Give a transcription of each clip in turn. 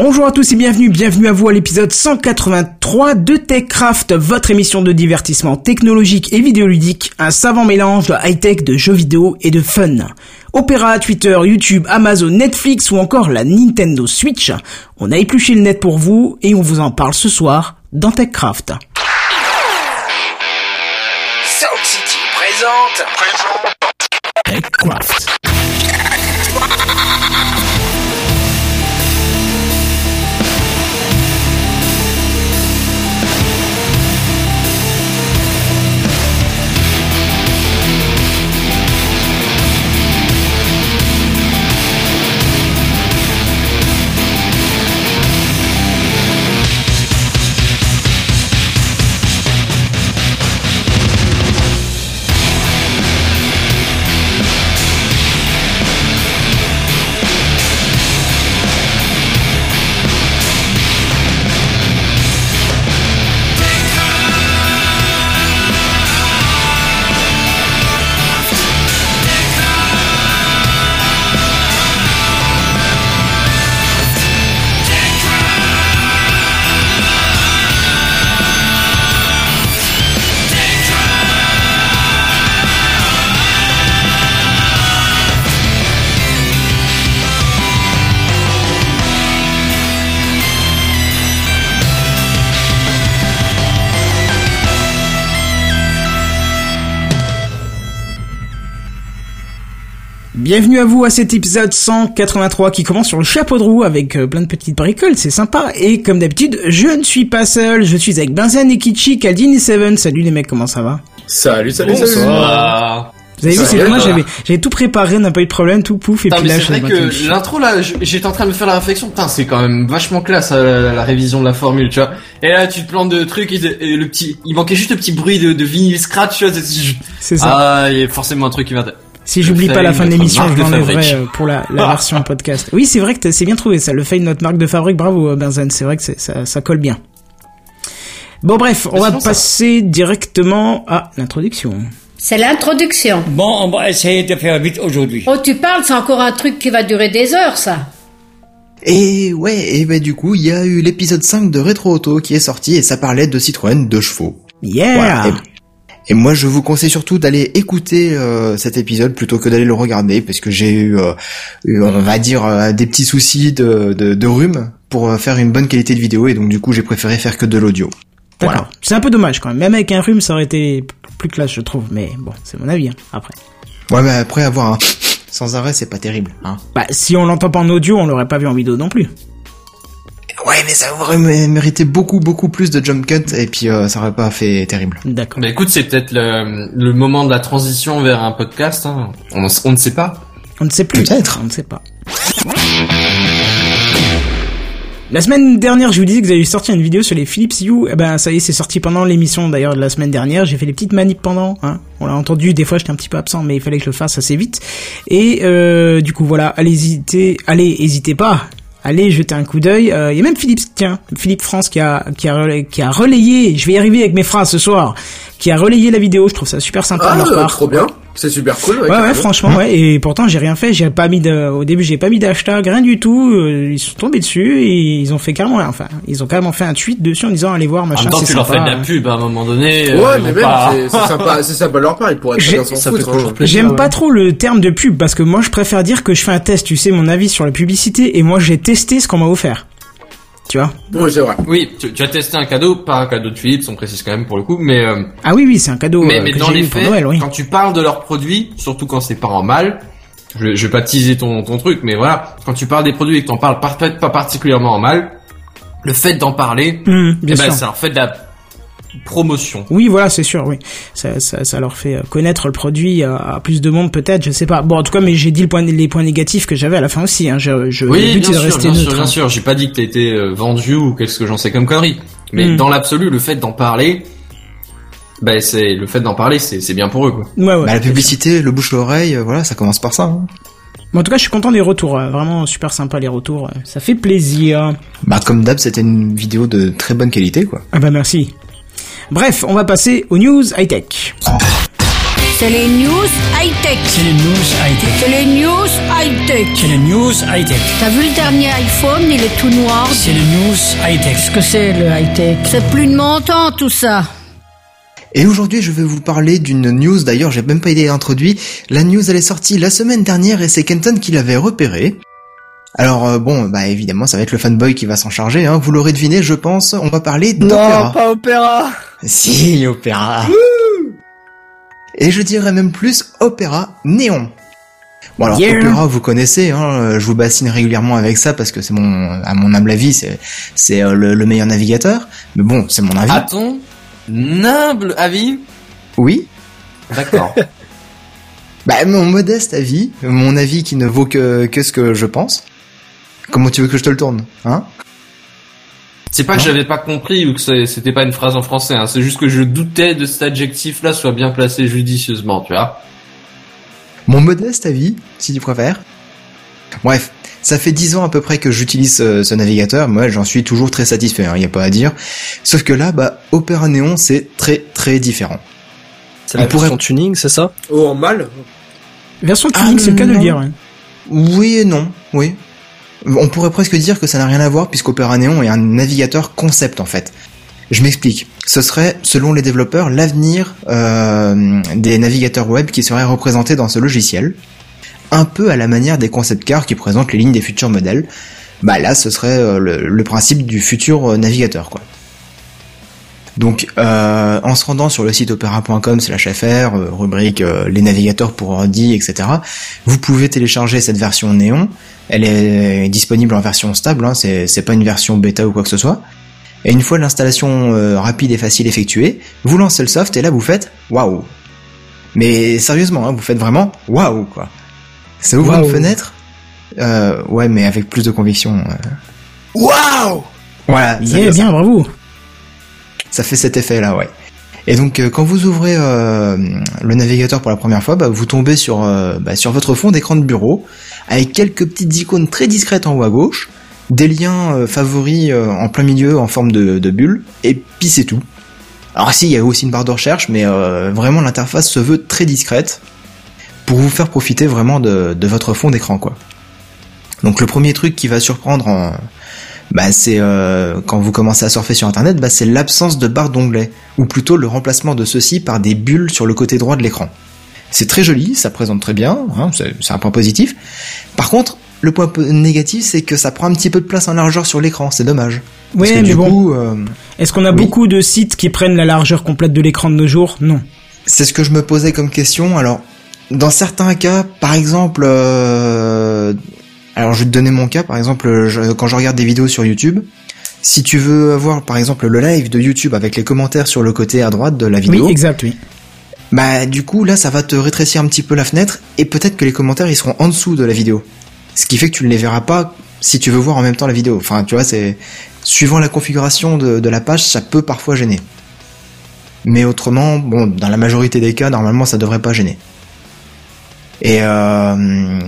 Bonjour à tous et bienvenue, bienvenue à vous à l'épisode 183 de TechCraft, votre émission de divertissement technologique et vidéoludique, un savant mélange de high-tech, de jeux vidéo et de fun. Opéra, Twitter, YouTube, Amazon, Netflix ou encore la Nintendo Switch, on a épluché le net pour vous et on vous en parle ce soir dans TechCraft. Sound City présente. TechCraft. Bienvenue à vous à cet épisode 183 qui commence sur le chapeau de roue avec euh, plein de petites bricoles, c'est sympa. Et comme d'habitude, je ne suis pas seul, je suis avec Benzen et Kichi, Kaldin et Seven. Salut les mecs, comment ça va? Salut, salut, salut. Bonsoir. Vous avez vu, c'est dommage, j'avais, j'avais tout préparé, on n'a pas eu de problème, tout pouf, et Putain, puis là, c'est vrai que l'intro là, j'étais en train de me faire la réflexion. Putain, c'est quand même vachement classe euh, la, la révision de la formule, tu vois. Et là, tu te plantes de trucs et, et le petit, il manquait juste le petit bruit de, de vinyle scratch, tu vois. c'est- C'est ça. Ah, il y a forcément un truc qui va. Si j'oublie pas la fin de l'émission, je l'enlèverai euh, pour la, la version podcast. Oui, c'est vrai que c'est bien trouvé ça, le fait de notre marque de fabrique, bravo euh, Benzen, c'est vrai que ça, ça colle bien. Bon bref, on va ça- passer directement à l'introduction. C'est l'introduction. Bon, on va essayer de faire vite aujourd'hui. Oh, tu parles, c'est encore un truc qui va durer des heures, ça. Et ouais, et bah du coup, il y a eu l'épisode 5 de Retro Auto qui est sorti et ça parlait de Citroën de chevaux. Yeah Voilà. Et, moi, je vous conseille surtout d'aller écouter euh, cet épisode plutôt que d'aller le regarder parce que j'ai eu, euh, eu, on va dire, euh, des petits soucis de, de, de rhume pour faire une bonne qualité de vidéo et donc du coup, j'ai préféré faire que de l'audio. D'accord. Voilà. C'est un peu dommage quand même. Même avec un rhume, ça aurait été plus classe, je trouve. Mais bon, c'est mon avis. hein, après. Ouais, mais après avoir un sans arrêt, c'est pas terrible. Hein. Bah, si on l'entend pas en audio, on l'aurait pas vu en vidéo non plus. Ouais, mais ça aurait mé- mérité beaucoup, beaucoup plus de jump cut et puis euh, ça aurait pas fait terrible. D'accord. Bah écoute, c'est peut-être le, le moment de la transition vers un podcast. Hein. On, on ne sait pas. On ne sait plus. Peut-être. On ne sait pas. La semaine dernière, je vous disais que vous avez sorti une vidéo sur les Philips Hue. Eh ben, ça y est, c'est sorti pendant l'émission d'ailleurs de la semaine dernière. J'ai fait les petites manips pendant. Hein. On l'a entendu. Des fois, j'étais un petit peu absent, mais il fallait que je le fasse assez vite. Et euh, du coup, voilà. Allez hésiter. Allez, hésitez pas. Allez jeter un coup d'œil. Euh, Il y a même Philippe, tiens, Philippe France qui a qui a relayé, qui a relayé. Je vais y arriver avec mes phrases ce soir. Qui a relayé la vidéo. Je trouve ça super sympa de leur part. Ah, trop bien. C'est super cool. Ouais, ouais, franchement, ouais. Et pourtant, j'ai rien fait. J'ai pas mis de, au début, j'ai pas mis d'hashtag, rien du tout. Euh, Ils sont tombés dessus et ils ont fait carrément, enfin, ils ont carrément fait un tweet dessus en disant allez voir En machin. même temps, c'est tu leur fais de la pub à un moment donné. euh, Ouais, ils mais même, pas- c'est sympa, c'est sympa de leur part, ils pourraient très bien s'en ça fait foutre. hein. toujours plaisir. J'aime pas trop le terme de pub parce que moi, je préfère dire que je fais un test. Tu sais mon avis sur la publicité et moi, j'ai testé ce qu'on m'a offert. Tu vois Oui, c'est vrai. Oui, tu, tu as testé un cadeau, pas un cadeau de Philips, on précise quand même pour le coup, mais euh, Ah oui, oui, c'est un cadeau mais, euh, mais que dans les pour faits, Noël, oui. quand tu parles de leurs produits, surtout quand c'est pas en mal, je, je vais pas teaser ton, ton truc, mais voilà, quand tu parles des produits et que t'en parles pas particulièrement en mal, le fait d'en parler, eh bien ben, sûr. ça leur fait de la promotion. Oui, voilà, c'est sûr, oui. Ça, ça, ça leur fait euh, connaître le produit à, à plus de monde, peut-être, je sais pas. Bon, en tout cas, mais j'ai dit le point, les points négatifs que j'avais à la fin aussi. Hein. Je, je, le Oui, but, bien sûr, rester bien sûr, bien hein. sûr. J'ai pas dit que t'as été euh, vendu ou qu'est-ce que j'en sais comme connerie. Mais Mm. dans l'absolu, le fait d'en parler, ben c'est le fait d'en parler, c'est c'est bien pour eux quoi. Ouais, ouais. Bah, la publicité, le bouche à oreille, euh, voilà, ça commence par ça. Hein. Mais en tout cas, je suis content des retours. Vraiment super sympa les retours. Ça fait plaisir. Bah comme d'hab, c'était une vidéo de très bonne qualité, quoi. Ah bah merci. Bref, on va passer aux news high-tech. C'est les news high-tech. C'est les news high-tech. C'est les news high-tech. C'est les news high-tech. T'as vu le dernier iPhone, il est tout noir. C'est les news high-tech. Qu'est-ce que c'est le high-tech? C'est plus de mon temps tout ça. Et aujourd'hui, je vais vous parler d'une news. D'ailleurs, j'ai même pas été introduit. La news, elle est sortie la semaine dernière et c'est Kenton qui l'avait repérée. Alors euh, bon, bah évidemment, ça va être le fanboy qui va s'en charger. Hein. Vous l'aurez deviné, je pense. On va parler d'opéra. pas Opéra Si, opéra. Et je dirais même plus opéra néon. Bon alors Yeah. opéra, vous connaissez, hein, je vous bassine régulièrement avec ça parce que c'est mon, à mon humble avis, c'est c'est euh, le, le meilleur navigateur. Mais bon, c'est mon avis. À ton humble avis? Oui. D'accord. Bah mon modeste avis, mon avis qui ne vaut que que ce que je pense. Comment tu veux que je te le tourne, hein C'est pas que Non. j'avais pas compris ou que c'était pas une phrase en français, hein. c'est juste que je doutais de cet adjectif-là soit bien placé judicieusement, tu vois. Mon modeste avis, si tu préfères. Bref, ça fait dix ans à peu près que j'utilise ce, ce navigateur. Moi, j'en suis toujours très satisfait. Il n'y a pas à dire. Sauf que là, bah, Opera Neon, c'est très très différent. C'est la On pourrait- version tuning, c'est ça? Oh, en mal Version Ah, tuning, c'est le cas de le dire. Oui et non, oui. On pourrait presque dire que ça n'a rien à voir puisqu'Opera Neon est un navigateur concept en fait. Je m'explique. Ce serait, selon les développeurs, l'avenir euh, des navigateurs web qui seraient représentés dans ce logiciel. Un peu à la manière des concept cars qui présentent les lignes des futurs modèles. Bah là, ce serait euh, le, le principe du futur euh, navigateur, quoi. Donc, euh, en se rendant sur le site opera.com fr, euh, rubrique euh, les navigateurs pour ordi, etc., vous pouvez télécharger cette version néon. Elle est disponible en version stable, hein, c'est c'est pas une version bêta ou quoi que ce soit. Et une fois l'installation euh, rapide et facile effectuée, vous lancez le soft et là vous faites waouh. Mais sérieusement, hein, vous faites vraiment waouh quoi. Ça ouvre une fenêtre? Euh, ouais, mais avec plus de conviction. Waouh Voilà. Yeah, fait ça. bien, bravo. Ça fait cet effet-là, ouais. Et donc, euh, quand vous ouvrez euh, le navigateur pour la première fois, bah, vous tombez sur, euh, bah, sur votre fond d'écran de bureau, avec quelques petites icônes très discrètes en haut à gauche, des liens favoris en plein milieu en forme de, bulle, et puis c'est tout. Alors si, il y a aussi une barre de recherche, mais vraiment l'interface se veut très discrète pour vous faire profiter vraiment de, de votre fond d'écran, quoi. Donc le premier truc qui va surprendre en, bah c'est euh, quand vous commencez à surfer sur internet, bah c'est l'absence de barre d'onglet, ou plutôt le remplacement de ceci par des bulles sur le côté droit de l'écran. C'est très joli, ça présente très bien, hein, c'est un point positif. Par contre, le point po- négatif, c'est que ça prend un petit peu de place en largeur sur l'écran, c'est dommage. Que mais bon. euh, Est-ce qu'on a Oui. beaucoup de sites qui prennent la largeur complète de l'écran de nos jours? Non. c'est ce que je me posais comme question. Alors, dans certains cas, par exemple, euh, alors je vais te donner mon cas, par exemple, je- quand je regarde des vidéos sur YouTube, si tu veux avoir, par exemple, le live de YouTube avec les commentaires sur le côté à droite de la vidéo, Oui, exact, oui. bah du coup là, ça va te rétrécir un petit peu la fenêtre et peut-être que les commentaires ils seront en dessous de la vidéo, ce qui fait que tu ne les verras pas si tu veux voir en même temps la vidéo. Enfin, tu vois, c'est suivant la configuration de, de la page, ça peut parfois gêner. Mais autrement, bon, dans la majorité des cas, normalement, ça devrait pas gêner. Et euh,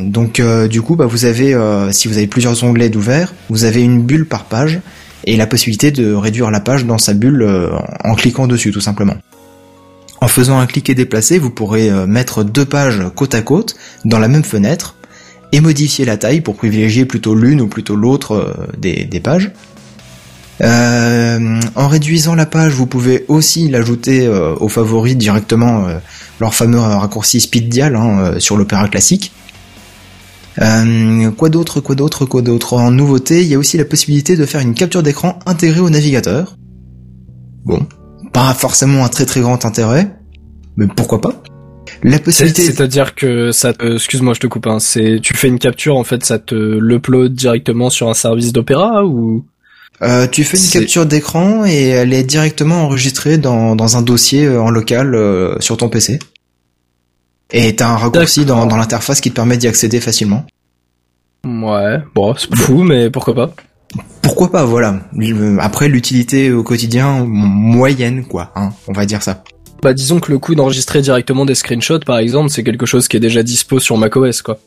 donc, euh, du coup, bah, vous avez, euh, si vous avez plusieurs onglets d'ouvert, vous avez une bulle par page et la possibilité de réduire la page dans sa bulle en cliquant dessus, tout simplement. En faisant un clic et déplacer, vous pourrez mettre deux pages côte à côte dans la même fenêtre et modifier la taille pour privilégier plutôt l'une ou plutôt l'autre des, des pages. Euh, en réduisant la page, vous pouvez aussi l'ajouter aux favoris directement, euh, leur fameux raccourci speed dial hein, euh, sur l'opéra classique. Euh, quoi d'autre, quoi d'autre, quoi d'autre? En nouveauté, il y a aussi la possibilité de faire une capture d'écran intégrée au navigateur. Bon, pas forcément un très très grand intérêt, mais pourquoi pas? La possibilité... C'est-à-dire que ça excuse-moi, je te coupe, hein, c'est, tu fais une capture, en fait, ça te l'upload directement sur un service d'opéra ou? Euh, tu fais une capture d'écran et elle est directement enregistrée dans, dans un dossier euh, en local euh, sur ton PC. Et t'as un raccourci dans, dans l'interface qui te permet d'y accéder facilement. Ouais, bon, c'est fou, mais pourquoi pas? Pourquoi pas, voilà. Après, l'utilité au quotidien, moyenne, quoi, hein, on va dire ça. Bah, disons que le coup d'enregistrer directement des screenshots, par exemple, c'est quelque chose qui est déjà dispo sur macOS, quoi.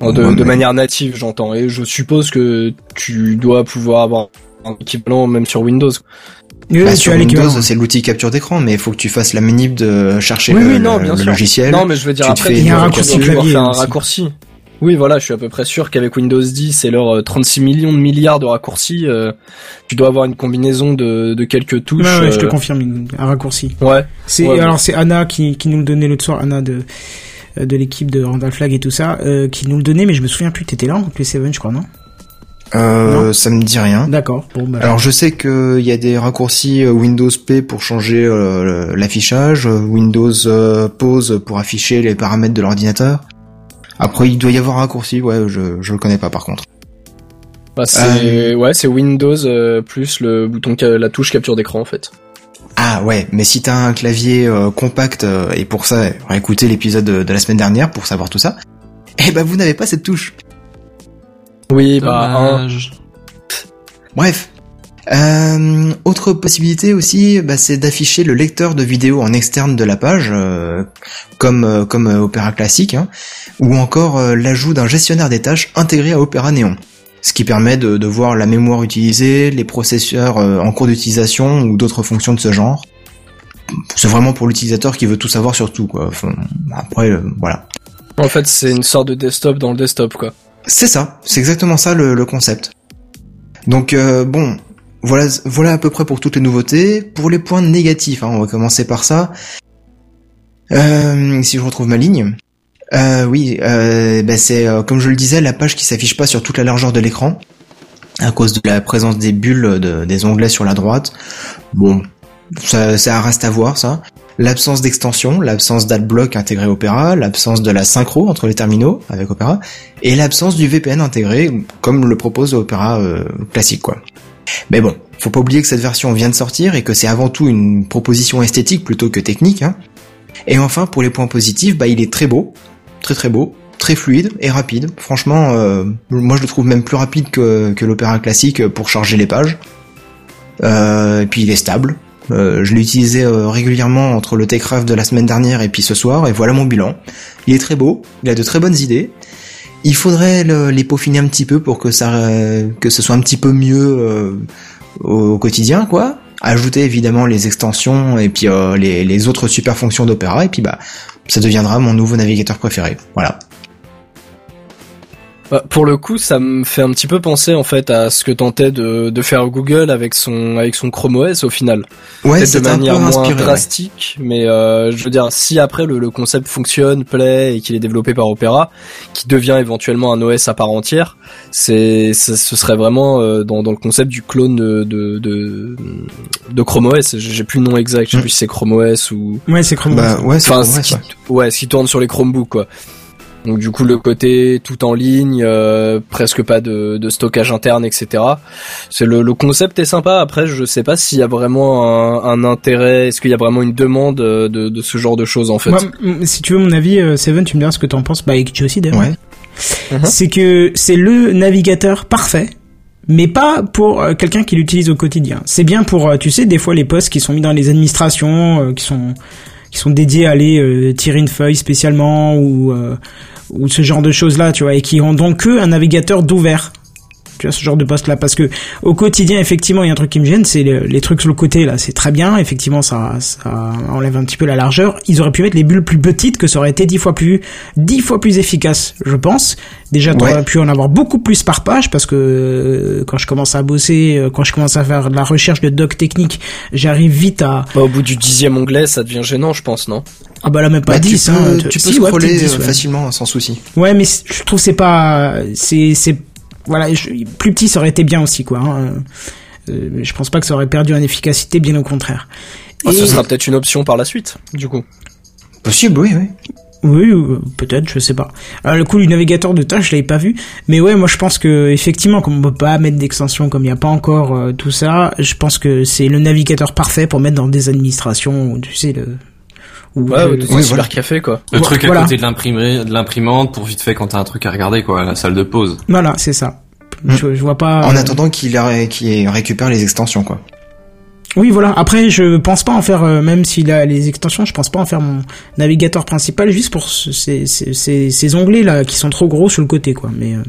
De, Ouais, de mais- manière native, j'entends. Et je suppose que tu dois pouvoir avoir un équivalent même sur Windows. Oui, Bah, sur. Windows, c'est l'outil capture d'écran, mais il faut que tu fasses la manip de chercher Oui, le, oui, non, le- bien le sûr. logiciel. Non, mais je veux dire tu après, Il y a un raccourci devoir clavier faire un aussi. raccourci. Oui, voilà, je suis à peu près sûr qu'avec Windows 10 et leurs euh, 36 millions de milliards de raccourcis, euh, tu dois avoir une combinaison de, de quelques touches. Ouais, ouais, je te euh, confirme, un raccourci. Ouais. C'est Ouais, alors c'est Anna qui, qui nous le donnait l'autre soir, Anna de euh, de l'équipe de Randall Flag et tout ça, euh, qui nous le donnait, mais je me souviens plus. T'étais là en les Seven, je crois, non? Euh, ça me dit rien. D'accord. Bon, bah, Alors je sais qu'il y a des raccourcis euh, Windows P pour changer euh, l'affichage, euh, Windows euh, Pause pour afficher les paramètres de l'ordinateur. Après il doit y avoir un raccourci, ouais, je je le connais pas par contre. Bah, c'est ouais, c'est Windows euh, plus le bouton la touche capture d'écran en fait. Ah ouais, mais si t'as un clavier euh, compact euh, et pour ça, écoutez l'épisode de, de la semaine dernière pour savoir tout ça. Eh ben vous n'avez pas cette touche. Oui, bah Dommage. Bref. Euh, autre possibilité aussi, bah, c'est d'afficher le lecteur de vidéo en externe de la page, euh, comme euh, comme Opera classique, hein, ou encore euh, l'ajout d'un gestionnaire des tâches intégré à Opera Neon, ce qui permet de, de voir la mémoire utilisée, les processeurs euh, en cours d'utilisation ou d'autres fonctions de ce genre. C'est vraiment pour l'utilisateur qui veut tout savoir sur tout, quoi. Enfin, après, euh, voilà. en fait, c'est une sorte de desktop dans le desktop quoi. C'est ça, c'est exactement ça le, le concept. Donc euh, bon, voilà, voilà à peu près pour toutes les nouveautés. Pour les points négatifs, hein, on va commencer par ça. Euh, si je retrouve ma ligne. Euh, oui, euh, ben c'est euh, comme je le disais, la page qui s'affiche pas sur toute la largeur de l'écran à cause de la présence des bulles de- des onglets sur la droite. Bon, ça, ça reste à voir ça. L'absence d'extension, l'absence d'adblock intégré Opera, l'absence de la synchro entre les terminaux avec Opera, et l'absence du VPN intégré, comme le propose Opera euh, classique quoi. Mais bon, faut pas oublier que cette version vient de sortir et que c'est avant tout une proposition esthétique plutôt que technique. Hein. Et enfin, pour les points positifs, bah il est très beau, très très beau, très fluide et rapide. Franchement, euh, moi je le trouve même plus rapide que, l'Opera classique pour charger les pages. Euh, et puis il est stable. Euh, je l'ai utilisé régulièrement entre le Techcraft de la semaine dernière et puis ce soir, et voilà mon bilan. Il est très beau, il a de très bonnes idées. Il faudrait le- les peaufiner un petit peu pour que ça, que ce soit un petit peu mieux au, quotidien, quoi. Ajouter évidemment les extensions et puis les, les autres super fonctions d'Opera, et puis bah ça deviendra mon nouveau navigateur préféré. Voilà. Bah, pour le coup, ça me fait un petit peu penser en fait à ce que tentait de, de faire Google avec son avec son Chrome OS au final. Ouais, Peut-être de c'est un peu manière moins inspiré. ouais. drastique, mais euh, je veux dire, si après le, le concept fonctionne, plaît et qu'il est développé par Opera, qui devient éventuellement un OS à part entière, c'est ce serait vraiment euh, dans, dans le concept du clone de de, de, de Chrome OS. J'ai plus le nom exact, je sais Mm. plus si c'est Chrome OS ou ouais, c'est Chrome. Bah ouais, c'est enfin ce qui, ça. ouais, ce qui tourne sur les Chromebooks quoi. Donc du coup le côté tout en ligne, euh, presque pas de, de stockage interne, etc. C'est le, le concept est sympa. Après je sais pas s'il y a vraiment un, un intérêt, est-ce qu'il y a vraiment une demande euh, de, de ce genre de choses en fait? Moi, si tu veux mon avis, euh, Seven, tu me diras ce que t'en penses. Bah, et tu aussi d'ailleurs. Ouais. Mhm. C'est que c'est le navigateur parfait. Mais pas pour euh, quelqu'un qui l'utilise au quotidien. C'est bien pour, euh, tu sais, des fois les postes qui sont mis dans les administrations, euh, qui sont qui sont dédiés à aller euh, tirer une feuille spécialement ou euh, ou ce genre de choses là, tu vois, et qui ont donc que un navigateur d'ouvert. Tu vois ce genre de poste là parce que au quotidien effectivement il y a un truc qui me gêne c'est le- les trucs sur le côté là c'est très bien effectivement ça ça enlève un petit peu la largeur ils auraient pu mettre les bulles plus petites que ça aurait été dix fois plus dix fois plus efficace je pense déjà t'aurais Ouais. pu en avoir beaucoup plus par page parce que euh, quand je commence à bosser euh, quand je commence à faire de la recherche de doc technique j'arrive vite à Bah, au bout du dixième onglet, ça devient gênant, je pense, non? Ah bah là même pas Bah, tu 10 peux, hein, tu peux si, ouais, scroller peut-être 10, euh, ouais. facilement sans souci. Ouais, mais je trouve c'est pas, c'est, c'est, voilà, je- plus petit ça aurait été bien aussi quoi. hein. Euh, je pense pas que ça aurait perdu en efficacité, bien au contraire. Ah, Ce sera peut-être une option par la suite, du coup. Possible, oui, oui. Oui, euh, peut-être, je sais pas. Alors, le coup du navigateur de tâches, je l'avais pas vu, mais ouais, moi je pense que effectivement, comme on peut pas mettre d'extension, comme il y a pas encore euh, tout ça, je pense que c'est le navigateur parfait pour mettre dans des administrations, tu sais le. Ou Ouais, le- ouais, cybercafé, quoi. Le Ouais, truc à voilà. côté de l'imprimerie, de l'imprimante pour vite fait quand t'as un truc à regarder quoi, la salle de pause. Voilà, c'est ça. Je, je vois pas. En euh, attendant qu'il récupère les extensions, quoi. Oui, voilà. Après, je pense pas en faire, euh, même s'il a les extensions, je pense pas en faire mon navigateur principal juste pour ce- ces, ces, ces, ces onglets là qui sont trop gros sur le côté, quoi. Mais euh,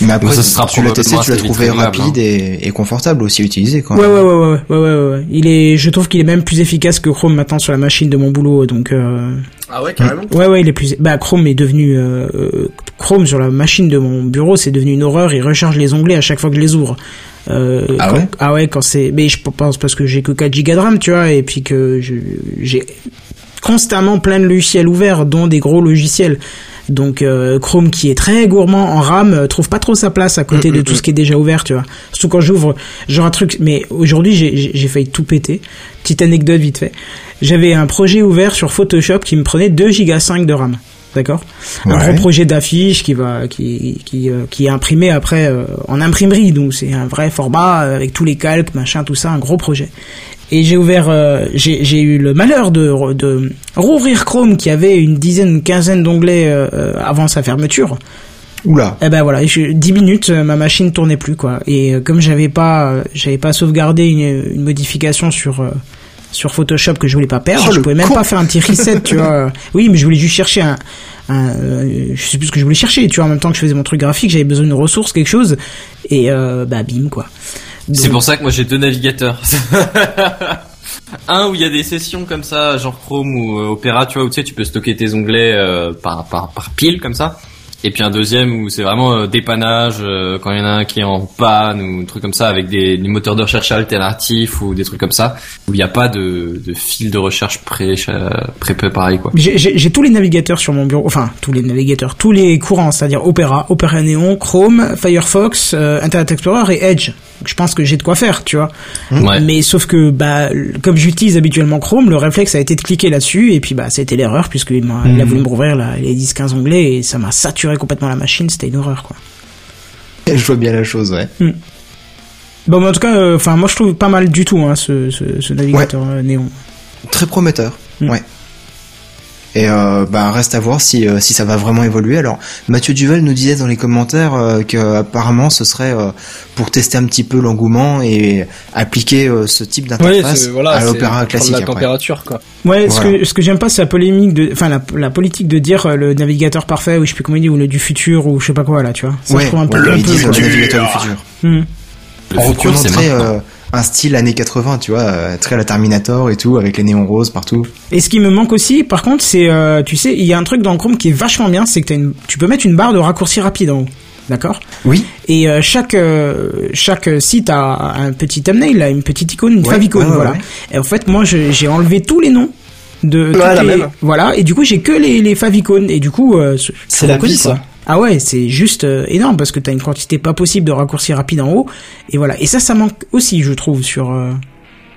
Mais après, ça sera tu l'as testé, tu l'as trouvé rapide et, et confortable aussi à utiliser, quoi. Ouais, ouais, ouais, ouais, ouais, ouais, ouais, ouais. Il est, je trouve qu'il est même plus efficace que Chrome maintenant sur la machine de mon boulot, donc. Euh... Ah ouais, carrément. Ouais, ouais, il est plus. Bah, Chrome est devenu euh, euh, Chrome sur la machine de mon bureau, c'est devenu une horreur. Il recharge les onglets à chaque fois que je les ouvre. Euh, Ah quand- ouais Ah ouais, quand c'est. Mais je pense parce que j'ai que 4 gigas de RAM, tu vois, et puis que je- j'ai constamment plein de logiciels ouverts, dont des gros logiciels. Donc euh, Chrome qui est très gourmand en RAM euh, trouve pas trop sa place à côté de tout ce qui est déjà ouvert, tu vois. Surtout quand j'ouvre genre un truc. Mais aujourd'hui j'ai- failli tout péter. Petite anecdote vite fait. J'avais un projet ouvert sur Photoshop qui me prenait 2 gigas 5 de RAM. D'accord? Un gros projet d'affiche qui va qui qui euh, qui est imprimé après euh, en imprimerie donc c'est un vrai format avec tous les calques machin tout ça un gros projet et j'ai ouvert euh, j'ai eu le malheur de rouvrir Chrome qui avait une dizaine une quinzaine d'onglets euh, avant sa fermeture. Oula. et ben voilà je, 10 minutes euh, ma machine tournait plus quoi. Et comme j'avais pas j'avais pas sauvegardé une, une modification sur euh, sur Photoshop que je voulais pas perdre Oh, je pouvais même con. pas faire un petit reset tu vois. Oui mais je voulais juste chercher un, un euh, je sais plus ce que je voulais chercher tu vois. En même temps que je faisais mon truc graphique j'avais besoin d'une ressource quelque chose. Et euh, bah bim quoi C'est pour ça que moi j'ai deux navigateurs. Un où il y a des sessions comme ça, genre Chrome ou euh, Opera, tu vois, où tu sais, tu peux stocker tes onglets euh, par, par, par pile comme ça. Et puis un deuxième où c'est vraiment euh, dépannage, euh, quand il y en a un qui est en panne ou un truc comme ça, avec des, des moteurs de recherche alternatifs ou des trucs comme ça, où il n'y a pas de, de fil de recherche pré, pré, préparé quoi. J'ai- tous les navigateurs sur mon bureau, enfin tous les navigateurs, tous les courants, c'est-à-dire Opera, Opera Neon, Chrome, Firefox, Internet Explorer et Edge. Je pense que j'ai de quoi faire, tu vois. Ouais. Mais sauf que bah comme j'utilise habituellement Chrome, le réflexe a été de cliquer là-dessus et puis bah été l'erreur puisqu'il m'a il a voulu me rouvrir là, les 10-15 onglets et ça m'a saturé complètement la machine, c'était une horreur quoi. Je vois bien la chose, ouais. Bon mais en tout cas, euh, enfin moi je trouve pas mal du tout hein, ce, ce, ce navigateur euh, Neon. Très prometteur. Ouais. Et euh, bah reste à voir si euh, si ça va vraiment évoluer. Alors Mathieu Duval nous disait dans les commentaires euh, que apparemment ce serait euh, pour tester un petit peu l'engouement et appliquer euh, ce type d'interface c'est- voilà, à c'est l'opéra classique la après. température quoi. Ouais, ce que ce que j'aime pas c'est la polémique de enfin la, la politique de dire euh, le navigateur parfait ou je sais plus comment il dit ou le du futur ou je sais pas quoi là, tu vois. Ça Ouais, je trouve un peu ouais, un peu, disent quoi. le navigateur du futur. Hmm. Le En futur c'est très euh, un style années 80, tu vois, euh, très à la Terminator et tout, avec les néons roses partout. Et ce qui me manque aussi, par contre, c'est, euh, tu sais, il y a un truc dans Chrome qui est vachement bien, c'est que une, tu peux mettre une barre de raccourci rapide en haut. D'accord? Oui. Et euh, chaque euh, chaque site a un petit thumbnail, là, une petite icône, une Ouais, ouais, voilà. ouais. Et en fait, moi, j'ai enlevé tous les noms de les- même. voilà. Et du coup, j'ai que les les favicones. Et du coup, euh, C'est la vie, quoi. ça. Ah ouais, c'est juste euh, énorme parce que t'as une quantité pas possible de raccourcis rapides en haut. Et voilà. Et ça, ça manque aussi, je trouve, sur euh,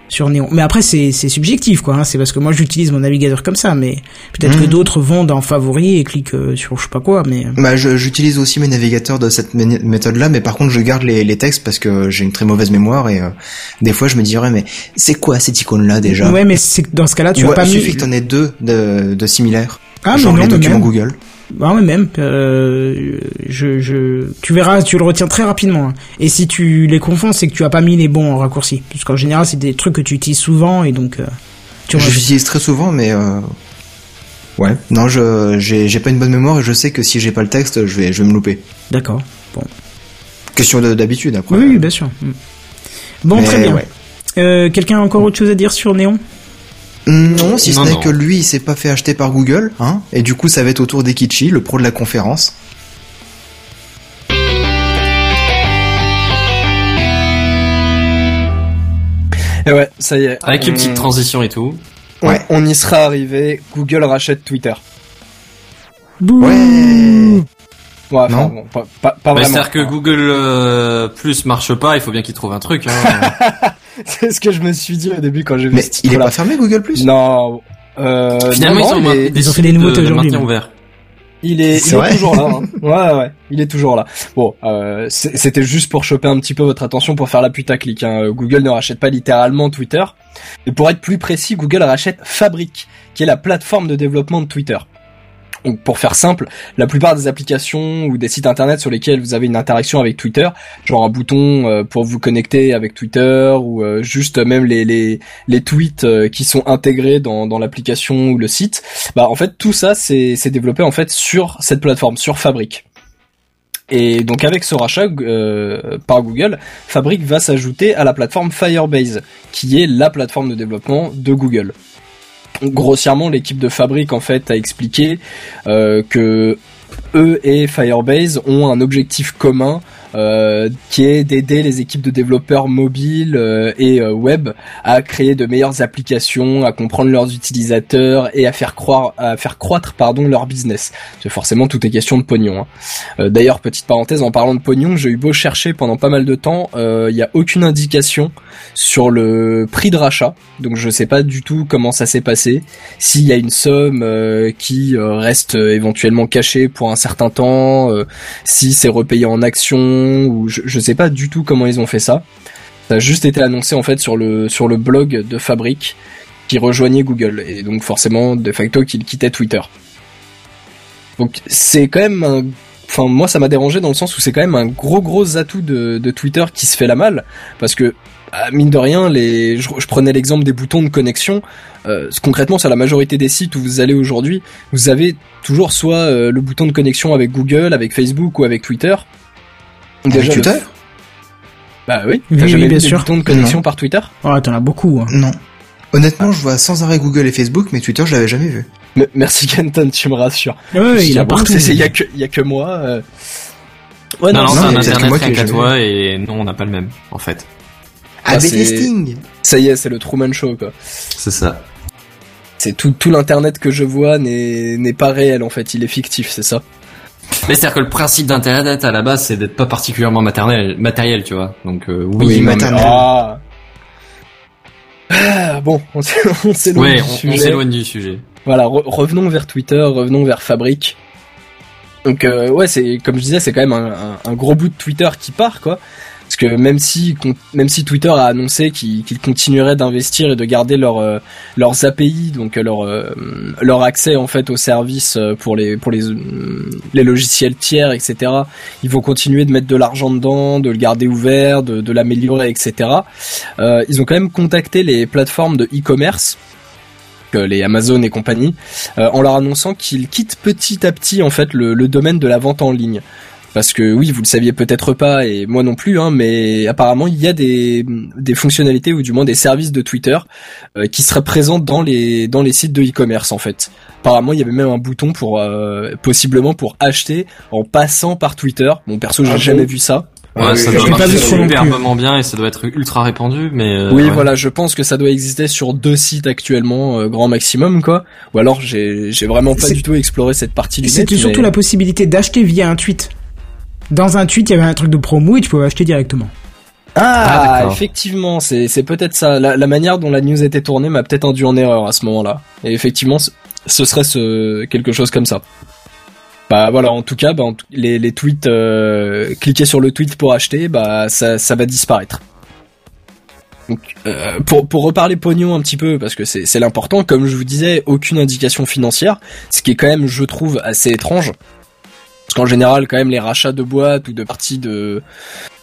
sur Néon. Mais après, c'est c'est subjectif, quoi. hein. C'est parce que moi, j'utilise mon navigateur comme ça, mais peut-être que Mhm. d'autres vont dans favoris et cliquent euh, sur je sais pas quoi. Mais euh, Bah, j'utilise aussi mes navigateurs de cette mé- méthode-là, mais par contre, je garde les, les textes parce que j'ai une très mauvaise mémoire et euh, des fois, je me dirais, mais c'est quoi cette icône-là déjà? Ouais, mais dans ce cas-là, tu as pas il mis. suffit que t'en aies deux de, de similaires. Ah, mais genre non, les mais documents. Google. Bah ouais, même. Euh, je, je, tu verras, tu le retiens très rapidement. hein. Et si tu les confonds, c'est que tu as pas mis les bons raccourcis. Parce qu'en général, c'est des trucs que tu utilises souvent et donc. Euh, tu l'utilise très souvent, mais euh... ouais. Non, je j'ai pas une bonne mémoire et je sais que si j'ai pas le texte, je vais je vais me louper. D'accord. Bon. Question de- d'habitude après. Oui, oui, bien sûr. Mm. Bon, Mais très bien. ouais. Euh, Quelqu'un a encore autre chose à dire sur Néon? Non, si ce n'est que lui, il s'est pas fait acheter par Google, hein. Et du coup, ça va être autour d'Ekichi, le pro de la conférence. Et ouais, ça y est. Avec on- une petite transition et tout. Ouais. on y sera arrivé. Google rachète Twitter. Bouh Ouais. Ouais, enfin, Non. bon, pas, pas, pas Bah, vraiment. C'est-à-dire que Google euh, Plus marche pas, il faut bien qu'il trouve un truc. Hein. C'est ce que je me suis dit au début quand j'ai vu Mais ce il est pas fermé Google Plus? Non. Euh, Finalement, non, ils ont non, il est- décidé ils ont fait des nouveautés de le aujourd'hui, mais-. Il est, il est toujours là. Hein. Ouais, ouais, il est toujours là. Bon, euh, c'était juste pour choper un petit peu votre attention pour faire la putaclic. Hein. Google ne rachète pas littéralement Twitter. Et pour être plus précis, Google rachète Fabric, qui est la plateforme de développement de Twitter. Donc, pour faire simple, la plupart des applications ou des sites internet sur lesquels vous avez une interaction avec Twitter, genre un bouton euh, pour vous connecter avec Twitter ou euh, juste même les, tweets euh, qui sont intégrés dans, l'application ou le site, bah en fait tout ça c'est développé en fait sur cette plateforme, sur Fabric. Et donc avec ce rachat par Google, Fabric va s'ajouter à la plateforme Firebase, qui est la plateforme de développement de Google. Grossièrement, l'équipe de Fabric en fait a expliqué euh, que eux et Firebase ont un objectif commun euh, qui est d'aider les équipes de développeurs mobiles euh, et euh, web à créer de meilleures applications, à comprendre leurs utilisateurs et à faire croire, à faire croître pardon leur business. C'est forcément tout est question de pognon. hein. Euh, D'ailleurs, petite parenthèse en parlant de pognon, j'ai eu beau chercher pendant pas mal de temps, il n'y a aucune indication sur le prix de rachat, donc je sais pas du tout comment ça s'est passé. S'il y a une somme euh, qui euh, reste euh, éventuellement cachée pour un certain temps, euh, si c'est repayé en actions ou je, je sais pas du tout comment ils ont fait ça. Ça a juste été annoncé en fait sur le sur le blog de Fabric qui rejoignait Google et donc forcément de facto qu'il quittait Twitter. Donc c'est quand même un Enfin, moi, ça m'a dérangé dans le sens où c'est quand même un gros gros atout de, Twitter qui se fait la malle, parce que ah, mine de rien, les, je, je prenais l'exemple des boutons de connexion. Euh, concrètement, sur la majorité des sites où vous allez aujourd'hui, vous avez toujours soit euh, le bouton de connexion avec Google, avec Facebook ou avec Twitter. Le- Twitter Bah oui. Oui, T'as oui, jamais bien sûr. de connexion par Twitter? Oh, t'en as beaucoup. hein. Non. Honnêtement, je vois sans arrêt Google et Facebook, mais Twitter, je l'avais jamais vu. M- Merci Kenton, tu me rassures. Ouais, ouais, il Je a partout. Il y a que, y a que moi. euh. Ouais, Non, non, non, c'est un internet qu'à toi et non, on n'a pas le même, en fait. Ah, c'est- testing ça y est, c'est le Truman Show quoi. C'est ça. C'est tout, tout l'internet que je vois n'est n'est pas réel en fait, il est fictif, c'est ça. Mais c'est-à-dire que le principe d'internet à la base, c'est d'être pas particulièrement matériel, matériel, tu vois. Donc euh, oui, Oui, maternel. ah. Ah, bon, on s'é- on s'éloigne ouais, du on, on sujet. s'éloigne du sujet. Voilà, re- revenons vers Twitter, revenons vers Fabric. Donc euh, ouais, c'est comme je disais, c'est quand même un, un- un gros bout de Twitter qui part quoi. Que même si Twitter a annoncé qu'ils continueraient d'investir et de garder euh, leurs API, donc euh, leur euh, leur accès en fait aux services pour les logiciels tiers, etc. Ils vont continuer de mettre de l'argent dedans, de le garder ouvert, de, l'améliorer, etc. Ils ont quand même contacté les plateformes de e-commerce les Amazon et compagnie, en leur annonçant qu'ils quittent petit à petit en fait le domaine de la vente en ligne. Parce que oui, vous le saviez peut-être pas et moi non plus, hein, mais apparemment il y a des, des fonctionnalités ou du moins des services de Twitter euh, qui seraient présents dans les dans les sites de e-commerce en fait. Apparemment il y avait même un bouton pour euh, possiblement pour acheter en passant par Twitter. Bon perso j'ai Ah jamais bon vu ça. Ouais, ça j'ai doit superbement bien et ça doit être ultra répandu, mais euh, oui, ouais. voilà, je pense que ça doit exister sur deux sites actuellement, euh, grand maximum, quoi. Ou alors j'ai j'ai vraiment pas du tout exploré cette partie du. C'était surtout mais- la possibilité d'acheter via un tweet. Dans un tweet, il y avait un truc de promo et tu pouvais acheter directement. Ah, Ah, effectivement, c'est peut-être ça. La, la manière dont la news était tournée m'a peut-être induit en erreur à ce moment-là. Et effectivement, ce- serait ce quelque chose comme ça. Bah voilà, en tout cas, bah, les, les tweets, euh, cliquer sur le tweet pour acheter, bah ça, ça va disparaître. Donc, euh, pour, pour reparler pognon un petit peu, parce que c'est c'est l'important, comme je vous disais, aucune indication financière, ce qui est quand même, je trouve, assez étrange. Qu'en général, quand même, les rachats de boîtes ou de parties de,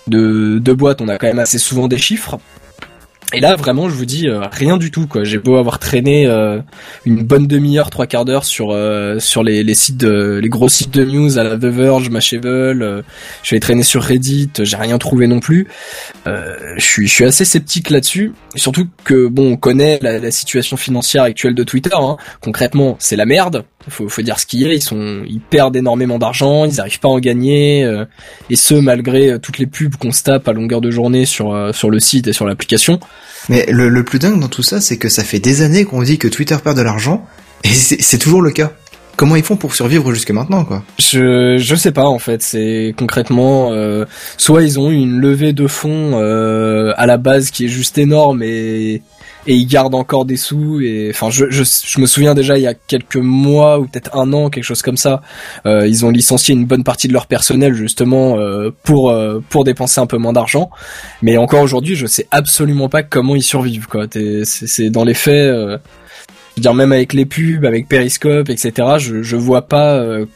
de, boîtes, on a quand même assez souvent des chiffres. Et là, vraiment, je vous dis euh, rien du tout. quoi. J'ai beau avoir traîné euh, une bonne demi-heure, trois quarts d'heure sur euh, les, sites, de, les gros sites de news à la The Verge, Mashable. Je vais traîner sur Reddit. J'ai rien trouvé non plus. Je suis suis assez sceptique là-dessus. Surtout que bon, on connaît la, la situation financière actuelle de Twitter. Hein. Concrètement, c'est la merde. Faut, faut dire ce qu'il y a. Ils sont, ils perdent énormément d'argent. Ils arrivent pas à en gagner. euh, et ce malgré euh, toutes les pubs qu'on se tape à longueur de journée sur euh, sur le site et sur l'application. Mais le, le plus dingue dans tout ça, c'est que ça fait des années qu'on dit que Twitter perd de l'argent, et c'est c'est toujours le cas. Comment ils font pour survivre jusque maintenant, quoi? Je je sais pas en fait. C'est concrètement euh, soit ils ont eu une levée de fonds euh, à la base qui est juste énorme et et ils gardent encore des sous et enfin je, je je me souviens déjà il y a quelques mois ou peut-être un an quelque chose comme ça euh, ils ont licencié une bonne partie de leur personnel justement euh, pour euh, pour dépenser un peu moins d'argent. Mais encore aujourd'hui je sais absolument pas comment ils survivent quoi. C'est c'est dans les faits euh, je veux dire même avec les pubs avec Periscope etc je je vois pas euh,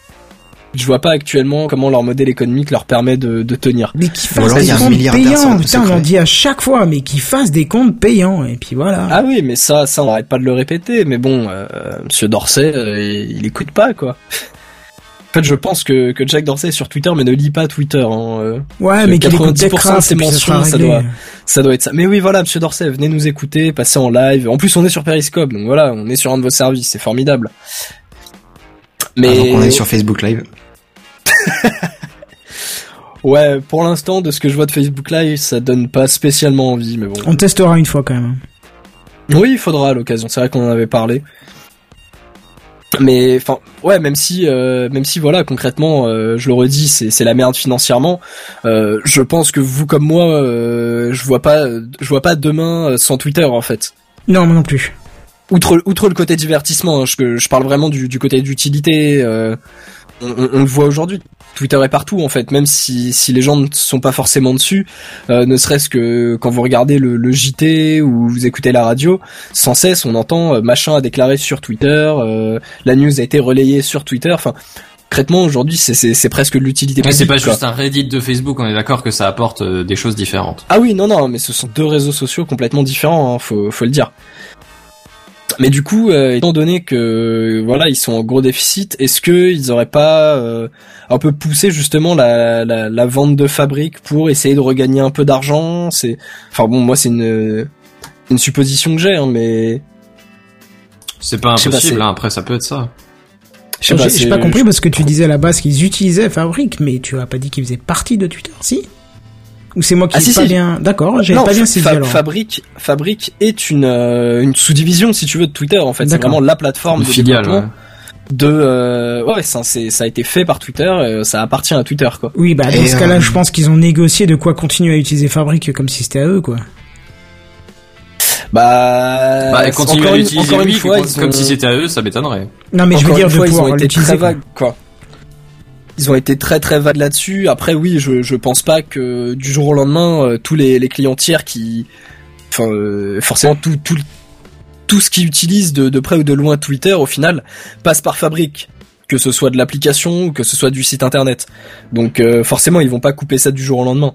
je vois pas actuellement comment leur modèle économique leur permet de, de tenir. Mais qu'ils fassent des comptes payants, putain, on en dit à chaque fois, mais qu'ils fassent des comptes payants, et puis voilà. Ah oui, mais ça, ça, on n'arrête pas de le répéter. Mais bon, euh, Monsieur Dorsey, euh, il écoute pas, quoi. En fait, je pense que, que Jack Dorsey est sur Twitter, mais ne lit pas Twitter. Hein. euh. Ouais, mais qu'il écoute 90% de ses mentions, ça doit- Ça doit être ça. Mais oui, voilà, Monsieur Dorsey, venez nous écouter, passez en live. En plus, on est sur Periscope, donc voilà, on est sur un de vos services, c'est formidable. Mais Avant qu'on aille sur Facebook Live. ouais, pour l'instant, de ce que je vois de Facebook Live, ça donne pas spécialement envie, mais bon. On testera une fois quand même. Oui, il faudra à l'occasion. C'est vrai qu'on en avait parlé. Mais enfin, ouais, même si, euh, même si voilà, concrètement, euh, je le redis, c'est c'est la merde financièrement. Euh, je pense que vous comme moi, je vois pas, je vois pas demain sans Twitter en fait. Non, moi non plus. Outre, outre le côté divertissement, hein, je, je parle vraiment du, du côté d'utilité. On, on- le voit aujourd'hui. Twitter est partout en fait, même si, si les gens ne sont pas forcément dessus, euh, ne serait-ce que quand vous regardez le, le JT ou vous écoutez la radio, sans cesse on entend euh, machin a déclaré sur Twitter, euh, la news a été relayée sur Twitter, enfin concrètement aujourd'hui c'est, presque l'utilité Mais c'est pas quoi. juste un Reddit de Facebook, on est d'accord que ça apporte euh, des choses différentes. Ah oui, non, non, mais ce sont deux réseaux sociaux complètement différents, hein, faut, faut le dire. Mais du coup, euh, étant donné que voilà, ils sont en gros déficit, est-ce que ils auraient pas euh, un peu poussé justement la, la, la vente de fabrique pour essayer de regagner un peu d'argent? C'est, enfin bon, moi c'est une une supposition que j'ai, hein, mais C'est pas pas, impossible, hein, après ça peut être ça. je sais pas. J'ai c'est- pas compris parce que tu disais à la base qu'ils utilisaient Fabric, mais tu as pas dit qu'ils faisaient partie de Twitter, si? Ou c'est moi qui Ah, ai si, pas si. bien. D'accord, j'ai pas bien Fa- saisi alors. Fabrique, Fabrique est une euh, une sous-division si tu veux de Twitter en fait. C'est vraiment la plateforme Une de filiale, développement. ouais. de euh, ouais ça a été fait par Twitter euh, ça appartient à Twitter quoi Oui, bah dans Et, ce cas-là, euh, je pense qu'ils ont négocié de quoi continuer à utiliser Fabric comme si c'était à eux, quoi. bah, Bah, continuer encore à une- l'utiliser encore lui, fois comme, si c'était à eux, ça m'étonnerait. Non, mais je veux encore dire une de fois, ils pouvoir ont été l'utiliser. quoi. Ils ont été très très vagues là-dessus après oui je je pense pas que du jour au lendemain euh, tous les les clients tiers qui enfin euh, forcément tout tout tout ce qui utilise de, de près ou de loin Twitter au final passe par Fabric que ce soit de l'application ou que ce soit du site internet donc euh, forcément ils vont pas couper ça du jour au lendemain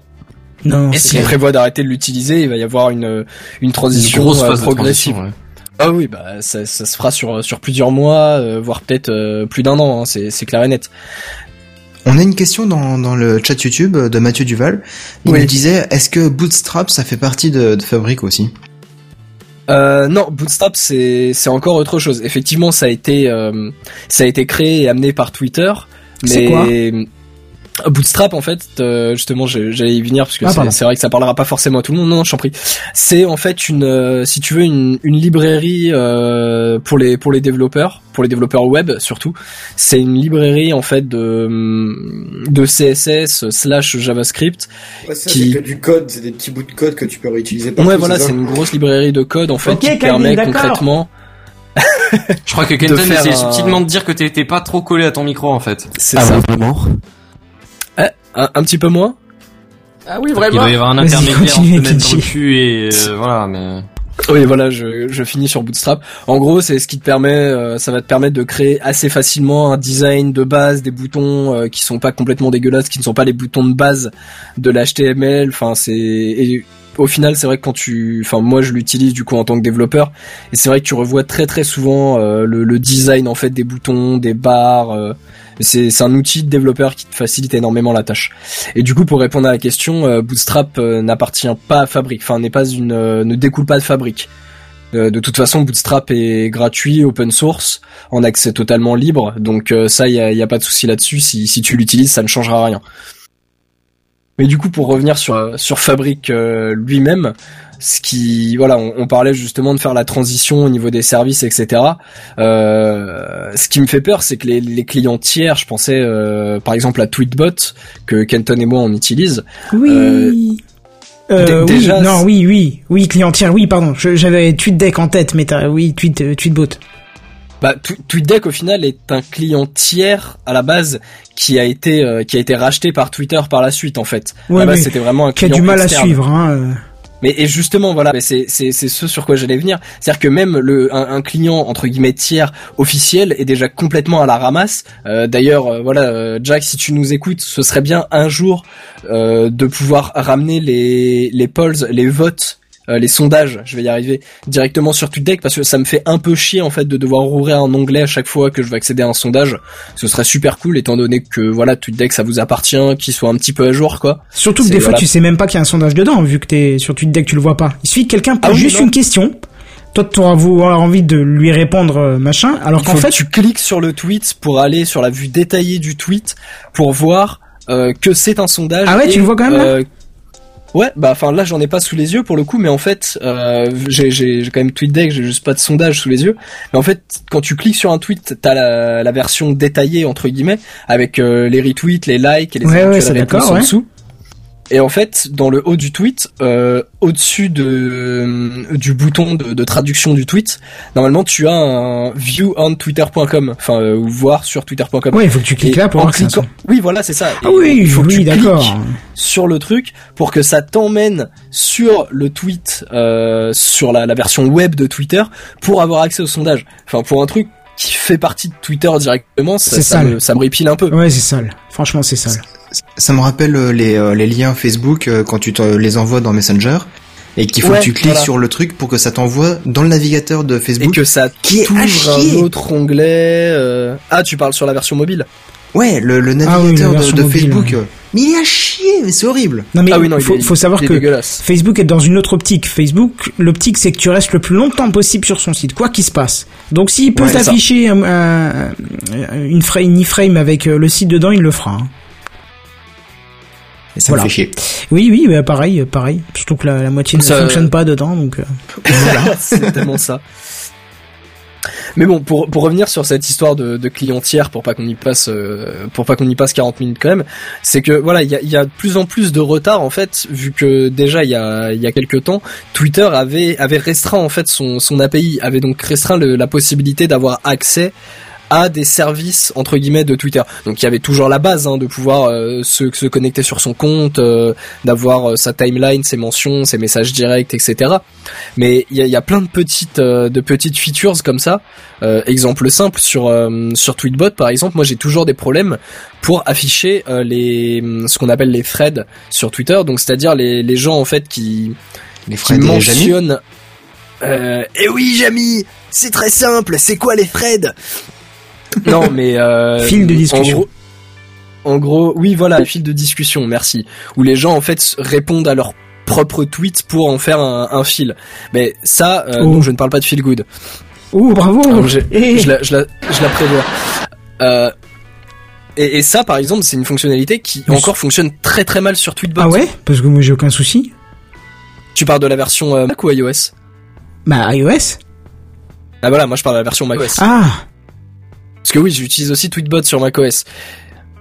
Non, Et s'ils prévoient d'arrêter de l'utiliser, il va y avoir une, une Une transition grosse phase de progressive. transition, ouais. Ah oui, bah ça, ça se fera sur, sur plusieurs mois, euh, voire peut-être euh, plus d'un an, hein, c'est, c'est clair et net. On a une question dans, dans le chat YouTube de Mathieu Duval. Il Oui. nous disait, est-ce que Bootstrap, ça fait partie de, de Fabric aussi? Euh, non, Bootstrap c'est, encore autre chose. Effectivement, ça a été euh, ça a été créé et amené par Twitter, mais Bootstrap en fait, euh, justement, j'allais y venir parce que Ah, c'est, vrai que ça parlera pas forcément à tout le monde. Non, non je t'en prie. C'est en fait une, euh, si tu veux, une, une librairie euh, pour les pour les développeurs, pour les développeurs web surtout. C'est une librairie en fait de de CSS slash JavaScript. Ouais, ça, Qui- c'est que du code, c'est des petits bouts de code que tu peux réutiliser Ouais, partout. voilà, ça c'est une grosse librairie de code en fait Ok, qui Camille, permet concrètement. Je crois que Kenton essayait un- subtilement de dire que t'étais pas trop collé à ton micro en fait. C'est Ah ça. ouais, vraiment? Un, un petit peu moins. Ah oui, vraiment. Il doit y avoir un intermédiaire continue, te mettre dans Kenji. le cul et euh, voilà, mais. Oui, voilà, je, je finis sur Bootstrap. En gros, c'est ce qui te permet, euh, ça va te permettre de créer assez facilement un design de base, des boutons euh, qui sont pas complètement dégueulasses, qui ne sont pas les boutons de base de l'HTML. Enfin, c'est et au final, c'est vrai que quand tu, enfin, moi, je l'utilise du coup en tant que développeur, et c'est vrai que tu revois très très souvent euh, le, design en fait des boutons, des barres. euh, c'est un outil de développeur qui te facilite énormément la tâche. Et du coup, pour répondre à la question, euh, Bootstrap n'appartient pas à Fabric, enfin n'est pas une, ne découle pas de Fabric. De toute façon, Bootstrap est gratuit, open source, en accès totalement libre, donc ça, il y a, y a pas de souci là-dessus. Si, si tu l'utilises, ça ne changera rien. Mais du coup, pour revenir sur sur Fabric euh, lui-même, ce qui, voilà, on, on parlait justement de faire la transition au niveau des services, etc. Euh, ce qui me fait peur, c'est que les, les clients tiers, je pensais euh, par exemple à Tweetbot que Kenton et moi on utilise. Oui. Euh, Euh, oui, non, oui, oui, oui, client tiers, oui, pardon, j'avais TweetDeck en tête, mais t'as, oui, tweet, euh, tweetbot. Bah, Tw- TweetDeck au final est un client tiers à la base qui a été euh, qui a été racheté par Twitter par la suite en fait. Ouais, mais c'était vraiment un Qui a client du mal externe. à suivre, hein. euh. Mais et justement voilà, c'est c'est c'est ce sur quoi j'allais venir, c'est-à-dire que même le un, un client entre guillemets tiers officiel est déjà complètement à la ramasse. Euh, D'ailleurs euh, voilà euh, Jack, si tu nous écoutes, ce serait bien un jour euh, de pouvoir ramener les les polls, les votes euh, les sondages, je vais y arriver, directement sur TweetDeck parce que ça me fait un peu chier en fait de devoir ouvrir un onglet à chaque fois que je veux accéder à un sondage. Ce serait super cool étant donné que voilà TweetDeck ça vous appartient, qu'il soit un petit peu à jour quoi. Surtout que des fois voilà. tu sais même pas qu'il y a un sondage dedans vu que t'es sur TweetDeck tu le vois pas. Il suffit que quelqu'un pose Ah juste non. une question. Toi tu auras envie de lui répondre euh, machin alors qu'en fait que tu cliques sur le tweet pour aller sur la vue détaillée du tweet pour voir euh, que c'est un sondage. Ah ouais, et, tu le vois quand même, là? euh, Ouais, bah enfin là j'en ai pas sous les yeux pour le coup, mais en fait euh, j'ai quand même TweetDeck, j'ai juste pas de sondage sous les yeux. Mais en fait quand tu cliques sur un tweet, t'as la, la version détaillée entre guillemets avec euh, les retweets, les likes et les Ouais, ouais, réponses en dessous. Et en fait, dans le haut du tweet, euh, au-dessus de euh, du bouton de, de traduction du tweet, normalement tu as un view on twitter.com, enfin euh, voir sur twitter.com. Ouais, il faut que tu cliques Et là pour voir que cliquant- Oui, voilà, c'est ça. Ah oui, il faut que oui, tu cliques sur le truc pour que ça t'emmène sur le tweet, euh, sur la, la version web de Twitter, pour avoir accès au sondage. Enfin, pour un truc qui fait partie de Twitter directement, ça, C'est ça, sale. me, ça me répile un peu. Ouais, c'est sale. Franchement, c'est sale. Ça me rappelle euh, les, euh, les liens Facebook euh, quand tu te les envoies dans Messenger et qu'il faut Ouais, que tu cliques voilà. sur le truc pour que ça t'envoie dans le navigateur de Et Facebook. que ça Qui t'ouvre un autre onglet. euh, Ah, tu parles sur la version mobile Ouais, le, le Ah oui, navigateur de, version de mobile, Facebook. ouais. Mais il est à chier, mais c'est horrible. Non mais Ah oui, non, il faut, est- faut savoir il est que dégueulasse. Facebook est dans une autre optique. Facebook, l'optique c'est que tu restes le plus longtemps possible sur son site, quoi qu'il se passe. Donc s'il peut Ouais, t'afficher un- un- une frame, une iframe avec le site dedans, il le fera. hein. Et ça Voilà. me fait chier. Oui, oui, bah, pareil, euh, pareil. Surtout que la, la moitié ne fonctionne pas dedans, donc. euh, c'est tellement ça. Mais bon, pour, pour revenir sur cette histoire de, de client tiers, pour pas qu'on y passe, euh, pour pas qu'on y passe 40 minutes quand même, c'est que voilà, il y a, il y a de plus en plus de retard en fait, vu que déjà il y a, il y a quelques temps, Twitter avait avait restreint en fait son, son API, avait donc restreint le- la possibilité d'avoir accès à des services entre guillemets de Twitter. Donc il y avait toujours la base hein, de pouvoir euh, se, se connecter sur son compte, euh, d'avoir euh, sa timeline, ses mentions, ses messages directs, etc. Mais il y a, il y a plein de petites de petites features comme ça. Exemple simple sur sur Tweetbot par exemple, moi j'ai toujours des problèmes pour afficher les ce qu'on appelle les threads sur Twitter. Donc c'est-à-dire les les gens en fait qui Les qui Fred et Eh oui, Jamy, c'est très simple. C'est quoi les Fred Non, mais euh, Fil de discussion. En gros, en gros, oui, voilà, fil de discussion. Merci. Où les gens en fait répondent à leur propre tweet pour en faire un, un fil. Mais ça, euh, Oh. non, je ne parle pas de feel good. Oh, bravo. Alors, j'ai- Eh. je, la, je, la, je la prévois. Euh, et, et ça, par exemple, c'est une fonctionnalité qui Mais encore fonctionne très très mal sur Tweetbot. Ah ouais? Parce que moi j'ai aucun souci. Tu parles de la version euh, Mac ou iOS? Bah iOS. Ah voilà, moi je parle de la version macOS. Ah. Parce que oui, j'utilise aussi Tweetbot sur macOS.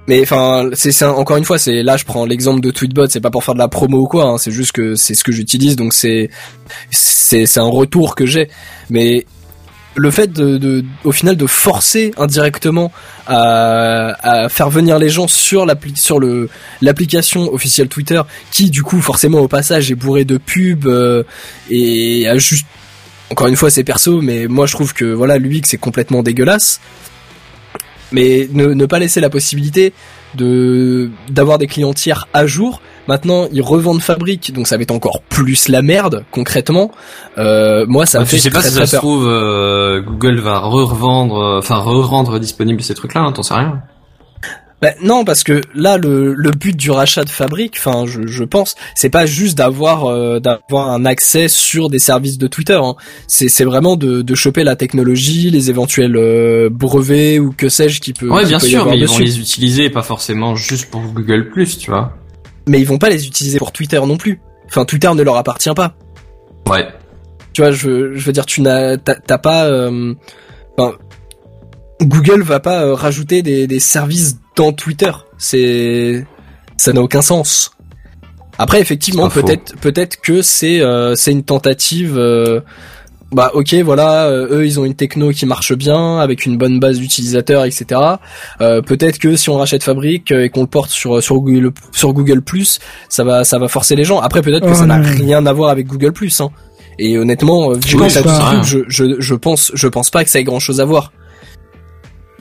Mais enfin, c'est encore une fois, c'est là je prends l'exemple de Tweetbot, c'est pas pour faire de la promo ou quoi, hein, c'est juste que c'est ce que j'utilise, donc c'est c'est c'est un retour que j'ai. Mais le fait de, de au final de forcer indirectement à, à faire venir les gens sur l'appli sur le l'application officielle Twitter, qui du coup forcément au passage est bourré de pubs euh, et a juste encore une fois c'est perso, mais moi je trouve que voilà l'UX c'est complètement dégueulasse mais ne, ne pas laisser la possibilité de d'avoir des clients tiers à jour. Maintenant, ils revendent fabrique, donc ça va être encore plus la merde concrètement. Euh, moi, ça Bah, me fait sais pas si ça se trouve, euh, Google va re-revendre, euh, enfin re-rendre disponible ces trucs-là, hein, t'en sais rien. Bah, non, parce que là, le, le but du rachat de fabrique, enfin, je, je pense, c'est pas juste d'avoir euh, d'avoir un accès sur des services de Twitter. Hein. C'est c'est vraiment de, de choper la technologie, les éventuels euh, brevets ou que sais-je qui peut. Ouais, bien peut sûr, mais ils vont les utiliser, pas forcément juste pour Google+, tu vois. Mais ils vont pas les utiliser pour Twitter non plus. Enfin, Twitter ne leur appartient pas. Ouais. Tu vois, je, je veux dire, tu n'as, t'as, t'as pas, euh, enfin, Google va pas euh, rajouter des, des services dans Twitter. C'est, ça n'a aucun sens. Après, effectivement, peut-être, peut-être que c'est, euh, c'est une tentative. euh, bah, ok, voilà, euh, eux, ils ont une techno qui marche bien avec une bonne base d'utilisateurs, etc. Euh, peut-être que si on rachète Fabric euh, et qu'on le porte sur sur Google sur Google ça va ça va forcer les gens. Après, peut-être que Oh ça n'a rien à voir avec Google Hein. Et honnêtement, vu truc, je, je, je pense, je pense pas que ça ait grand chose à voir.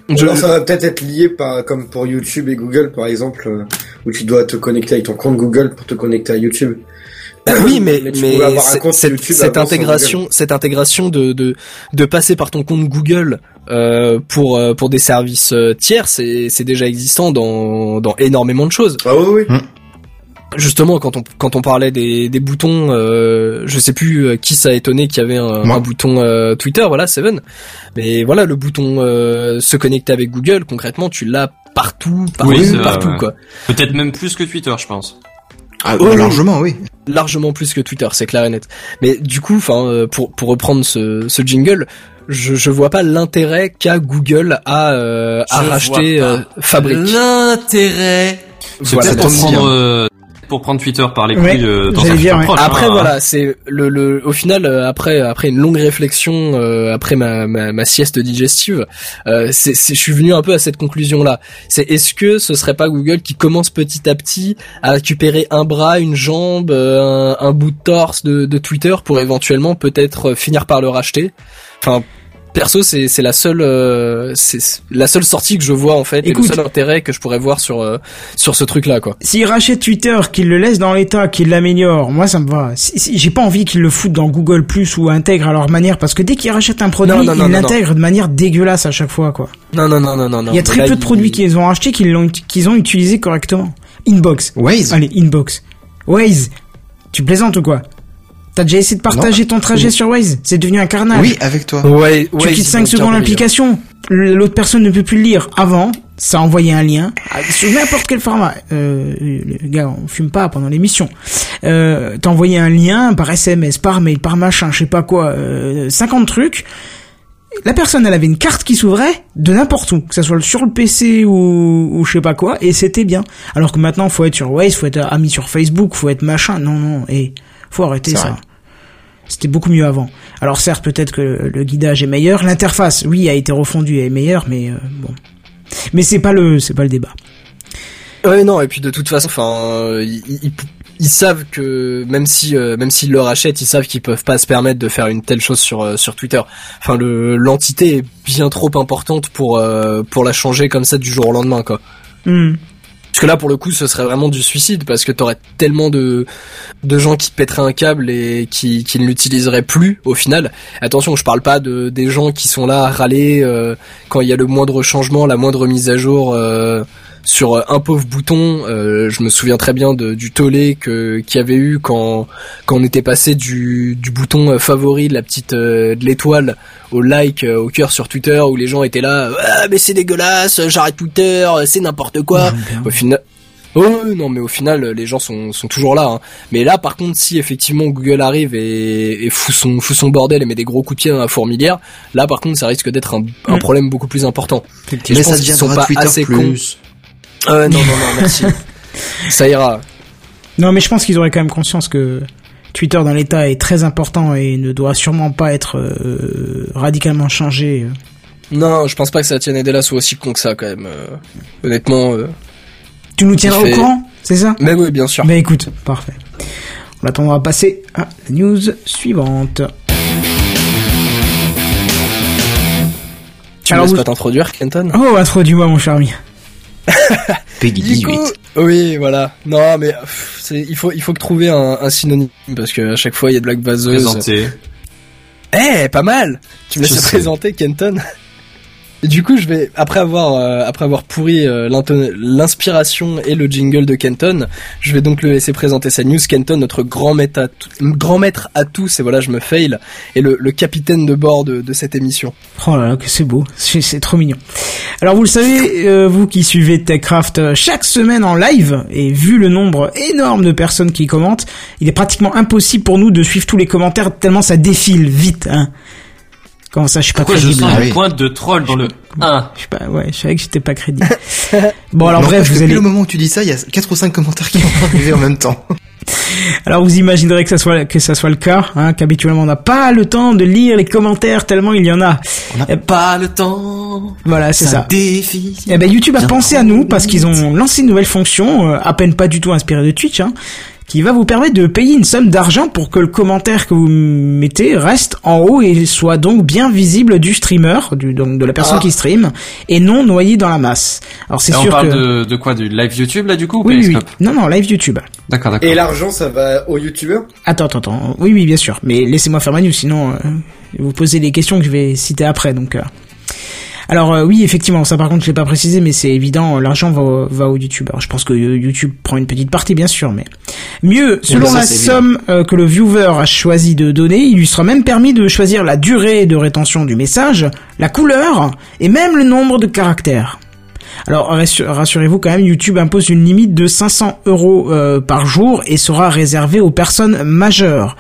Je- Alors, ça va peut-être être lié par, comme pour YouTube et Google, par exemple, euh, où tu dois te connecter avec ton compte Google pour te connecter à YouTube. Oui, mais, Mais cette, intégration, cette intégration de, de de passer par ton compte Google euh, pour euh, pour des services euh, tiers, c'est c'est déjà existant dans dans énormément de choses. Ah oui, oui. Justement, quand on quand on parlait des des boutons, euh, je sais plus euh, qui ça a étonné qu'il y avait un, un bouton euh, Twitter, voilà Seven. Mais voilà, le bouton euh, se connecter avec Google, concrètement, tu l'as partout, partout, Oui, partout quoi. Peut-être même plus que Twitter, je pense. Ah, Oh, largement, oui. largement plus que Twitter, c'est clair et net. Mais du coup, enfin, euh, pour pour reprendre ce, ce jingle, je je vois pas l'intérêt qu'a Google à euh, à racheter euh, Fabric. L'intérêt. C'est Voilà. peut-être pour aussi, prendre, hein. euh, pour prendre Twitter par les couilles euh, dans dire, ouais. proche. Après hein. voilà, c'est le le au final euh, après après une longue réflexion euh, après ma, ma ma sieste digestive, euh, c'est c'est- je suis venu un peu à cette conclusion là. C'est est-ce que ce serait pas Google qui commence petit à petit à récupérer un bras, une jambe, euh, un, un bout de torse de de Twitter pour éventuellement peut-être finir par le racheter? Enfin Perso, c'est c'est la seule euh, c'est la seule sortie que je vois en fait et le seul intérêt que je pourrais voir sur euh, sur ce truc là quoi. S'il rachète Twitter, qu'il le laisse dans l'état, qu'il l'améliore, moi ça me va. Si- si- J'ai pas envie qu'ils le foutent dans Google Plus ou intègrent à leur manière, parce que dès qu'ils rachètent un produit, Non, non, non, ils l'intègrent de manière dégueulasse à chaque fois, quoi. Non non non non non. Il y a très là, peu de il- produits qu'ils ont achetés qu'ils l'ont qu'ils ont utilisé correctement. Inbox. Waze. Allez, inbox. Waze. Tu plaisantes ou quoi? T'as déjà essayé de partager ton trajet sur Waze C'est devenu un carnage. Oui, avec toi. Ouais, Tu quittes ils 5 ont secondes l'application, l'autre personne ne peut plus le lire. Avant, ça envoyait un lien ah, sur n'importe quel format. Euh, le gars, on fume pas pendant l'émission. Euh, T'envoyais un lien par SMS, par mail, par machin, je sais pas quoi, euh, 50 trucs. La personne, elle avait une carte qui s'ouvrait de n'importe où, que ça soit sur le PC ou, ou je sais pas quoi, et c'était bien. Alors que maintenant, faut être sur Waze, faut être ami sur Facebook, faut être machin. Non, non, et faut arrêter ça. C'était beaucoup mieux avant. Alors certes, peut-être que le guidage est meilleur, l'interface, oui, a été refondue et est meilleure, mais euh, bon. Mais c'est pas le, c'est pas le débat. Ouais non et puis de toute façon enfin ils, ils- ils savent que même si euh, même s'ils le rachètent ils savent qu'ils peuvent pas se permettre de faire une telle chose sur euh, sur Twitter. Enfin le l'entité est bien trop importante pour euh, pour la changer comme ça du jour au lendemain quoi. Hmm. Parce que là pour le coup ce serait vraiment du suicide parce que t'aurais tellement de de gens qui pèteraient un câble et qui qui ne l'utiliseraient plus au final. Attention je parle pas de des gens qui sont là à râler euh, quand il y a le moindre changement, la moindre mise à jour. euh, sur euh, un pauvre bouton. Euh, je me souviens très bien de, du tollé que qu'il y avait eu quand quand on était passé du, du bouton euh, favori de la petite euh, de l'étoile au like euh, au cœur sur Twitter où les gens étaient là ah mais c'est dégueulasse j'arrête Twitter c'est n'importe quoi au final Oh non mais au final les gens sont, sont toujours là hein. mais là par contre si effectivement Google arrive et, et fout son fout son bordel et met des gros coups de pied dans la fourmilière là par contre ça risque d'être un, un Mm. problème beaucoup plus important Mais je ça qu'ils sont pas Twitter assez plus. Ouais, non, non, non, merci. Ça ira. Non, mais je pense qu'ils auraient quand même conscience que Twitter dans l'état est très important et ne doit sûrement pas être euh, radicalement changé. Non, je pense pas que Satya Nadella soit aussi con que ça, quand même. euh, honnêtement. euh. Tu nous tiendras fait- au courant, c'est ça? Mais oui, bien sûr. Bah écoute, parfait. On attendra à passer à la news suivante. Tu me Alors, laisses vous- pas t'introduire, Kenton? Oh, introduis-moi mon cher ami. Peggy Du 18. coup, oui, voilà. Non, mais pff, c'est, il faut, il faut que trouver un, un synonyme parce que à chaque fois il y a de blagues vaseuses. Présenté. Eh, pas mal. Tu me laisses présenter, Kenton? Du coup, je vais après avoir euh, après avoir pourri euh, l'inspiration et le jingle de Kenton, je vais donc le laisser présenter sa news. Kenton, notre grand maître à, grand maître à tous, et voilà, je me fail, et le, le capitaine de bord de, de cette émission. Oh là là, que c'est beau, c'est c'est trop mignon. Alors vous le savez, euh, vous qui suivez TechCraft euh, chaque semaine en live, et vu le nombre énorme de personnes qui commentent, il est pratiquement impossible pour nous de suivre tous les commentaires tellement ça défile vite. Hein. Comment ça, je suis pas Pourquoi je crédible sens Ah une pointe de troll dans le 1 Je suis pas, ouais, je savais que j'étais pas crédible. bon alors Non, bref, vous depuis allez, le moment où tu dis ça, il y a 4 ou 5 commentaires qui vont arriver en même temps. alors vous imaginerez que ça soit que ça soit le cas, hein, qu'habituellement on n'a pas le temps de lire les commentaires tellement il y en a. On n'a Eh, Pas le temps. Voilà, c'est ça. défie. Eh ben YouTube a pensé à nous parce qu'ils ont lancé une nouvelle fonction, euh, à peine pas du tout inspirée de Twitch, hein, qui va vous permettre de payer une somme d'argent pour que le commentaire que vous mettez reste en haut et soit donc bien visible du streamer, du, donc de la personne Ah. qui stream, et non noyé dans la masse. Alors c'est Et on sûr parle que... de, de quoi? Du live YouTube là du coup ou Oui, oui, Non, non, live YouTube. D'accord, d'accord. Et l'argent, ça va aux youtubeurs? Attends, attends, attends. Oui, oui, bien sûr. Mais laissez-moi faire ma news, sinon euh, vous posez les questions que je vais citer après. Donc, euh. Alors euh, oui, effectivement, ça par contre je l'ai pas précisé, mais c'est évident, euh, l'argent va, au- va aux youtubeurs. Je pense que euh, YouTube prend une petite partie, bien sûr, mais mieux, selon ça, la somme euh, que le viewer a choisi de donner, il lui sera même permis de choisir la durée de rétention du message, la couleur et même le nombre de caractères. Alors rassu- rassurez-vous quand même, YouTube impose une limite de 500 euros euh, par jour et sera réservée aux personnes majeures.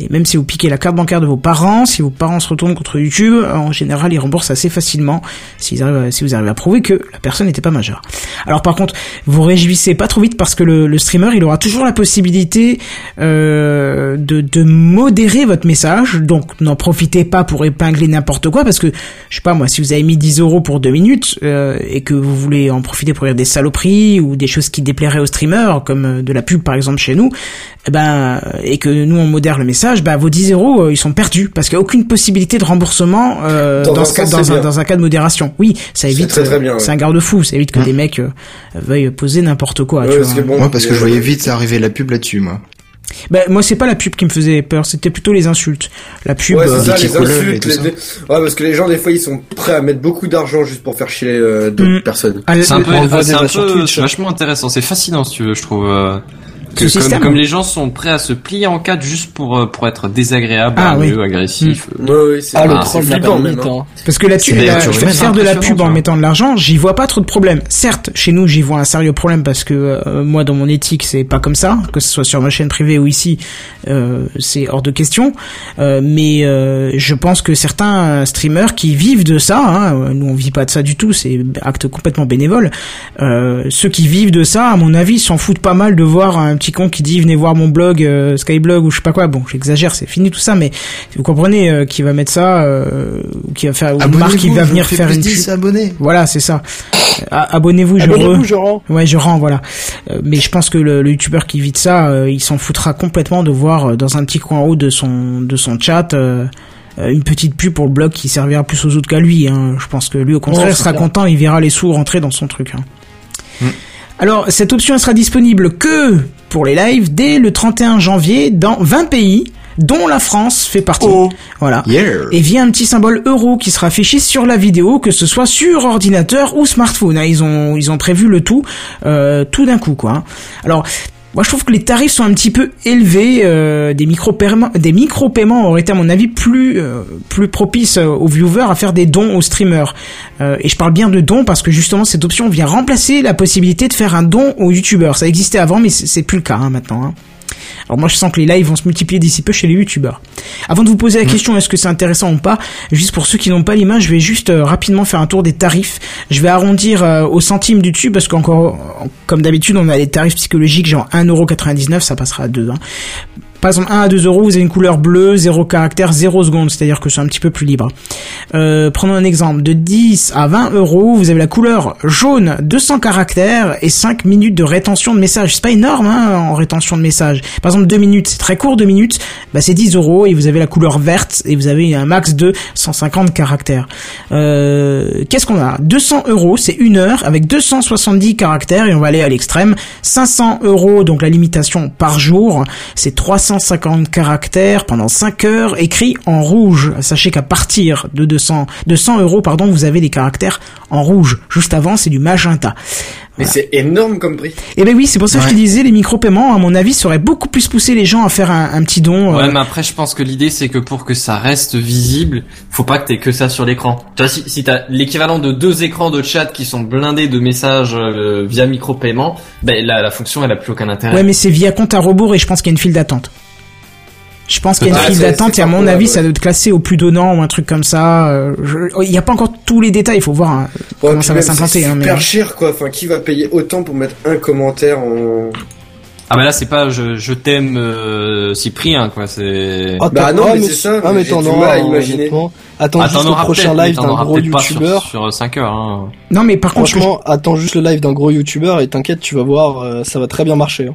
Et même si vous piquez la carte bancaire de vos parents, si vos parents se retournent contre YouTube, en général ils remboursent assez facilement si vous arrivez à prouver que la personne n'était pas majeure. Alors par contre, vous réjouissez pas trop vite parce que le, streamer il aura toujours la possibilité euh, de, modérer votre message, donc n'en profitez pas pour épingler n'importe quoi parce que je sais pas moi, si vous avez mis 10 euros pour deux minutes euh, et que vous voulez en profiter pour dire des saloperies ou des choses qui déplairaient aux streamers comme euh, de la pub par exemple chez nous, eh ben et que nous on modère le message, ben vos 10 euros euh, ils sont perdus parce qu'il n'y a aucune possibilité de remboursement euh, Dans dans, un ce cas, sens, dans, c'est un, bien. dans un cas de modération. Oui, ça évite. très, très euh, bien, ouais. C'est un garde-fou, ça évite que des mecs euh, veuillent poser n'importe quoi. Ouais, tu parce vois. que bon, Moi, parce que je voyais vite arriver la pub là-dessus, moi. Ben, moi c'est pas la pub qui me faisait peur, c'était plutôt les insultes. La pub. Ouais, euh, c'est ça, les insultes. tout les- ça. les- Ouais, parce que les gens, des fois, ils sont prêts à mettre beaucoup d'argent juste pour faire chier euh, d'autres Mm. personnes. ah, C'est un peu, c'est c'est vachement intéressant. C'est fascinant, si tu veux, je trouve. Euh, que Ce comme, système. comme les gens sont prêts à se plier en quatre juste pour euh, pour être désagréables, Ah, oui. agressifs. euh, Ouais, ouais, c'est Ah, le troll flippant même. hein. hein. Parce que là-dessus, faire de la pub en mettant de l'argent, j'y vois pas trop de problème. Certes, chez nous, j'y vois un sérieux problème parce que euh, moi, dans mon éthique, c'est pas comme ça, que ce soit sur ma chaîne privée ou ici, euh, c'est hors de question. Euh, mais euh, je pense que certains streamers qui vivent de ça, hein, euh, nous on vit pas de ça du tout, c'est acte complètement bénévole. Euh, ceux qui vivent de ça, à mon avis, s'en foutent pas mal de voir un petit con qui dit venez voir mon blog euh, Skyblog ou je sais pas quoi. Bon, j'exagère, c'est fini tout ça, mais vous comprenez euh, qui va mettre ça, euh, ou qui va faire ou une marque qui va venir vous faire une 10 pub. abonnés. Voilà, c'est ça. Euh, Abonnez-vous, je je rends. Ouais, je rends, voilà. Euh, mais je pense que le, le youtubeur qui vit de ça, euh, il s'en foutra complètement de voir euh, dans un petit coin en haut de son de son chat une petite pub pour le blog qui servira plus aux autres qu'à lui. Hein. Je pense que lui, au contraire, Ouais, sera clair. content, il verra les sous rentrer dans son truc. Hein. Mm. Alors, cette option elle sera disponible que pour les lives dès le 31 janvier dans 20 pays, dont la France fait partie. Voilà. Yeah. Et via un petit symbole euro qui sera affiché sur la vidéo, que ce soit sur ordinateur ou smartphone. hein. Ils ont ils ont prévu le tout, euh, tout d'un coup quoi. Alors moi je trouve que les tarifs sont un petit peu élevés, euh, des micro paiements des micro paiements auraient été à mon avis plus euh, plus propices euh, aux viewers à faire des dons aux streamers. Euh, et je parle bien de dons parce que justement cette option vient remplacer la possibilité de faire un don aux youtubeurs. Ça existait avant mais c'est plus le cas hein, maintenant. hein. Alors moi je sens que les lives vont se multiplier d'ici peu chez les youtubeurs. Avant de vous poser la question est-ce que c'est intéressant ou pas, juste pour ceux qui n'ont pas l'image, je vais juste euh, rapidement faire un tour des tarifs. Je vais arrondir euh, au centime du tube parce qu'encore comme d'habitude on a les tarifs psychologiques genre 1,99€, ça passera à 2 hein. Par exemple, 1 à 2 euros, vous avez une couleur bleue, 0 caractère, 0 seconde, c'est-à-dire que c'est un petit peu plus libre. Euh, prenons un exemple. De 10 à 20 euros, vous avez la couleur jaune, 200 caractères et 5 minutes de rétention de message. C'est pas énorme hein, en rétention de message. Par exemple, 2 minutes, c'est très court, 2 minutes, bah, c'est 10 euros et vous avez la couleur verte et vous avez un max de 150 caractères. Euh, Qu'est-ce qu'on a? 200 euros, c'est une heure avec 270 caractères et on va aller à l'extrême. 500 euros, donc la limitation par jour, c'est 350 caractères pendant 5 heures écrits en rouge. Sachez qu'à partir de 200, de 100 euros, pardon, vous avez des caractères en rouge. Juste avant, c'est du magenta. Mais c'est énorme comme prix. Et ben oui, c'est pour ça que je te Ouais. disais, les micro-paiements, à mon avis, ça aurait beaucoup plus poussé les gens à faire un, un petit don. Ouais, euh, mais après, je pense que l'idée, c'est que pour que ça reste visible, faut pas que t'aies que ça sur l'écran. Tu vois, si, si t'as l'équivalent de deux écrans de chat qui sont blindés de messages euh, via micro-paiement, ben, la, la fonction, elle a plus aucun intérêt. Ouais, mais c'est via compte à rebours et je pense qu'il y a une file d'attente. Je pense qu'il y a une file d'attente et à mon avis, ouais. ça doit être classé au plus donnant ou un truc comme ça. euh, je- Il n'y a pas encore tous les détails, il faut voir hein, Ouais, comment ça va s'implanter. C'est hein, mais... super cher quoi. Enfin, qui va payer autant pour mettre un commentaire en. Ah, bah là, c'est pas je, je t'aime euh, Cyprien, quoi, c'est... Ah, Bah non, ah, mais c'est ça, Ah, mais t'en auras, imaginer. Attends Ah, juste le prochain mais live d'un gros sur, youtubeur. sur 5 heures, hein. Non, mais par contre, je- attends juste le live d'un gros youtubeur et t'inquiète, tu vas voir, euh, ça va très bien marcher. hein.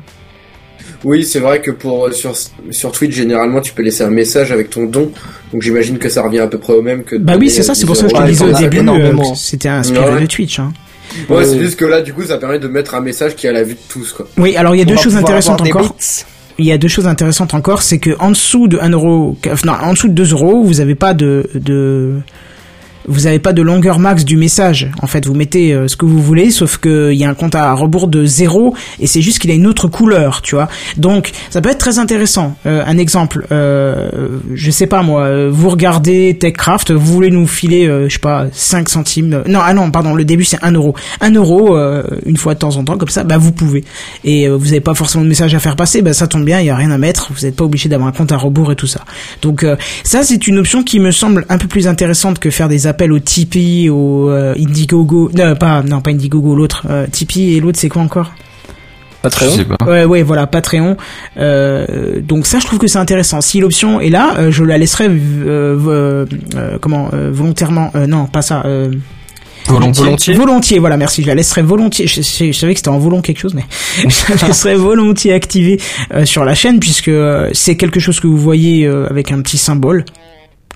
Oui, c'est vrai que pour sur sur Twitch généralement tu peux laisser un message avec ton don. Donc j'imagine que ça revient à peu près au même que. Bah oui, c'est ça, euh, c'est pour 10 ça que je te disais au début euh, c'était inspiré Ouais. de Twitch. Hein. Ouais, c'est juste que là du coup ça permet de mettre un message qui est à la vue de tous quoi. Oui, alors il y a On deux choses intéressantes encore. bits. Il y a deux choses intéressantes encore, c'est que en dessous de 1 euro, non, en dessous de 2 euros, vous avez pas de, de, vous avez pas de longueur max du message. En fait, vous mettez euh, ce que vous voulez, sauf que il y a un compte à rebours de zéro et c'est juste qu'il a une autre couleur, tu vois. Donc, ça peut être très intéressant. Euh, un exemple, euh, je sais pas moi, euh, vous regardez TechCraft, vous voulez nous filer, je sais pas, 5 centimes. non, ah non, pardon, le début c'est 1 euro. 1 euro une fois de temps en temps, comme ça, bah vous pouvez. Et vous avez pas forcément de message à faire passer, bah ça tombe bien, il y a rien à mettre. Vous n'êtes pas obligé d'avoir un compte à rebours et tout ça. Donc ça c'est une option qui me semble un peu plus intéressante que faire des appels au Tipeee, au euh, Indiegogo. Non, pas non pas Indiegogo, l'autre euh, Tipeee et l'autre c'est quoi encore? Je Patreon. sais pas. Ouais, ouais, voilà, Patreon. Euh, donc ça, je trouve que c'est intéressant. Si l'option est là, euh, je la laisserai euh, euh, euh, comment euh, volontairement. euh, non, pas ça. Euh, Volontiers. Volontiers. volontiers, voilà, merci. Je la laisserai volontiers. Je, je- je savais que c'était en volant quelque chose, mais je la laisserai volontiers activée euh, sur la chaîne puisque euh, c'est quelque chose que vous voyez euh, avec un petit symbole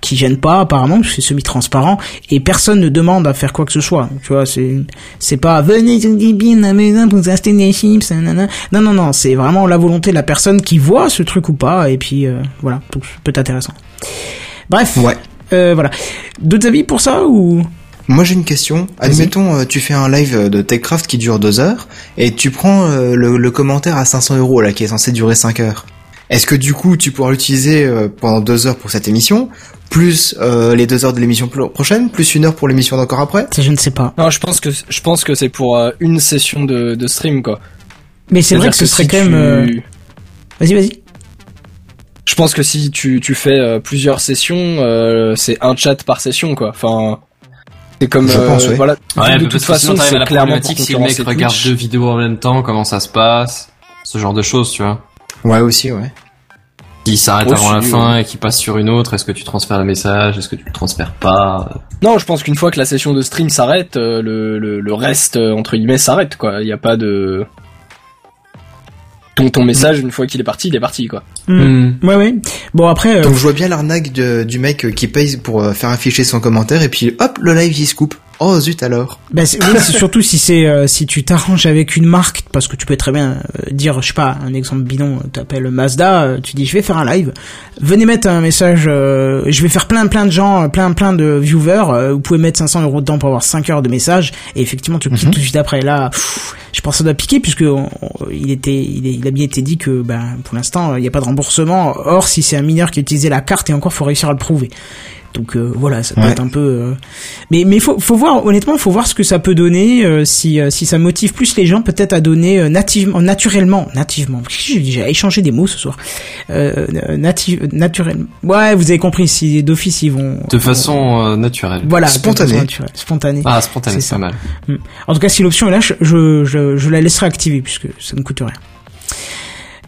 qui gêne pas apparemment c'est semi-transparent et personne ne demande à faire quoi que ce soit tu vois c'est c'est pas venez Gibin à la maison pour acheter des chips nanana. non non non c'est vraiment la volonté de la personne qui voit ce truc ou pas et puis euh, voilà donc peut être intéressant bref Ouais. euh, voilà d'autres avis pour ça ou? Moi j'ai une question. Admettons, euh, tu fais un live de TechCraft qui dure deux heures et tu prends le, le commentaire à 500 euros là qui est censé durer 5 heures. Est-ce que du coup tu pourras l'utiliser euh, pendant deux heures pour cette émission, plus euh, les deux heures de l'émission pro- prochaine, plus une heure pour l'émission d'encore après? Ça je ne sais pas Non, je pense que je pense que c'est pour euh, une session de, de stream quoi. mais c'est vrai que ce serait si quand même tu- vas-y vas-y Je pense que si tu tu fais euh, plusieurs sessions, euh, c'est un chat par session quoi. Enfin, c'est comme Je euh, pense, ouais. voilà. Ouais, de toute façon, c'est la clairement si le mec regarde Twitch. deux vidéos en même temps, comment ça se passe, ce genre de choses, tu vois. Ouais aussi, ouais. S'il s'arrête avant la ouais. fin et qu'il passe sur une autre, est-ce que tu transfères le message, est-ce que tu le transfères pas Non, je pense qu'une fois que la session de stream s'arrête, euh, le, le le reste euh, entre guillemets s'arrête quoi. Il y a pas de ton ton message une fois qu'il est parti, il est parti quoi. Hmm. ouais ouais bon après euh, Donc je vois bien l'arnaque de- du mec euh, qui paye pour euh, faire afficher son commentaire et puis hop, le live il se coupe. Oh zut alors. Bah, c'est- oui, c'est surtout si c'est euh, si tu t'arranges avec une marque parce que tu peux très bien euh, dire je sais pas un exemple bidon euh, t'appelles Mazda euh, tu dis je vais faire un live. Venez mettre un message je vais faire plein plein de gens plein plein de viewers vous pouvez mettre 500 euros dedans pour avoir 5 heures de message et effectivement tu cliques tout de suite après. Là pff, je pense que ça doit piquer puisque on- on- il était il, a bien été dit que ben pour l'instant il n'y a pas de remboursement. Or si c'est un mineur qui a utilisé la carte et encore faut réussir à le prouver donc euh, voilà, ça peut Ouais. être un peu. euh, Mais mais faut faut voir honnêtement, faut voir ce que ça peut donner euh, si euh, si ça motive plus les gens peut-être à donner euh, nativement, naturellement, nativement. J'ai échangé des mots ce soir. Euh, native, naturellement. Ouais, vous avez compris. Si d'office ils vont. De façon euh, naturelle. Voilà, Spontané. de façon naturelle, spontané. Ah, spontané, C'est pas mal. En tout cas, si l'option est là, je, je, je, je la laisserai activer puisque ça ne coûte rien.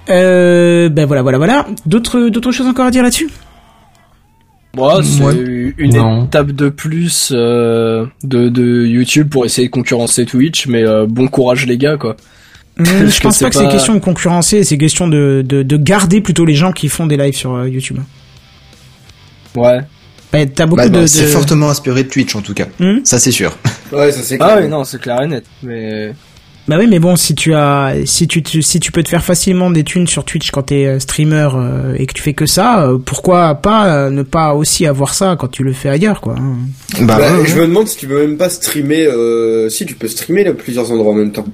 Euh, ben voilà, voilà, voilà. D'autres, d'autres choses encore à dire là-dessus? Moi, c'est Ouais. une Non. étape de plus euh, de, de YouTube pour essayer de concurrencer Twitch, mais euh, bon courage les gars quoi. Je pense pas que c'est pas- question de concurrencer, c'est question de, de, de garder plutôt les gens qui font des lives sur euh, YouTube. Ouais. Bah, T'as beaucoup Bah, de, bah, de- C'est fortement inspiré de Twitch en tout cas. Hum Ça c'est sûr. Ouais, ça c'est Ah oui non c'est clair et net. Mais Bah oui, mais bon, si tu as, si tu, te- si tu peux te faire facilement des thunes sur Twitch quand t'es euh, streamer euh, et que tu fais que ça, euh, pourquoi pas euh, ne pas aussi avoir ça quand tu le fais ailleurs, quoi. hein. Bah, Bah, ouais. Je me demande si tu peux même pas streamer. Euh... Si tu peux streamer à plusieurs endroits en même temps.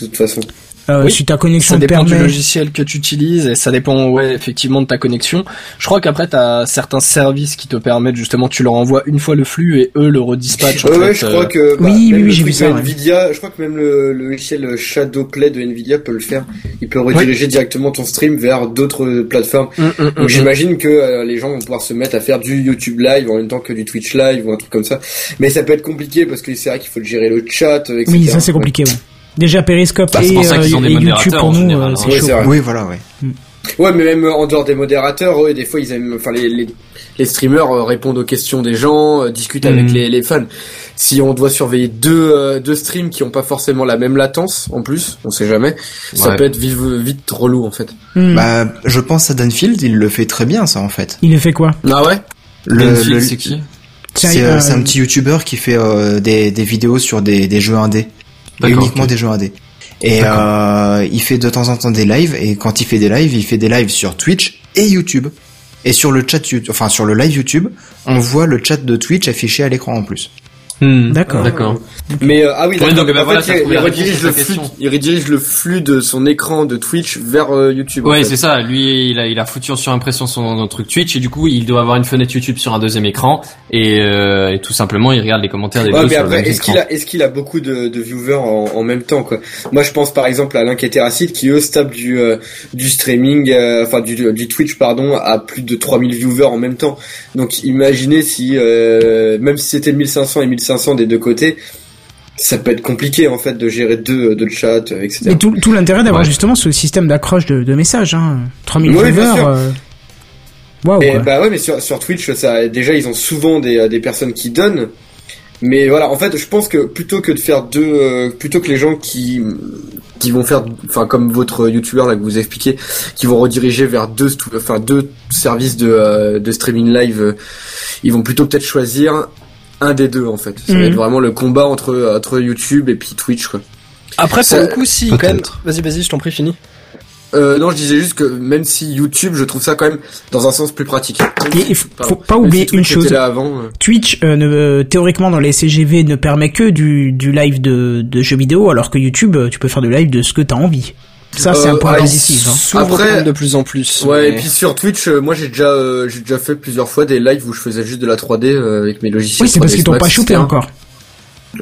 De toute façon. Euh, Oui, si ta connexion ça dépend du logiciel que tu utilises et ça dépend ouais effectivement de ta connexion. Je crois qu'après t'as certains services qui te permettent justement tu leur envoies une fois le flux et eux le redispatchent. en Ouais, ouais, je euh, crois que. bah, oui, oui, le j'ai vu ça, ouais. Nvidia, je crois que même le, le logiciel Shadowplay de Nvidia peut le faire. Il peut rediriger directement ton stream vers d'autres plateformes. hum, hum, hum, Donc j'imagine que euh, les gens vont pouvoir se mettre à faire du YouTube live en même temps que du Twitch live ou un truc comme ça. Mais ça peut être compliqué parce que c'est vrai qu'il faut gérer le chat, euh, etc. Oui, ça c'est compliqué, ouais. Déjà Periscope Bah, et, ça euh, et YouTube pour en nous, euh, hein. c'est Ouais, chaud. c'est vrai. Oui, voilà, ouais. Ouais, mais même en dehors des modérateurs, ouais, des fois ils aiment, enfin les, les, les streamers euh, répondent aux questions des gens, euh, discutent avec Mhm. les, les fans. Si on doit surveiller deux euh, deux streams qui ont pas forcément la même latence, en plus, on sait jamais, ça peut être vite, vite relou en fait. Hmm. Bah, je pense à Danfield, il le fait très bien, ça, en fait. Il a fait quoi? Ah ouais? Le, Benfield, le- c'est qui? C'est un- euh, petit youtubeur qui fait euh, des, des vidéos sur des, des jeux indés. Uniquement des jeux indés. Et euh, il fait de temps en temps des lives, et quand il fait des lives, il fait des lives sur Twitch et YouTube. Et sur le chat, enfin sur le live YouTube, on voit le chat de Twitch affiché à l'écran en plus. Hmm, D'accord. D'accord. Mais euh, ah oui, Ouais, d'accord. donc, bah, en voilà, fait, ça il, redirige le flux, il redirige le flux de son écran de Twitch vers euh, YouTube. en Ouais, fait. c'est ça. Lui, il a, il a foutu en surimpression son, son truc Twitch et du coup, il doit avoir une fenêtre YouTube sur un deuxième écran et, euh, et tout simplement, il regarde les commentaires des Ouais, deux mais sur le après, même est-ce écran. qu'il a, est-ce qu'il a beaucoup de, de viewers en, en même temps, quoi? Moi, je pense par exemple à Link et Terracid qui eux stabent du euh, du streaming, euh, enfin du, du Twitch pardon, à plus de 3000 viewers en même temps. Donc, imaginez si euh, même si c'était 1500 et 1500 des deux côtés, ça peut être compliqué en fait de gérer deux deux chats, euh, etc. Mais tout, tout l'intérêt d'avoir Ouais. justement ce système d'accroche de, de messages, hein. 3000 Oui, bien viewers. euh. Et bah ouais, mais sur, sur Twitch, ça, déjà, ils ont souvent des, euh, des personnes qui donnent. Mais voilà, en fait, je pense que plutôt que de faire deux, euh, plutôt que les gens qui qui vont faire, enfin comme votre youtubeur là que vous expliquez, qui vont rediriger vers deux, enfin deux services de euh, de streaming live, euh, ils vont plutôt peut-être choisir un des deux en fait. Ça va Mhm. être vraiment le combat entre entre YouTube et puis Twitch quoi. Après, pour Ça- le coup, si, quand même. peut-être. Vas-y, vas-y, je t'en prie, fini. Euh, non, je disais juste que même si YouTube, je trouve ça quand même dans un sens plus pratique. Et il faut, Pardon. pas si oublier Twitch une chose. là avant. euh. Twitch, euh, ne, euh, théoriquement dans les CGV, ne permet que du, du live de, de jeux vidéo, alors que YouTube, tu peux faire du live de ce que t'as envie. Ça, c'est Euh, un point ouais, positif. Hein. Après- de plus en plus. Ouais, mais- et puis sur Twitch, euh, moi j'ai déjà euh, j'ai déjà fait plusieurs fois des lives où je faisais juste de la 3D euh, avec mes logiciels. Oui, c'est parce 3ds qu'ils t'ont pas chopé encore.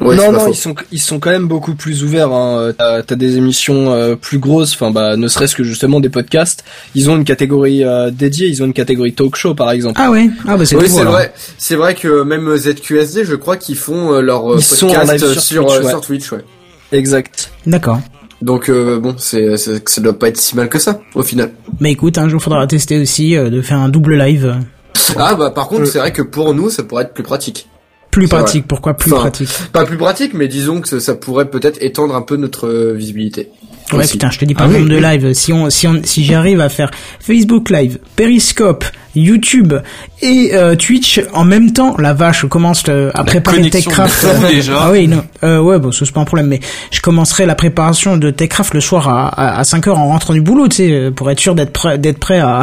Ouais, non, non, ils sont, ils sont quand même beaucoup plus ouverts. Hein. Euh, T'as, t'as des émissions euh, plus grosses, enfin bah, ne serait-ce que justement des podcasts. Ils ont une catégorie euh, dédiée, ils ont une catégorie talk show par exemple. Ah ouais Ah bah c'est Oui, c'est vrai. C'est vrai que même ZQSD, je crois qu'ils font euh, leur euh, Ils sont en podcast sur sur Twitch, euh, ouais. sur Twitch, ouais. Exact. D'accord. Donc euh, bon, c'est c'est- ça doit pas être si mal que ça au final. Mais écoute, un jour faudra tester aussi euh, de faire un double live. Ah bah par contre, Euh. c'est vrai que pour nous, ça pourrait être plus pratique. Plus C'est pratique, pourquoi plus Enfin, pratique Pas plus pratique, mais disons que ça, pourrait peut-être étendre un peu notre visibilité. Ouais aussi. putain, je te dis pas Ah le oui, nombre de oui. live. Si on, si on, si j'arrive à faire Facebook Live, Periscope, YouTube et euh, Twitch en même temps, la vache, je commence euh, à préparer connexion Techcraft. déjà. Ah oui, non. Euh, ouais, bon, c'est pas un problème, mais je commencerai la préparation de Techcraft le soir à, à, à 5 heures en rentrant du boulot, tu sais, euh, pour être sûr d'être prêt, d'être prêt à.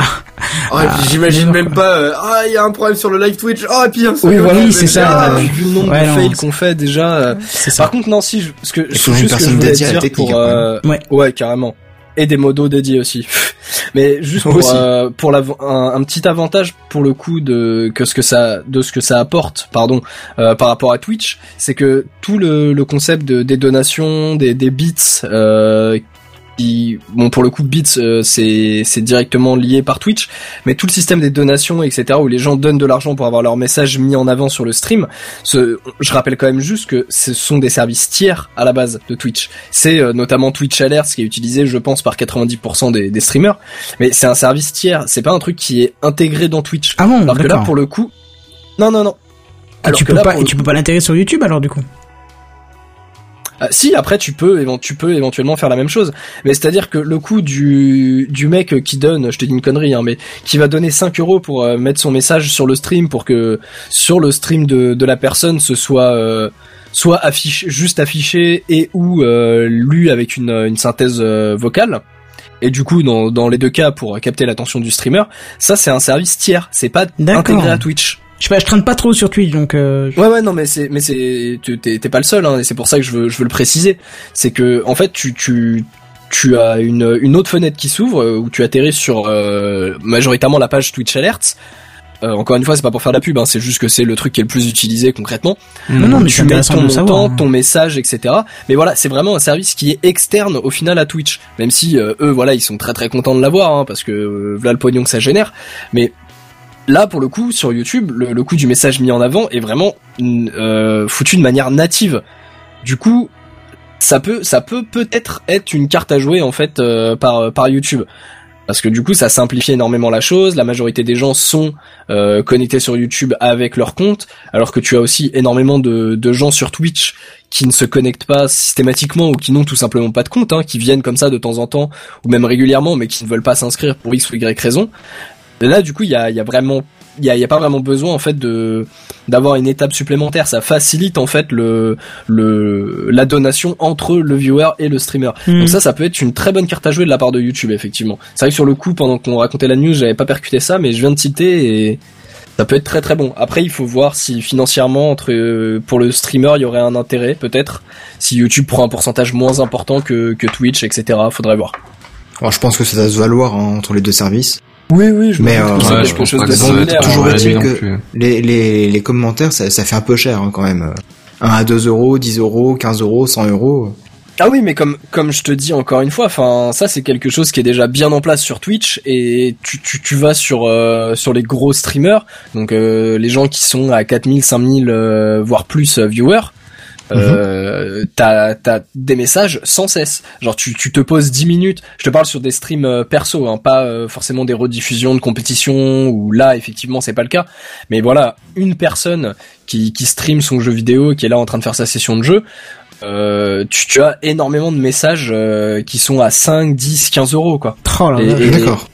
Ah, et puis j'imagine même pas. euh, ah, il y a un problème sur le live Twitch. Ah, et puis un Oui, voilà, mais c'est ça, euh, vu le nombre Ouais, de non, fails qu'on fait déjà. euh, C'est ça. Par contre, non, si, je, ce que, faut une juste que je personne voulais dédiée à la dire technique, pour, euh, Ouais. ouais, carrément. Et des modos dédiés aussi. Mais juste pour, Aussi. euh, pour la, un, un petit avantage pour le coup de que ce que ça de ce que ça apporte, pardon, euh, par rapport à Twitch, c'est que tout le, le concept de, des donations, des, des bits, euh, qui, bon pour le coup bits euh, c'est c'est directement lié par Twitch, mais tout le système des donations etc où les gens donnent de l'argent pour avoir leur message mis en avant sur le stream, ce, je rappelle quand même juste que ce sont des services tiers à la base de Twitch. C'est euh, notamment Twitch Alerts qui est utilisé, je pense, par 90% des, des streamers. Mais c'est un service tiers. C'est pas un truc qui est intégré dans Twitch. Ah bon, Alors que là, pour le coup, non, non, non. Et Alors tu peux là, pas, et tu peux pas l'intégrer sur YouTube alors du coup. Ah, si après tu peux tu peux éventuellement faire la même chose. Mais c'est à dire que le coût du du mec qui donne je te dis une connerie hein, mais qui va donner 5 euros pour euh, mettre son message sur le stream pour que sur le stream de de la personne ce soit euh, soit affiché juste affiché et ou euh, lu avec une une synthèse euh, vocale. Et du coup dans dans les deux cas pour capter l'attention du streamer ça c'est un service tiers. C'est pas intégré à Twitch Je sais pas, je traîne pas trop sur Twitch donc. Euh, je- Ouais ouais non mais c'est mais c'est t'es t'es pas le seul hein, et c'est pour ça que je veux je veux le préciser. C'est que en fait tu tu tu as une une autre fenêtre qui s'ouvre euh, où tu atterris sur euh, majoritairement la page Twitch Alerts. Euh, encore une fois c'est pas pour faire de la pub hein, c'est juste que c'est le truc qui est le plus utilisé concrètement. Non, non, mais tu mets ton montant ton message etc mais voilà c'est vraiment un service qui est externe au final à Twitch. Même si euh, eux voilà ils sont très très contents de l'avoir hein, parce que euh, voilà le pognon que ça génère. Mais Là, pour le coup, sur YouTube, le, le coup du message mis en avant est vraiment euh, foutu de manière native. Du coup, ça peut, ça peut peut-être être une carte à jouer en fait euh, par par YouTube. Parce que du coup, ça simplifie énormément la chose. La majorité des gens sont euh, connectés sur YouTube avec leur compte, alors que tu as aussi énormément de, de gens sur Twitch qui ne se connectent pas systématiquement ou qui n'ont tout simplement pas de compte, hein, qui viennent comme ça de temps en temps ou même régulièrement, mais qui ne veulent pas s'inscrire pour x ou y raison. Là, du coup, il y a, il y a vraiment, il y a, y a pas vraiment besoin en fait de d'avoir une étape supplémentaire. Ça facilite en fait le le la donation entre le viewer et le streamer. Mhm. Donc ça, ça peut être une très bonne carte à jouer de la part de YouTube, effectivement. C'est vrai que sur le coup, pendant qu'on racontait la news, j'avais pas percuté ça, mais je viens de citer et ça peut être très très bon. Après, il faut voir si financièrement, entre euh, pour le streamer, il y aurait un intérêt, peut-être. Si YouTube prend un pourcentage moins important que, que Twitch, etc. Faudrait voir. Alors, je pense que ça doit se valoir hein, entre les deux services. Oui, oui, je Mais, euh, c'est ouais, quelque je pense chose pas de que ça être toujours est-il que les, les, les commentaires, ça, ça fait un peu cher hein, quand même. 1 à 2 euros, 10 euros, 15 euros, 100 euros. Ah oui, mais comme comme je te dis encore une fois, enfin ça c'est quelque chose qui est déjà bien en place sur Twitch et tu tu, tu vas sur euh, sur les gros streamers, donc euh, les gens qui sont à 4000, 5000 euh, voire plus euh. Euh, t'as des messages sans cesse genre tu tu te poses 10 minutes je te parle sur des streams euh, perso hein, pas euh, forcément des rediffusions de compétition où là effectivement c'est pas le cas mais voilà une personne qui qui stream son jeu vidéo qui est là en train de faire sa session de jeu euh, tu, tu as énormément de messages euh, qui sont à 5, 10, 15 euros quoi. Oh Et- et- D'accord.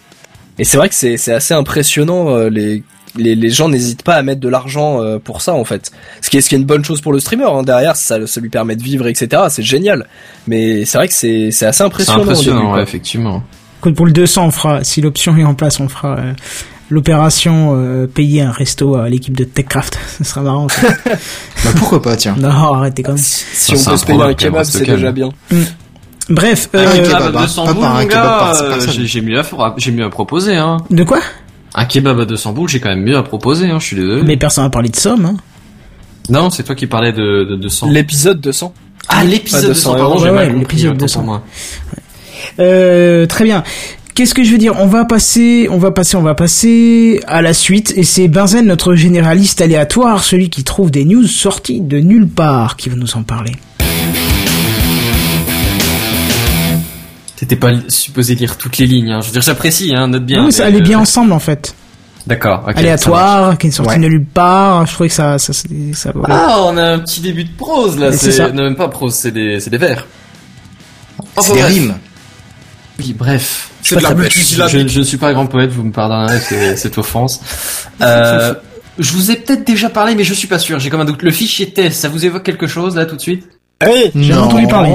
Et c'est vrai que c'est c'est assez impressionnant. euh, les, les les gens n'hésitent pas à mettre de l'argent euh, pour ça en fait. Ce qui est ce qui est une bonne chose pour le streamer. Hein. Derrière, ça ça lui permet de vivre, etc. C'est génial. Mais c'est vrai que c'est c'est assez C'est impressionnant. début, impressionnant, ouais, effectivement. Écoute, pour le 200, on fera, si l'option est en place, on fera euh, l'opération euh, payer un resto à l'équipe de TechCraft. Ce sera marrant. ça. Bah, pourquoi pas, tiens. non, arrêtez quand même. Si on c'est peut se payer un kebab, c'est déjà bien. Bref, Un euh, kebab, kebab hein, à 200 pas boules, j'ai mieux à j'ai mieux à proposer, hein. de quoi? Un kebab à 200 boules, j'ai quand même mieux à proposer, hein, je suis désolé. Mais personne n'a parlé de somme. Hein. Non, c'est toi qui parlais de, de 200. L'épisode 200. Ah, l'épisode Pas 200, 200 pardon, j'ai mal compris, l'épisode autant 200. pour moi. Euh, très bien. Qu'est-ce que je veux dire? On va passer, on va passer, on va passer à la suite. Et c'est Benzen, notre généraliste aléatoire, celui qui trouve des news sorties de nulle part, qui va nous en parler. T'étais pas supposé lire toutes les lignes, hein. Je veux dire, j'apprécie, hein, note bien. non, mais ça allait bien euh, ensemble en fait. D'accord, ok. ça marche. Aléatoire, qui est sorti Ouais. de nulle part. Je trouvais que ça, ça, ça. Ah, on a un petit début de prose, là. C'est ça. Non, même pas prose, c'est des, c'est des vers. C'est des bref. rimes. Oui, bref. C'est de la Je, multisyllabique. je ne suis pas un grand poète, vous me pardonnerez cette offense. Euh, je vous ai peut-être déjà parlé, mais je suis pas sûr. J'ai comme un doute. Le fichier test, ça vous évoque quelque chose là tout de suite? Oui, J'ai Non. entendu parler.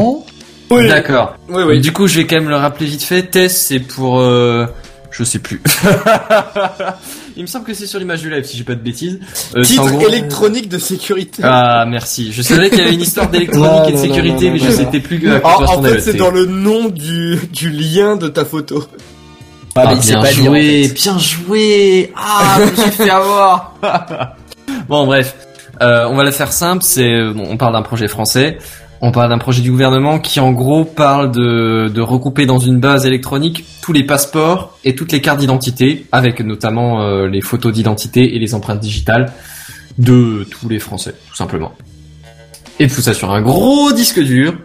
Oui. D'accord. Oui, oui. Du coup, je vais quand même le rappeler vite fait. Test, c'est pour, euh, je sais plus. Il me semble que c'est sur l'image du live, si j'ai pas de bêtises. Euh, Titre gros- électronique de sécurité. Ah, merci. Je savais qu'il y avait une histoire d'électronique et de non, non, sécurité, non, mais non, je non. sais plus à quoi Ah, en fait, c'est dans le nom du, du lien de ta photo. Ah, Ah, bien pas lire, en joué, fait. bien joué. Ah, je me suis fait avoir. bon, bref, euh, on va le faire simple. C'est, bon, on parle d'un projet français. On parle d'un projet du gouvernement qui, en gros, parle de, de regrouper dans une base électronique tous les passeports et toutes les cartes d'identité, avec notamment euh, les photos d'identité et les empreintes digitales de tous les Français, tout simplement. Et tout ça sur un gros disque dur.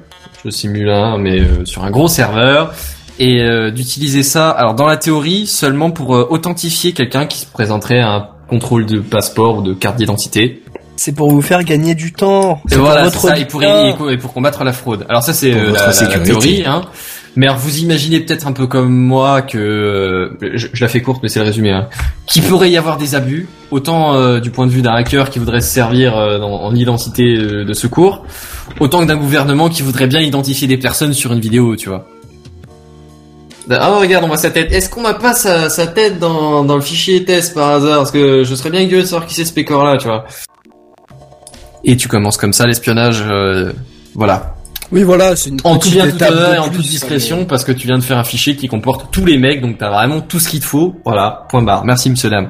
Je simule un, mais euh, sur un gros serveur et euh, d'utiliser ça, alors dans la théorie, seulement pour authentifier quelqu'un qui se présenterait à un contrôle de passeport ou de carte d'identité. C'est pour vous faire gagner du temps. Et C'est pour votre ça, et pour, bien. et pour- et pour combattre la fraude. Alors ça, c'est euh, la, la- la sécurité. théorie, hein. Mais alors, vous imaginez peut-être un peu comme moi que, euh, je, je la fais courte, mais c'est le résumé, hein, qu'il pourrait y avoir des abus, autant euh, du point de vue d'un hacker qui voudrait se servir euh, dans- en identité de secours, autant que d'un gouvernement qui voudrait bien identifier des personnes sur une vidéo, tu vois. Oh regarde, on voit sa tête. Est-ce qu'on n'a pas sa, sa tête dans, dans le fichier test par hasard? Parce que je serais bien curieux de savoir qui c'est ce pécor là, tu vois. Et tu commences comme ça l'espionnage, euh, voilà. Oui, voilà, c'est une En tout petite bien tout étape honneur de et en toute hein, discrétion parce que tu viens de faire un fichier qui comporte tous les mecs, donc t'as vraiment tout ce qu'il te faut. Voilà, point barre. Merci Monsieur Dame.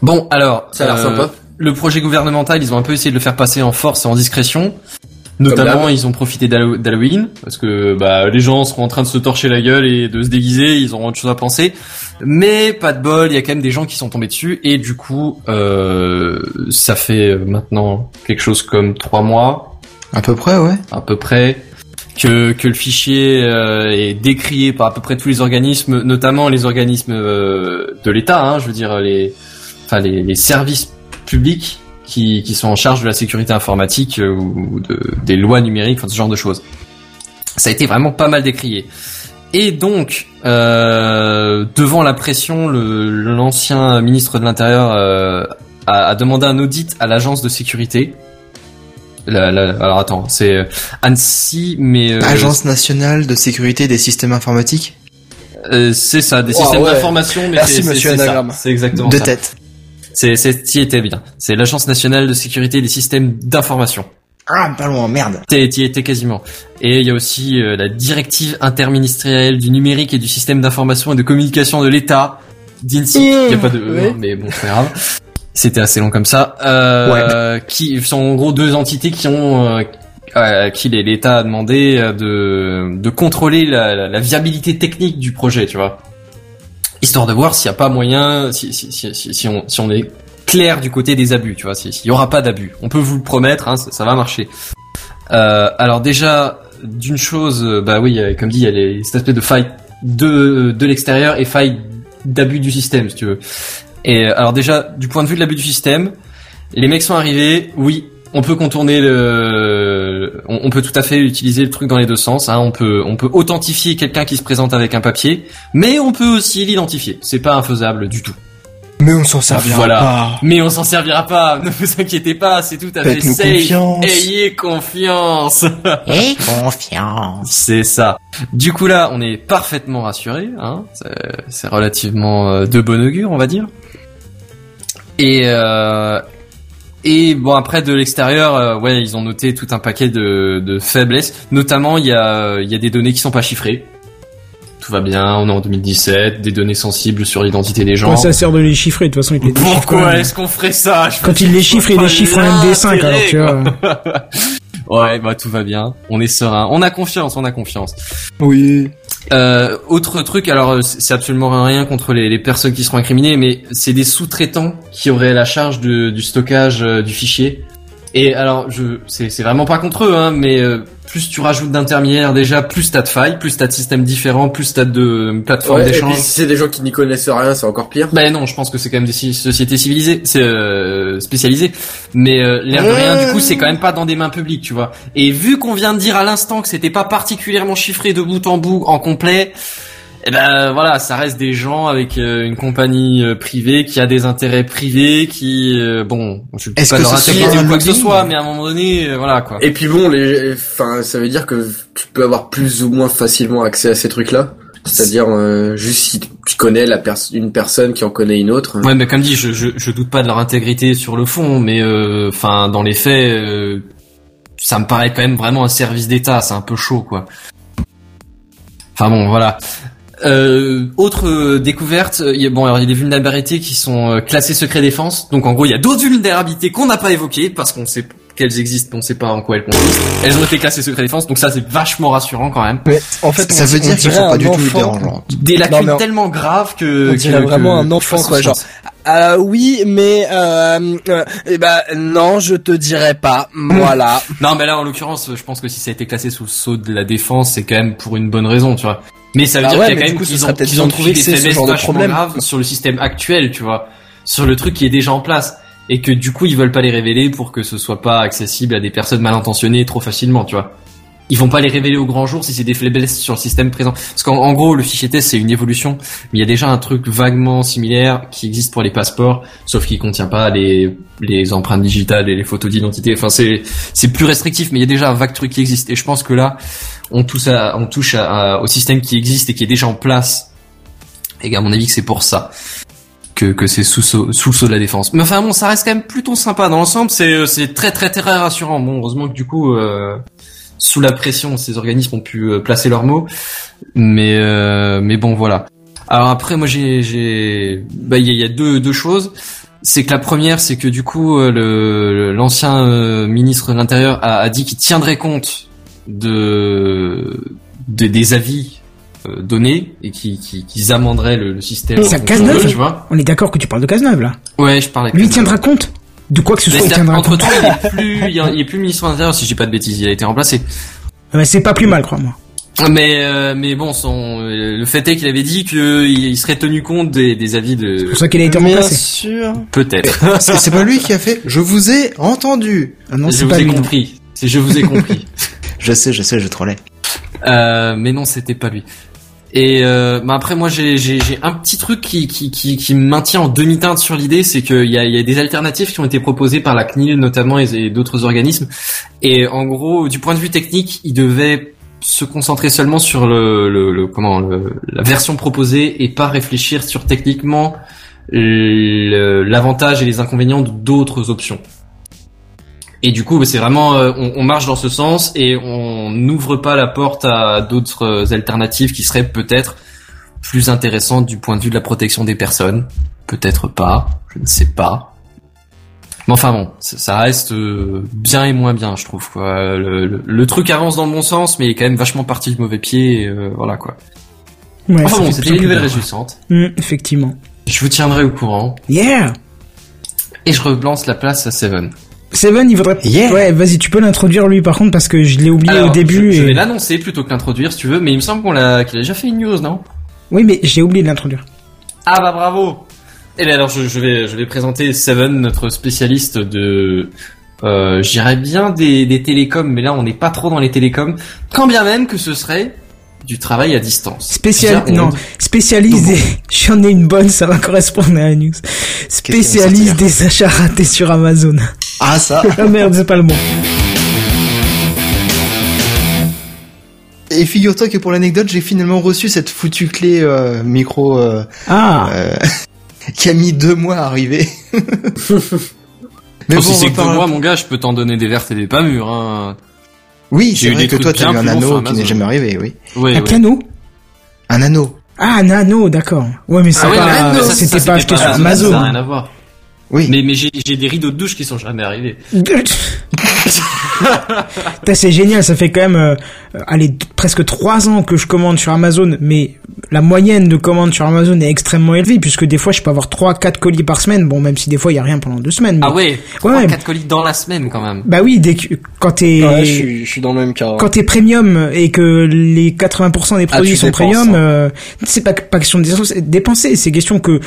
Bon, alors, Ça a l'air euh, sympa. Le projet gouvernemental, ils ont un peu essayé de le faire passer en force et en discrétion. Notamment, ils ont profité d'Hallo- d'Halloween parce que bah, les gens seront en train de se torcher la gueule et de se déguiser, ils auront autre chose à penser. Mais pas de bol, il y a quand même des gens qui sont tombés dessus et du coup, euh, ça fait maintenant quelque chose comme trois mois À peu près, ouais. à peu près que que le fichier euh, est décrié par à peu près tous les organismes, notamment les organismes euh, de l'État, hein, je veux dire les enfin les, les services publics qui qui sont en charge de la sécurité informatique euh, ou de, des lois numériques, enfin ce genre de choses. Ça a été vraiment pas mal décrié. Et donc, euh, devant la pression, l'ancien ministre de l'Intérieur euh, a, a demandé un audit à l'agence de sécurité. La- la- alors attends, c'est Annecy, mais euh, Agence nationale de sécurité des systèmes informatiques? Euh, c'est ça, des systèmes ouais. d'information, mais Merci, c'est- ça. C'est exactement de ça. tête. C'est c'est t'y étais bien. C'est l'agence nationale de sécurité des systèmes d'information. Ah, pas loin, merde. T'y étais quasiment. Et il y a aussi euh, la directive interministérielle du numérique et du système d'information et de communication de l'État, d'INSI. Il y a pas de E, hein, mais bon, c'est grave. C'était assez long comme ça. Euh, Qui sont en gros deux entités qui ont euh, à qui l'État a demandé euh, de de contrôler la, la- la viabilité technique du projet, tu vois, histoire de voir s'il y a pas moyen, si si si si, on si on est clair du côté des abus, tu vois, s'il y aura pas d'abus. On peut vous le promettre, hein, ça, va marcher. Euh, alors déjà, d'une chose, euh, bah oui, euh, comme dit, il y a les, cet aspect de faille de, de l'extérieur et faille d'abus du système, si tu veux. Et alors déjà, du point de vue de l'abus du système, les mecs sont arrivés, oui, on peut contourner le, on, on peut tout à fait utiliser le truc dans les deux sens. Hein, on peut, on peut authentifier quelqu'un qui se présente avec un papier, mais on peut aussi l'identifier. C'est pas infaisable du tout. Mais on s'en servira Voilà. pas. Mais on s'en servira pas. Ne vous inquiétez pas, c'est tout à fait safe. confiance. Ayez confiance. Et confiance. C'est ça. Du coup là, on est parfaitement rassuré. Hein c'est, c'est relativement euh, de bon augure, on va dire. Et euh, et bon après de l'extérieur, euh, ouais, ils ont noté tout un paquet de, de faiblesses. Notamment, il y a il y a des données qui sont pas chiffrées. Tout va bien, on est en 2017, des données sensibles sur l'identité des gens. Quoi, ça sert de les chiffrer, de toute façon, il les Pourquoi est-ce qu'on ferait ça? Je Quand il les chiffre, il les chiffre en MD5, alors tu vois. Ouais, bah tout va bien. On est serein. On a confiance, on a confiance. Oui. Euh, autre truc, alors euh, c'est absolument rien contre les, personnes qui seront incriminées, mais c'est des sous-traitants qui auraient la charge du stockage euh, du fichier. Et alors, je, c'est c'est vraiment pas contre eux, hein, mais euh, plus tu rajoutes d'intermédiaires déjà, plus t'as de failles, plus t'as de systèmes différents, plus t'as de plateformes Ouais, et d'échange. puis si c'est des gens qui n'y connaissent rien, c'est encore pire. Ben non, je pense que c'est quand même des sociétés civilisées, c'est euh, spécialisées. Mais euh, l'air de rien, du coup, c'est quand même pas dans des mains publiques, tu vois. Et vu qu'on vient de dire à l'instant que c'était pas particulièrement chiffré de bout en bout en complet, eh ben voilà, ça reste des gens avec euh, une compagnie euh, privée qui a des intérêts privés, qui euh, bon, je ne Est-ce pas que leur intégrité ou quoi que ce soit, mais à un moment donné, euh, voilà quoi. Et puis bon, les, enfin, ça veut dire que tu peux avoir plus ou moins facilement accès à ces trucs-là. C'est-à-dire euh, juste si tu connais la pers une personne qui en connaît une autre. Ouais, mais comme dit, je, je, je doute pas de leur intégrité sur le fond, mais euh, enfin dans les faits, euh, ça me paraît quand même vraiment un service d'État, c'est un peu chaud quoi. Enfin bon, voilà. Euh, autre euh, découverte, il y a, bon alors il y a des vulnérabilités qui sont euh, classées secret défense, donc en gros il y a d'autres vulnérabilités qu'on n'a pas évoquées parce qu'on sait qu'elles existent, mais on sait pas en quoi elles consistent. Elles ont été classées secret défense, donc ça c'est vachement rassurant quand même. Mais en fait, Ça on- veut on dire dirait sont pas du tout dérangeants. Des lacunes on- tellement graves que On dirait que- vraiment que- un enfant, quoi, genre. Euh, oui, mais euh, euh, eh ben non, je te dirais pas. Voilà. Non, mais là, en l'occurrence, je pense que si ça a été classé sous le sceau de la défense, c'est quand même pour une bonne raison, tu vois. Mais ça veut Bah dire ouais, qu'il y a quand même qu'ils ont, trouvé des faiblesses de problème. graves sur le système actuel, tu vois. Sur le truc qui est déjà en place. Et que du coup, ils veulent pas les révéler pour que ce soit pas accessible à des personnes mal intentionnées trop facilement, tu vois. Ils vont pas les révéler au grand jour si c'est des faiblesses sur le système présent. Parce qu'en en gros, le fichier test, c'est une évolution. Mais il y a déjà un truc vaguement similaire qui existe pour les passeports, sauf qu'il contient pas les, les empreintes digitales et les photos d'identité. Enfin, c'est, c'est plus restrictif, mais il y a déjà un vague truc qui existe. Et je pense que là, on touche, à, on touche à- à- au système qui existe et qui est déjà en place. Et à mon avis, que c'est pour ça que, que c'est sous, sous le sceau de la défense. Mais enfin bon, ça reste quand même plutôt sympa dans l'ensemble. C'est, c'est très très très rassurant. Bon, heureusement que du coup, euh, sous la pression, ces organismes ont pu euh, placer leurs mots. Mais euh, mais bon, voilà. Alors après, moi j'ai j'ai bah il y, a- il y a deux deux choses. C'est que la première, c'est que du coup, euh, le l'ancien euh, ministre de l'Intérieur a, a dit qu'il tiendrait compte de, de- des avis euh, donnés et qui qui- qu'ils amenderaient le, le système. C'est à Cazeneuve tu vois? On est d'accord que tu parles de Cazeneuve, là. Ouais, je parlais. Lui, tiendra compte de quoi que ce Mais soit, compte. temps, il est plus, il est- il est plus ministre de l'Intérieur, si je dis pas de bêtises, il a été remplacé. Ah bah, c'est pas plus mal, crois-moi. Mais euh, mais bon, son euh, le fait est qu'il avait dit qu'il il serait tenu compte des, des avis C'est de pour ça qu'il a été Bien remplacé. sûr. peut-être. C'est c'est pas lui qui a fait. Je vous ai entendu. Ah non, je c'est vous pas ai lui. compris. C'est je vous ai compris. Je sais, je sais, je trollais. Euh, mais non, c'était pas lui. Et euh, bah après moi j'ai un petit truc qui qui qui, qui me maintient en demi-teinte sur l'idée, c'est qu'il y a y a des alternatives qui ont été proposées par la CNIL notamment et, et d'autres organismes. Et en gros, du point de vue technique, ils devaient se concentrer seulement sur le, le, le- comment le, la version proposée et pas réfléchir sur techniquement l'avantage et les inconvénients d'autres options. Et du coup, c'est vraiment, euh, on, on marche dans ce sens et on n'ouvre pas la porte à d'autres alternatives qui seraient peut-être plus intéressantes du point de vue de la protection des personnes. Peut-être pas, je ne sais pas. Mais enfin bon, ça reste euh, bien et moins bien, je trouve. Quoi. Le, le- le truc avance dans le bon sens, mais il est quand même vachement parti du mauvais pied. et, euh, voilà quoi. Ouais, Enfin bon, c'était nouvelles plaisir. réjouissantes. Hum, effectivement. Je vous tiendrai au courant Yeah! et je relance la place à Seven. Seven, il faudrait... Yeah. Ouais, vas-y, tu peux l'introduire lui par contre parce que je l'ai oublié Alors, au début je, je et... vais l'annoncer plutôt que l'introduire si tu veux, mais il me semble qu'on l'a qu'il a déjà fait une news, non? Oui, mais j'ai oublié de l'introduire. Ah bah bravo Et bien alors je, je vais je vais présenter Seven, notre spécialiste de euh, j'irais bien des, des télécoms, mais là on n'est pas trop dans les télécoms, quand bien même que ce serait du travail à distance. Spécial... Non, onde. spécialisé... J'en ai une bonne, ça va correspondre à la news. Spécialiste des achats ratés sur Amazon. Ah ça. ah merde, c'est pas le bon. Et figure-toi que pour l'anecdote, j'ai finalement reçu cette foutue clé euh, micro euh, Ah, euh, qui a mis deux mois à arriver. Mais Oh, si on c'est que reparle- moi mon gars, je peux t'en donner des vertes et des pas mûres. Hein. Oui, J'ai c'est eu vrai des que toi, t'as eu un anneau qui n'est jamais arrivé, oui. Un ouais. piano Un anneau. Ah, un anneau, d'accord. Ouais, mais c'est Ah ouais, pas... C'était pas acheté sur ça, Amazon. Ça n'a rien à voir. Oui. Mais, mais j'ai j'ai des rideaux de douche qui sont jamais arrivés. C'est génial, ça fait quand même, euh, allez, presque trois ans que je commande sur Amazon, mais la moyenne de commandes sur Amazon est extrêmement élevée, puisque des fois je peux avoir trois, quatre colis par semaine, bon, même si des fois il y a rien pendant deux semaines. mais- Ah ouais, Ouais. 4 colis dans la semaine quand même. Bah oui, dès que, quand t'es, Ouais, je suis, je suis dans le même cas. hein. quand t'es premium et que les 80% des produits tu sont dépenses, premium, hein. euh, c'est pas, pas question de dépenser- dépenser, c'est question que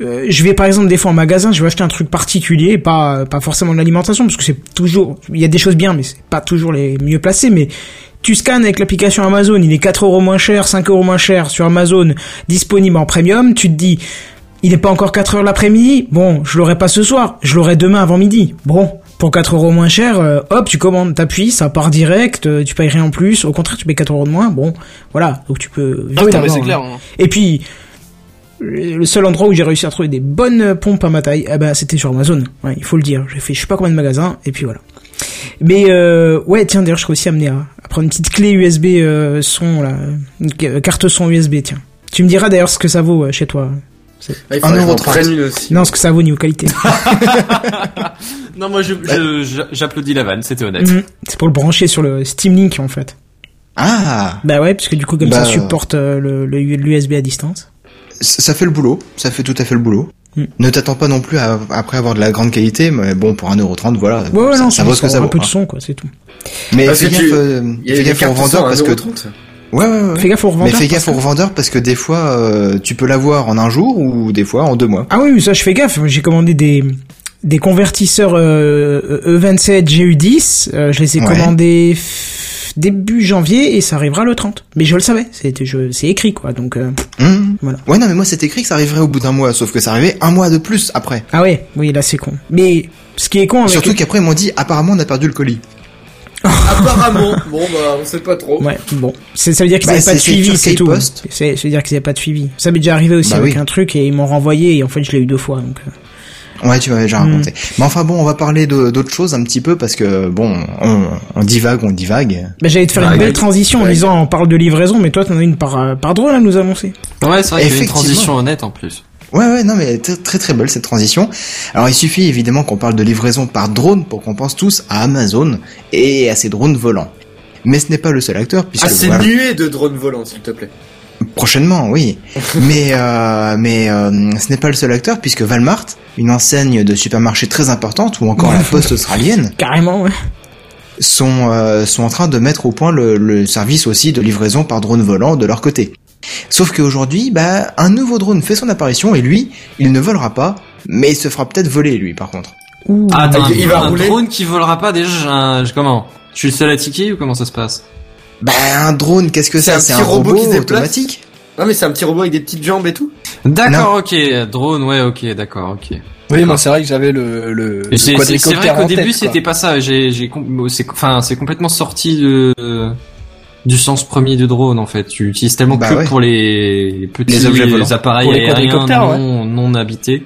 euh, je vais par exemple des fois en magasin, je vais acheter un truc particulier, pas pas forcément de l'alimentation parce que c'est toujours il y a des choses bien mais c'est pas toujours les mieux placées mais tu scannes avec l'application Amazon, il est 4 euros moins cher, 5 euros moins cher sur Amazon, disponible en premium, tu te dis il est pas encore 4 heures l'après-midi, bon, je l'aurai pas ce soir, je l'aurai demain avant midi. Bon, pour 4 euros moins cher, euh, hop, tu commandes, t'appuies, ça part direct, euh, tu payes rien en plus, au contraire, tu payes 4 euros de moins, bon, voilà, donc tu peux... Ah oui, non, mais c'est clair. hein. Et puis, le seul endroit où j'ai réussi à trouver des bonnes pompes à ma taille, eh ben, c'était sur Amazon. Ouais, il faut le dire. J'ai fait je sais pas combien de magasins, et puis voilà. Mais euh, ouais, tiens, d'ailleurs, je serais aussi amené à, à prendre une petite clé USB euh, son, là, une ca- carte son USB, tiens. Tu me diras d'ailleurs ce que ça vaut euh, chez toi. Ah, il Un faudrait une aussi. Non, ce que ça vaut niveau qualité. Non, moi je- je- je- j'applaudis la vanne, c'était honnête. Mhm. C'est pour le brancher sur le Steam Link en fait. Ah, Bah ouais, parce que du coup comme Bah, ça supporte euh, le le l'USB à distance. Ça fait le boulot. Ça fait tout à fait le boulot. Mm. Ne t'attends pas non plus à après avoir de la grande qualité, mais bon, pour 1,30€, voilà. Ouais, ouais, ça, non, ça vaut ce que ça un vaut. peu de hein. son quoi, c'est tout. Mais Parce fais gaffe, tu- euh, fais gaffe aux revendeurs parce que 1,30. ouais, ouais, ouais. Fais gaffe aux Mais revendeurs. fais parce gaffe aux que- revendeurs parce que des fois, euh, tu peux l'avoir en un jour ou des fois en deux mois. Ah oui, mais ça je fais gaffe. J'ai commandé des des convertisseurs euh, E27 GU10. euh, je les ai Ouais. commandés début janvier et ça arrivera le 30. Mais je le savais, c'était je c'est écrit quoi. Donc euh, Hum. Voilà. Ouais, non, mais moi c'est écrit que ça arriverait au bout d'un mois, sauf que ça arrivait un mois de plus après. ah ouais, oui là c'est con. Mais ce qui est con avec Surtout qu'après ils m'ont dit apparemment on a perdu le colis. Apparemment. Bon, bah, on sait pas trop. Ouais, bon, ça veut dire qu'ils Bah, avaient pas de suivi, c'est tout. C'est ça veut dire qu'ils avaient pas de suivi. Ça m'est déjà arrivé aussi Bah avec oui. un truc et ils m'ont renvoyé et en fait je l'ai eu deux fois donc. Ouais, tu m'avais déjà Mm. raconté. Mais enfin bon, on va parler d'autres choses un petit peu parce que bon, on, on divague, on divague. Bah, j'allais te faire une belle ouais. transition en disant on parle de livraison mais toi t'en as une par par drôle à nous annoncer. Ouais, c'est vrai qu'il y a une transition honnête en plus. Ouais, ouais, non, mais très très, très belle cette transition. Alors il suffit évidemment qu'on parle de livraison par drone pour qu'on pense tous à Amazon et à ses drones volants. Mais ce n'est pas le seul acteur puisque Ah, c'est voilà, nuée de drones volants, s'il te plaît. Prochainement, oui. mais euh, mais euh, ce n'est pas le seul acteur puisque Walmart, une enseigne de supermarché très importante ou encore la Poste australienne, Carrément ouais. sont euh, sont en train de mettre au point le, le service aussi de livraison par drone volant de leur côté. Sauf qu'aujourd'hui, bah, un nouveau drone fait son apparition et lui, il ne volera pas, mais il se fera peut-être voler lui par contre. Ouh. Ah, attends, il- il va un rouler. drone qui volera pas déjà, j'ai un- j'ai- comment? Je suis le seul à tiquer ou comment ça se passe? Bah un drone, qu'est-ce que C'est c'est un un robot robot, qui se déplace automatique Non mais c'est un petit robot avec des petites jambes et tout. D'accord, ok, drone, ouais, ok, d'accord, ok. Oui, moi c'est vrai que j'avais le, le, C'est vrai qu'au début c'était pas ça. J'ai, j'ai, c'est, enfin, c'est complètement sorti de du sens premier de drone en fait. Tu utilises tellement Bah que ouais. pour les petits Les objets volants. appareils Pour les aériens ouais. non habités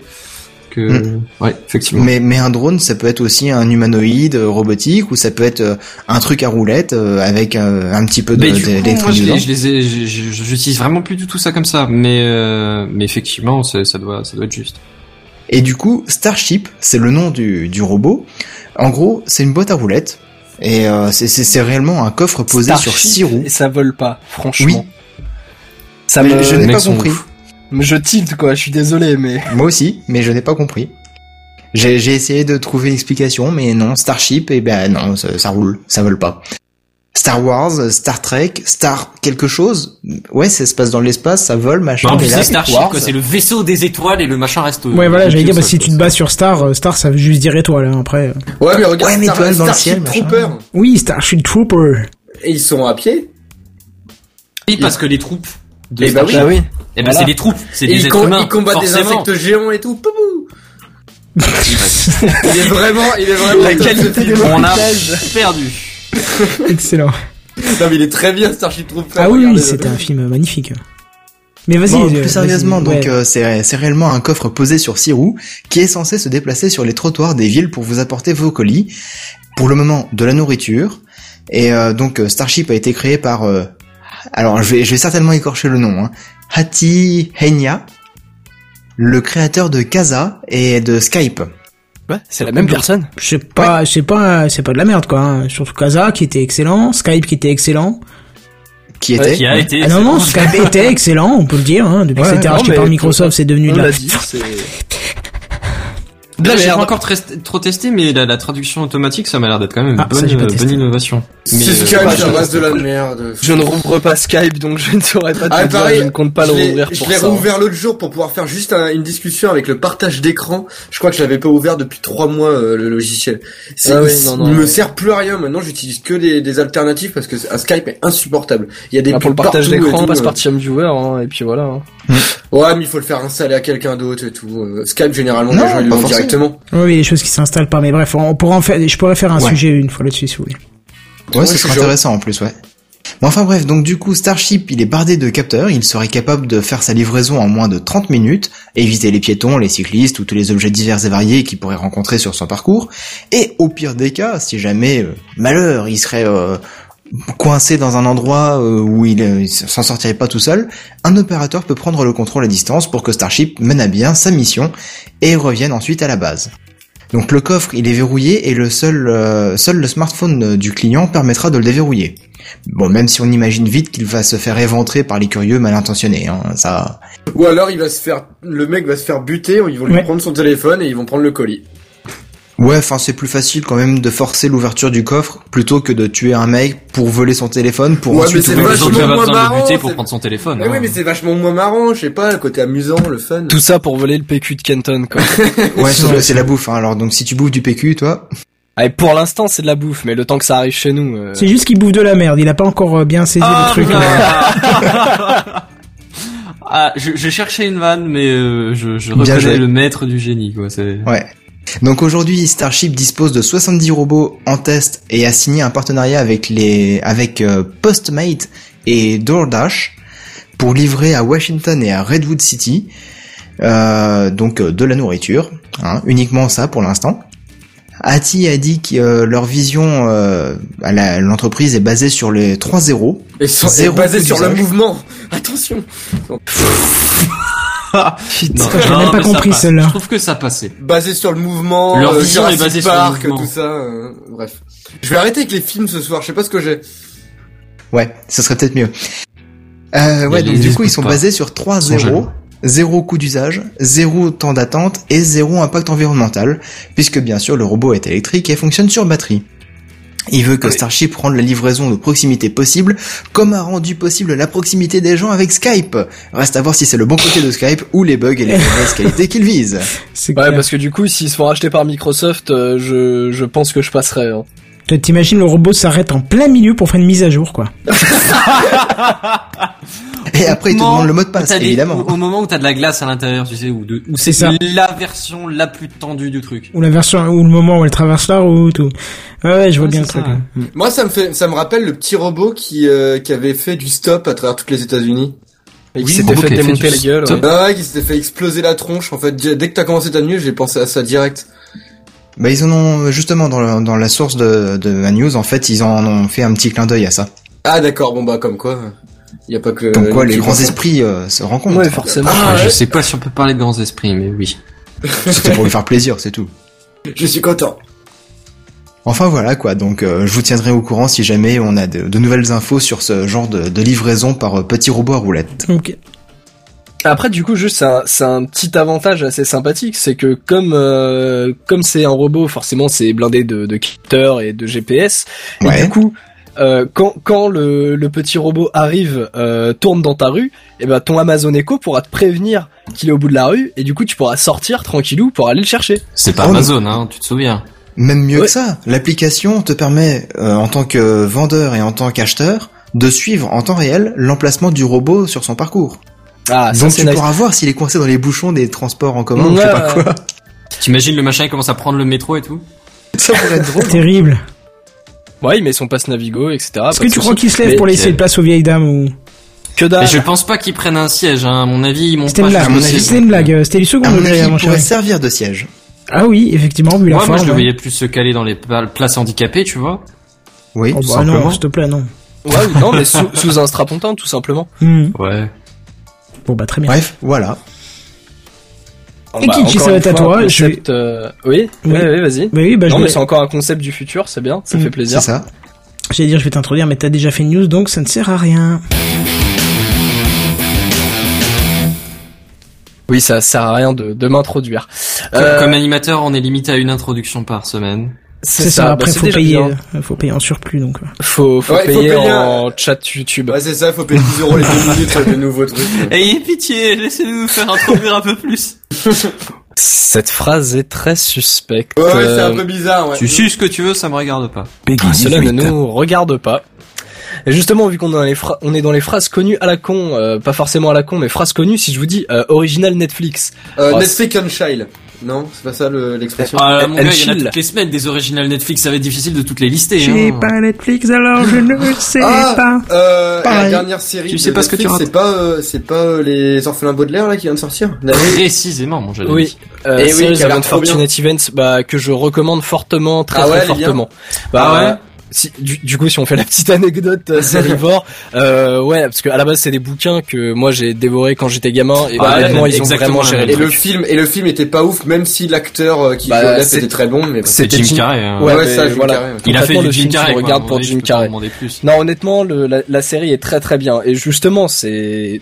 que, Mm. ouais, effectivement. Mais, mais un drone, ça peut être aussi un humanoïde euh, robotique ou ça peut être euh, un truc à roulette euh, avec un petit peu de- Mais du coup, moi, d'électronique je les, je j'utilise vraiment plus du tout ça comme ça. Mais, euh, mais effectivement, ça doit, ça doit être juste. Et du coup, Starship, c'est le nom du, du robot. En gros, c'est une boîte à roulettes. Et euh, c'est- c'est c'est réellement un coffre posé sur six roues. Et ça vole pas, franchement. Oui. Ça me, je n'ai pas compris. ouf. Je tilte quoi, je suis désolé, mais. Moi aussi, mais je n'ai pas compris. J'ai j'ai essayé de trouver une explication, mais non, Starship, et ben non, ça, ça roule, ça vole pas. Star Wars, Star Trek, Star quelque chose, ouais, ça se passe dans l'espace, ça vole, machin. en mais plus, là, c'est Starship, Wars. quoi. C'est le vaisseau des étoiles et le machin reste. Ouais, voilà, j'allais dire, bah, si tu te bases sur Star, euh, Star, ça veut juste dire étoile, hein, après. euh. Ouais mais regarde Ouais, mais Star- dans le Starship machin. Trooper. Oui, Starship Trooper. Et ils sont à pied. Oui, parce que les troupes. De Eh bah Starship- Bah oui. Eh ben, Voilà. c'est des troupes, c'est des êtres humains. ils combattent des insectes géants et tout. Poubou il est vraiment, il est vraiment. La qualité On a perdu. Excellent. Non mais il est très bien Starship Trooper. Ah oui, c'était un film magnifique. Mais vas-y. Bon, euh, plus sérieusement, donc ouais. euh, c'est c'est réellement un coffre posé sur six roues qui est censé se déplacer sur les trottoirs des villes pour vous apporter vos colis. Pour le moment, de la nourriture. Et euh, donc Starship a été créé par, euh, alors je vais, je vais certainement écorcher le nom, hein, Hati Henya, le créateur de Casa et de Skype. Ouais, c'est la même personne. Je sais pas, sais pas, c'est pas de la merde, quoi. hein. Surtout Kaza, qui était excellent, Skype, qui était excellent. Qui Ouais, était Qui a été. Ah non, non, Skype était excellent, on peut le dire, hein. Depuis que c'était racheté par Microsoft, c'est devenu de la... dit, c'est. Là, j'ai pas encore très- trop testé, mais la, la traduction automatique, ça m'a l'air d'être quand même une Ah, ça, bonne, euh, testé. bonne innovation. Mais, Skype, euh, ça reste de la merde. Je ne rouvre pas Skype, donc je ne saurais pas te Ah, dire, je ne compte pas le rouvrir Je l'ai ça. rouvert l'autre jour pour pouvoir faire juste un- une discussion avec le partage d'écran. Je crois que je l'avais pas ouvert depuis trois mois euh, le logiciel. Ah oui, il, non, non, il me ouais. sert plus à rien. Maintenant, j'utilise que des, des alternatives parce que un Skype est insupportable. Il y a des Ah, pour le partage d'écran, on passe euh. par TeamViewer, hein, et puis voilà. hein. Ouais, mais il faut le faire installer à quelqu'un d'autre et tout. Euh, Skype, généralement, Non, les gens ils le font directement. Oui, des choses qui s'installent pas, mais bref, on pourra en faire, je pourrais faire un Ouais. sujet une fois là-dessus, si vous voulez. Ouais, Ouais, serait intéressant en plus, ouais. Bon, enfin bref, donc du coup, Starship, il est bardé de capteurs, il serait capable de faire sa livraison en moins de 30 minutes, éviter les piétons, les cyclistes ou tous les objets divers et variés qu'il pourrait rencontrer sur son parcours, et au pire des cas, si jamais, euh, malheur, il serait euh, coincé dans un endroit euh, où il, euh, il s'en sortirait pas tout seul, un opérateur peut prendre le contrôle à distance pour que Starship mène à bien sa mission et revienne ensuite à la base. Donc le coffre, il est verrouillé et le seul, euh, seul le smartphone du client permettra de le déverrouiller. Bon, même si on imagine vite qu'il va se faire éventrer par les curieux mal intentionnés, hein, ça. Ou alors, il va se faire, le mec va se faire buter. Ils vont lui Ouais. prendre son téléphone et ils vont prendre le colis. Ouais, enfin c'est plus facile quand même de forcer l'ouverture du coffre plutôt que de tuer un mec pour voler son téléphone pour Ouais, ensuite mais ouvrir vachement truc. moins besoin de buter pour prendre son téléphone. Mais hein. oui, mais c'est vachement moins marrant. Je sais pas, le côté amusant, le fun. Tout ça pour voler le PQ de Kenton, quoi. Ouais, c'est la bouffe. Hein, alors donc si tu bouffes du PQ, toi. Allez, pour l'instant, c'est de la bouffe, mais le temps que ça arrive chez nous. euh, C'est juste qu'il bouffe de la merde, il a pas encore euh, bien saisi Ah, le truc. voilà. euh. ah, je, je cherchais une vanne, mais euh, je, je reconnais le maître du génie, quoi. C'est. Ouais. Donc aujourd'hui, Starship dispose de 70 robots en test et a signé un partenariat avec les avec euh, Postmate et DoorDash pour livrer à Washington et à Redwood City euh, donc euh, de la nourriture, hein, uniquement ça pour l'instant. Ati a dit que euh, leur vision euh, à la- l'entreprise est basée sur les trois zéros. Et, sans- et Zéro basé coup sur le mouvement. Attention. Non, Je l'ai même pas compris, celle-là. Je trouve que ça passait. Basé sur le mouvement. Leur euh, vision est Jurassic basée sur le mouvement. tout ça. euh, bref. Je vais arrêter avec les films ce soir. Je sais pas ce que j'ai. Ouais, ça serait peut-être mieux. Euh, ouais, donc du coup, ils sont pas. basés sur trois Ils sont zéros. jaloux. Zéro coût d'usage, zéro temps d'attente et zéro impact environnemental, puisque bien sûr le robot est électrique et fonctionne sur batterie. Il veut que Starship rende la livraison de proximité possible, comme a rendu possible la proximité des gens avec Skype. Reste à voir si c'est le bon côté de Skype ou les bugs et les mauvaises qualités qu'il vise. Ouais, clair. parce que du coup, s'ils se font racheter par Microsoft, euh, je, je pense que je passerai. hein. T'imagines le robot s'arrête en plein milieu pour faire une mise à jour, quoi. Et après, il te moment demande le mot de passe, des- évidemment. Au, au moment où t'as de la glace à l'intérieur, tu sais, ou de, C'est c'est ça. la version la plus tendue du truc. Ou la version, ou le moment où elle traverse la route, ou... Ouais, ouais, je vois Ouais, bien le truc. ça. hein. Mm. Moi, ça me fait, ça me rappelle le petit robot qui, euh, qui avait fait du stop à travers toutes les États-Unis. Et qui Oui, s'était qui a fait démonter la gueule. ouais. Ah ouais, qui s'était fait exploser la tronche. En fait, dès que t'as commencé ta nuit, j'ai pensé à ça direct. Bah, ils en ont, justement, dans, le- dans la source de, de la news, en fait, ils en ont fait un petit clin d'œil à ça. Ah d'accord, bon bah comme quoi, il y a pas que. Comme quoi, les grands esprits euh, se rencontrent. Ouais, forcément. Ah, Je sais pas si on peut parler de grands esprits, mais oui. C'était pour lui faire plaisir, c'est tout. Je suis content. Enfin voilà quoi, donc euh, je vous tiendrai au courant si jamais on a de, de nouvelles infos sur ce genre de, de livraison par euh, petit robot à roulette. Ok. Après, du coup, juste, c'est un, c'est un petit avantage assez sympathique, c'est que comme euh, comme c'est un robot, forcément, c'est blindé de, de capteurs et de GPS. Et Ouais. du coup, euh, quand quand le, le petit robot arrive, euh, tourne dans ta rue, et ben ton Amazon Echo pourra te prévenir qu'il est au bout de la rue, et du coup, tu pourras sortir tranquillou pour aller le chercher. C'est pas Oh, Amazon, hein, tu te souviens. Même mieux Ouais. que ça, l'application te permet, euh, en tant que vendeur et en tant qu'acheteur, de suivre en temps réel l'emplacement du robot sur son parcours. Ah, ça donc c'est tu nice. pourras voir s'il est coincé dans les bouchons des transports en commun ou je sais pas quoi. T'imagines le machin il commence à prendre le métro et tout Ça pourrait être drôle. Terrible. Ouais, il met son passe Navigo, etc. Est-ce que tu crois qu'il se lève Mais pour laisser de place aux vieilles dames ou... Que dalle. Et je pense pas qu'ils prennent un siège, hein. à mon avis, ils montent C'était pas une c'était une blague, euh, c'était du second À mon degré, avis, mon il pourrait chéri. servir de siège. Ah oui, effectivement, vu la Moi, moi, je le voyais plus se caler dans les places handicapées, tu vois. Oui, Oh tout bah non, simplement. s'il te plaît, non. Ouais, non, mais sous, sous un strapontin, tout simplement. Hmm. Ouais. Bon bah très bien. Bref, voilà. Et Kitchi, encore ça va une être à un je concept, euh, Oui, Oui. oui, oui, vas-y. Bah oui, bah je non, mais vais- c'est encore un concept du futur, c'est bien, ça Mm. fait plaisir. C'est ça. J'allais dire je vais t'introduire, mais t'as déjà fait une news, donc ça ne sert à rien. Oui, ça sert à rien de, de m'introduire. Comme, Euh, comme animateur, on est limité à une introduction par semaine. C'est ça, bah, après c'est faut payer, euh, faut payer en surplus, donc. euh. Faut, faut Ouais, faut payer en chat YouTube. Ouais, c'est ça, faut payer 10 euros les deux minutes de nouveaux trucs. Ayez pitié, laissez-nous nous faire introduire un peu plus. Cette phrase est très suspecte. Ouais, ouais, c'est Euh, un peu bizarre, ouais. Tu suces ce que tu veux, ça me regarde pas. Ah, cela ne nous regarde pas. Et justement, vu qu'on est dans les, on est dans les phrases connues à la con, euh, pas forcément à la con, mais phrases connues, si je vous dis euh, original Netflix. Euh, Ah, Netflix and Child. Non, c'est pas ça le- l'expression. Ah, mon gars, il y en a toutes les semaines des originales Netflix, ça va être difficile de toutes les lister. J'ai hein. pas Netflix alors je ne sais Ah, pas. euh, la dernière série. Tu de sais pas ce que tu. C'est pas, euh, c'est pas euh, les orphelins Baudelaire là qui vient de sortir? Précisément, mon jeune Oui. Euh, Eh oui, Series. Unfortunate Events, bah, que je recommande fortement, très Ah ouais, très fortement. Bah, Ah ouais euh, si, du, du coup, si on fait la petite anecdote euh, Sérivore, euh, ouais, parce que à la base c'est des bouquins que moi j'ai dévorés quand j'étais gamin et Ah, honnêtement ils ont exactement vraiment géré même. Et le le film, et le film était pas ouf, même si l'acteur euh, qui Bah, jouait était très bon, mais. C'est C'était Jim Carrey. hein. Ouais, Ouais, mais ça, Jim voilà. Carrey, ouais. Il a fait le Jim Carrey. le mon pour Jim Carrey. Non, honnêtement, le, la, la série est très très bien. Et justement, c'est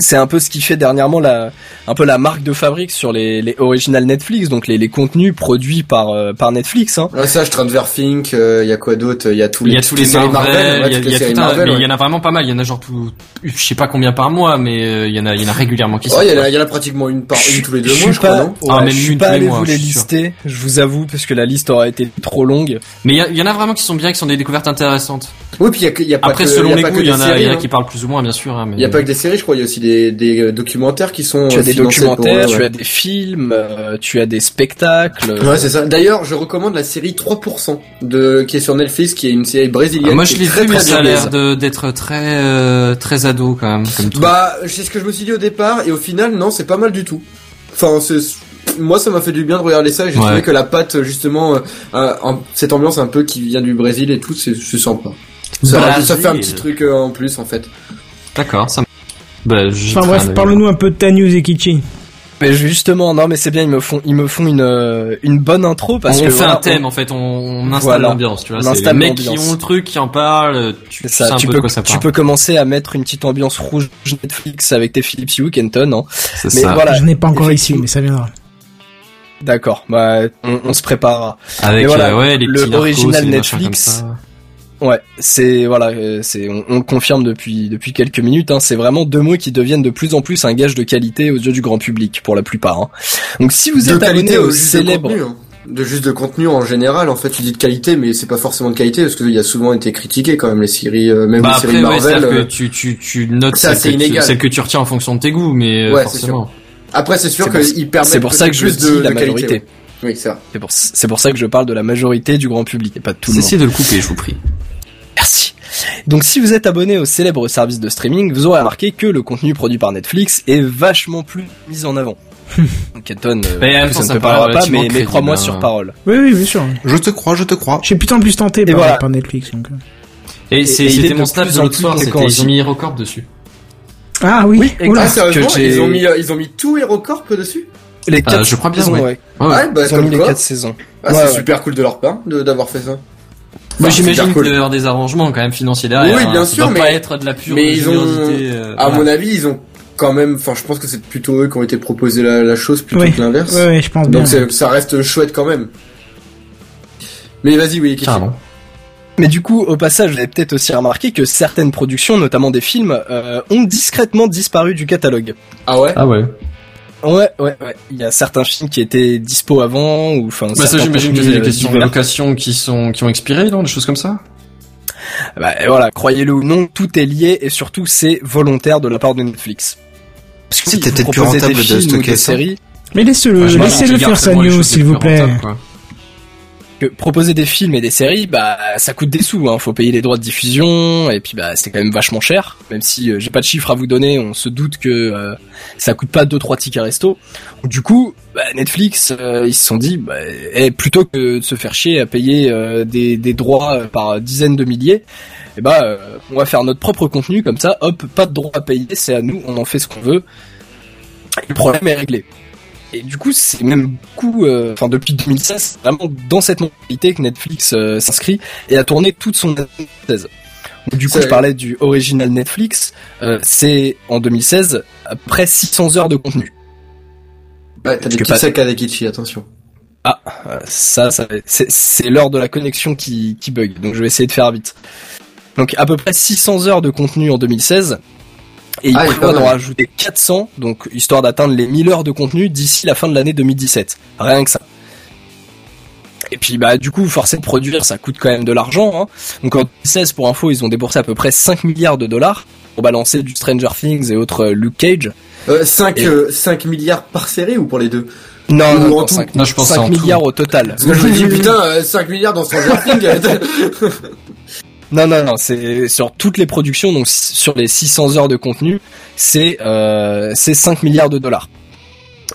c'est un peu ce qui fait dernièrement la un peu la marque de fabrique sur les, les original Netflix, donc les, les contenus produits par euh, par Netflix. Hein. Ouais, ça, Stranger Things, il y a quoi d'autre Il y a tous les, y a tous toutes les séries Marvel, ouais, il y les y a séries tout un- Marvel, mais il ouais. y en a vraiment pas mal. Il y en a genre tout, je sais pas combien par mois, mais euh, il y en a, il y en a régulièrement qui Ouais, sortent. il y, en a- il y en a pratiquement une par une tous les deux Je mois, suis je crois, non Ah, ouais, même je suis une pas tous les allé mois, vous les je lister, je vous avoue, parce que la liste aurait été trop longue. Mais il y, en a vraiment qui sont bien, qui sont des découvertes intéressantes. Oui, puis il y a, que- il y a pas Après, selon les goûts, il y en a, séries, il y en a hein. qui parlent plus ou moins, bien sûr. Hein, mais... Il y a pas que des séries, je crois, il y a aussi des, des euh, documentaires qui sont Tu as euh, des documentaires, ouais, tu as des films, euh, tu as des spectacles. Ouais, c'est ça. D'ailleurs, je recommande la série 3% de qui est sur Netflix, qui est une série brésilienne. Ah, moi, je l'ai très, vu, mais très ça a l'air d'être très, euh, très ado quand même, comme. Bah, c'est ce que je me suis dit au départ, et au final, non, c'est pas mal du tout. Enfin, c'est moi, ça m'a fait du bien de regarder ça, et j'ai Ouais. trouvé que la pâte, justement, euh, euh, en- cette ambiance un peu qui vient du Brésil et tout, c'est sympa. Ça, ça fait un petit truc euh, en plus, en fait. D'accord, ça. Bah, je Enfin bref, parle-nous un peu de ta news, Ekichi. Mais justement, non, mais c'est bien, ils me font, ils me font une euh, une bonne intro parce on que fait voilà, un thème en fait, on, on installe Voilà. l'ambiance, tu vois. On C'est les mecs qui ont le truc, qui en parlent, tu, tu sais ça, un tu peu peux, de quoi ça tu parle. peux commencer à mettre une petite ambiance rouge Netflix avec tes Philips Hue, Kenton. Hein. C'est Mais ça. voilà, je n'ai pas encore ici, mais ça viendra. D'accord, bah on, on se préparera. Avec voilà, euh, ouais, les le original Netflix, comme ça. Ouais, c'est voilà, euh, c'est on, on le confirme depuis depuis quelques minutes. Hein, c'est vraiment deux mots qui deviennent de plus en plus un gage de qualité aux yeux du grand public pour la plupart. hein. Donc si vous de êtes abonné au célèbre, de contenu. hein. De juste de contenu en général, en fait, tu dis de qualité, mais c'est pas forcément de qualité parce qu'il a souvent été critiqué quand même les séries, euh, même Bah les après, séries ouais, Marvel. que euh. tu, tu, tu notes Ça, celle c'est que, tu, inégal. celle que tu retiens en fonction de tes goûts, mais Ouais, c'est forcément. Après, c'est sûr qu'ils permettent. c'est pour ça que je dis de- la de qualité, majorité. ouais. Oui, c'est ça. C'est pour c'est pour ça que je parle de la majorité du grand public et pas de tout le monde. Essayez de le couper, je vous prie. Merci. Donc si vous êtes abonné au célèbre service de streaming, vous aurez remarqué que le contenu produit par Netflix est vachement plus mis en avant. Donc Kenton, euh, Mais temps, ça ne ça te paraît parlera pas, mais, mais crois-moi hein. sur parole. Oui, oui, bien sûr. Je te crois, je te crois. Suis putain plus tenté par, voilà. par Netflix. Donc. euh. Et, c'était mon snap de l'autre soir, ils ont mis HeroCorp dessus. Ah oui, Oui. Ah, exact. sérieusement, que j'ai- ils ont mis, euh, ils ont mis tout HeroCorp dessus. Les Euh, quatre je crois bien, saisons, ouais. ouais. Ouais, ouais. Ouais, bah Ils ont comme mis les quoi. quatre saisons. Ah, Ouais, c'est ouais. super cool de leur part d'avoir fait ça. Moi, Enfin, j'imagine qu'il doit y avoir des arrangements quand même financiers derrière. Oui, bien hein. Ça sûr, doit mais- pas être de la pure mais ils ont- euh, À voilà. mon avis, ils ont quand même, enfin, je pense que c'est plutôt eux qui ont été proposés la, la chose plutôt que l'inverse. Ouais, je pense bien. Donc ça reste chouette quand même. Mais vas-y, oui, question. Carrément. Mais du coup, au passage, vous avez peut-être aussi remarqué que certaines productions, notamment des films, euh, ont discrètement disparu du catalogue. Ah ouais? Ah ouais. Ouais, ouais, ouais. Il y a certains films qui étaient dispo avant, ou enfin. Bah ça, j'imagine que c'est des euh, questions de location qui sont, qui ont expiré, non? Des choses comme ça? Bah, et voilà, croyez-le ou non, tout est lié et surtout c'est volontaire de la part de Netflix. Parce que C'était vous peut-être plus rentable de films ou stocker ça. séries, Mais laissez-le, laissez-le faire sa news, s'il vous plaît. Proposer des films et des séries, bah ça coûte des sous, hein. faut payer les droits de diffusion et puis bah c'est quand même vachement cher. Même si euh, j'ai pas de chiffres à vous donner, on se doute que euh, ça coûte pas deux trois tickets resto. Du coup, bah, Netflix euh, ils se sont dit, bah, eh, plutôt que de se faire chier à payer des, droits par dizaines de milliers, et bah on va faire notre propre contenu comme ça, hop, pas de droits à payer, c'est à nous, on en fait ce qu'on veut. Le problème est réglé. Et du coup, c'est même beaucoup, euh, enfin depuis 2016, c'est vraiment dans cette mentalité que Netflix euh, s'inscrit et a tourné toute son thèse. Du coup, je parlais du original Netflix. euh, c'est en 2016 à près 600 heures de contenu. Ouais, t'as des petits pas- sacs avec Itchy, attention. Euh, ça, ça c'est- c'est l'heure de la connexion qui, qui bug, donc je vais essayer de faire vite. Donc à peu près 600 heures de contenu en 2016. Et il Ah, prévoit d'en rajouter 400, donc histoire d'atteindre les 1000 heures de contenu d'ici la fin de l'année 2017. Rien que ça. Et puis bah du coup, forcément produire, ça coûte quand même de l'argent. Hein. Donc en 2016, pour info, ils ont déboursé à peu près 5 milliards de dollars pour balancer du Stranger Things et autres euh, Luke Cage. Euh, 5, Et- euh, 5 milliards par série ou pour les deux? Non, non, non, tout 5, Non, je pense que c'est en tout. milliards au total. Parce que je me dis, putain, euh, 5 milliards dans Stranger Things. euh, Non, non, non, c'est sur toutes les productions, donc sur les 600 heures de contenu, c'est euh, c'est 5 milliards de dollars.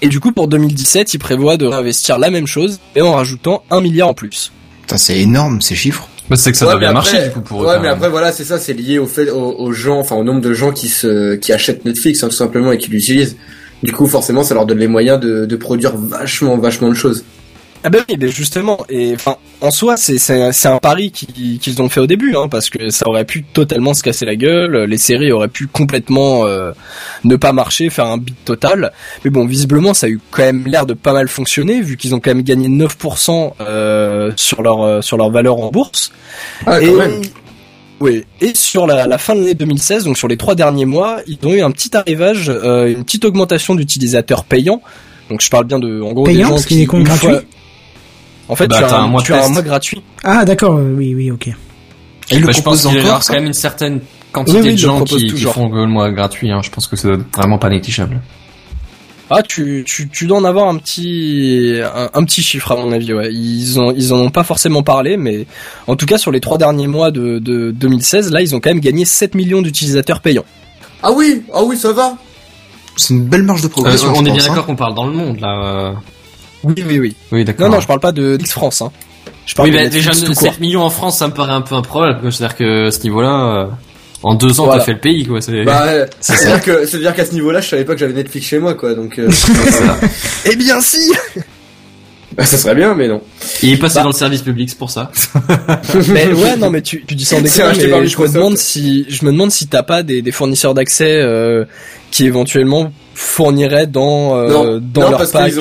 Et du coup, pour 2017, ils prévoient de réinvestir la même chose, et en rajoutant 1 milliard en plus. Putain, c'est énorme ces chiffres. Bah, c'est que ça Ouais, doit bien mais marcher, après- du coup, pour eux. Ouais, mais même. après voilà, c'est ça, c'est lié au fait, aux, aux gens, enfin au nombre de gens qui se, qui achètent Netflix, hein, tout simplement, et qui l'utilisent. Du coup, forcément, ça leur donne les moyens de, de produire vachement, vachement de choses. Ah ben oui, ben justement, et enfin, en soi, c'est un pari qui- qu'ils ont fait au début, hein, parce que ça aurait pu totalement se casser la gueule, les séries auraient pu complètement euh, ne pas marcher, faire un beat total. Mais bon, visiblement, ça a eu quand même l'air de pas mal fonctionner, vu qu'ils ont quand même gagné 9% euh, sur leur euh, sur leur valeur en bourse. Ah, et quand même. oui, et sur la, la fin de l'année 2016, donc sur les trois derniers mois, ils ont eu un petit arrivage, euh, une petite augmentation d'utilisateurs payants. Donc je parle bien de, en gros, Payant, des gens parce qui est con une fois- En fait, Bah, tu as, t'as un, un mois de tu as un mois gratuit. Ah, d'accord, euh, oui, oui, ok. Et ils le Bah, je pense qu'il y aura ça quand même une certaine quantité Oui, oui, de gens qui, font le mois gratuit. Hein. Je pense que c'est vraiment pas négligeable. Ah, tu, tu, tu dois en avoir un petit, un, un petit chiffre à mon avis. Ouais, ils ont, ils en ont pas forcément parlé, mais en tout cas sur les trois derniers mois de, de 2016, là, ils ont quand même gagné 7 millions d'utilisateurs payants. Ah oui, ah oui, ça va. C'est une belle marge de Euh, progression. on je est bien pense, hein. d'accord qu'on parle dans le monde, là. Oui, oui, oui. Oui, d'accord. Non, non, je parle pas de X France. Hein. Je parle Oui, de Netflix déjà, tout court. 7 millions en France, ça me paraît un peu improbable. C'est-à-dire que à ce niveau-là, euh, en deux ans, Voilà. t'as fait le pays, quoi. C'est... Bah, ouais, c'est-à-dire que, c'est-à-dire qu'à ce niveau-là, je savais pas que j'avais Netflix chez moi, quoi, donc, euh, Eh bien, si. Bah, ça serait bien, mais non. Il est passé Bah. dans le service public, c'est pour ça. mais ouais, non, mais tu, tu dis racheté par mais je me demande si, je me demande si t'as pas des, des fournisseurs d'accès euh, qui éventuellement fourniraient dans euh, Non, dans non, leur parce pack.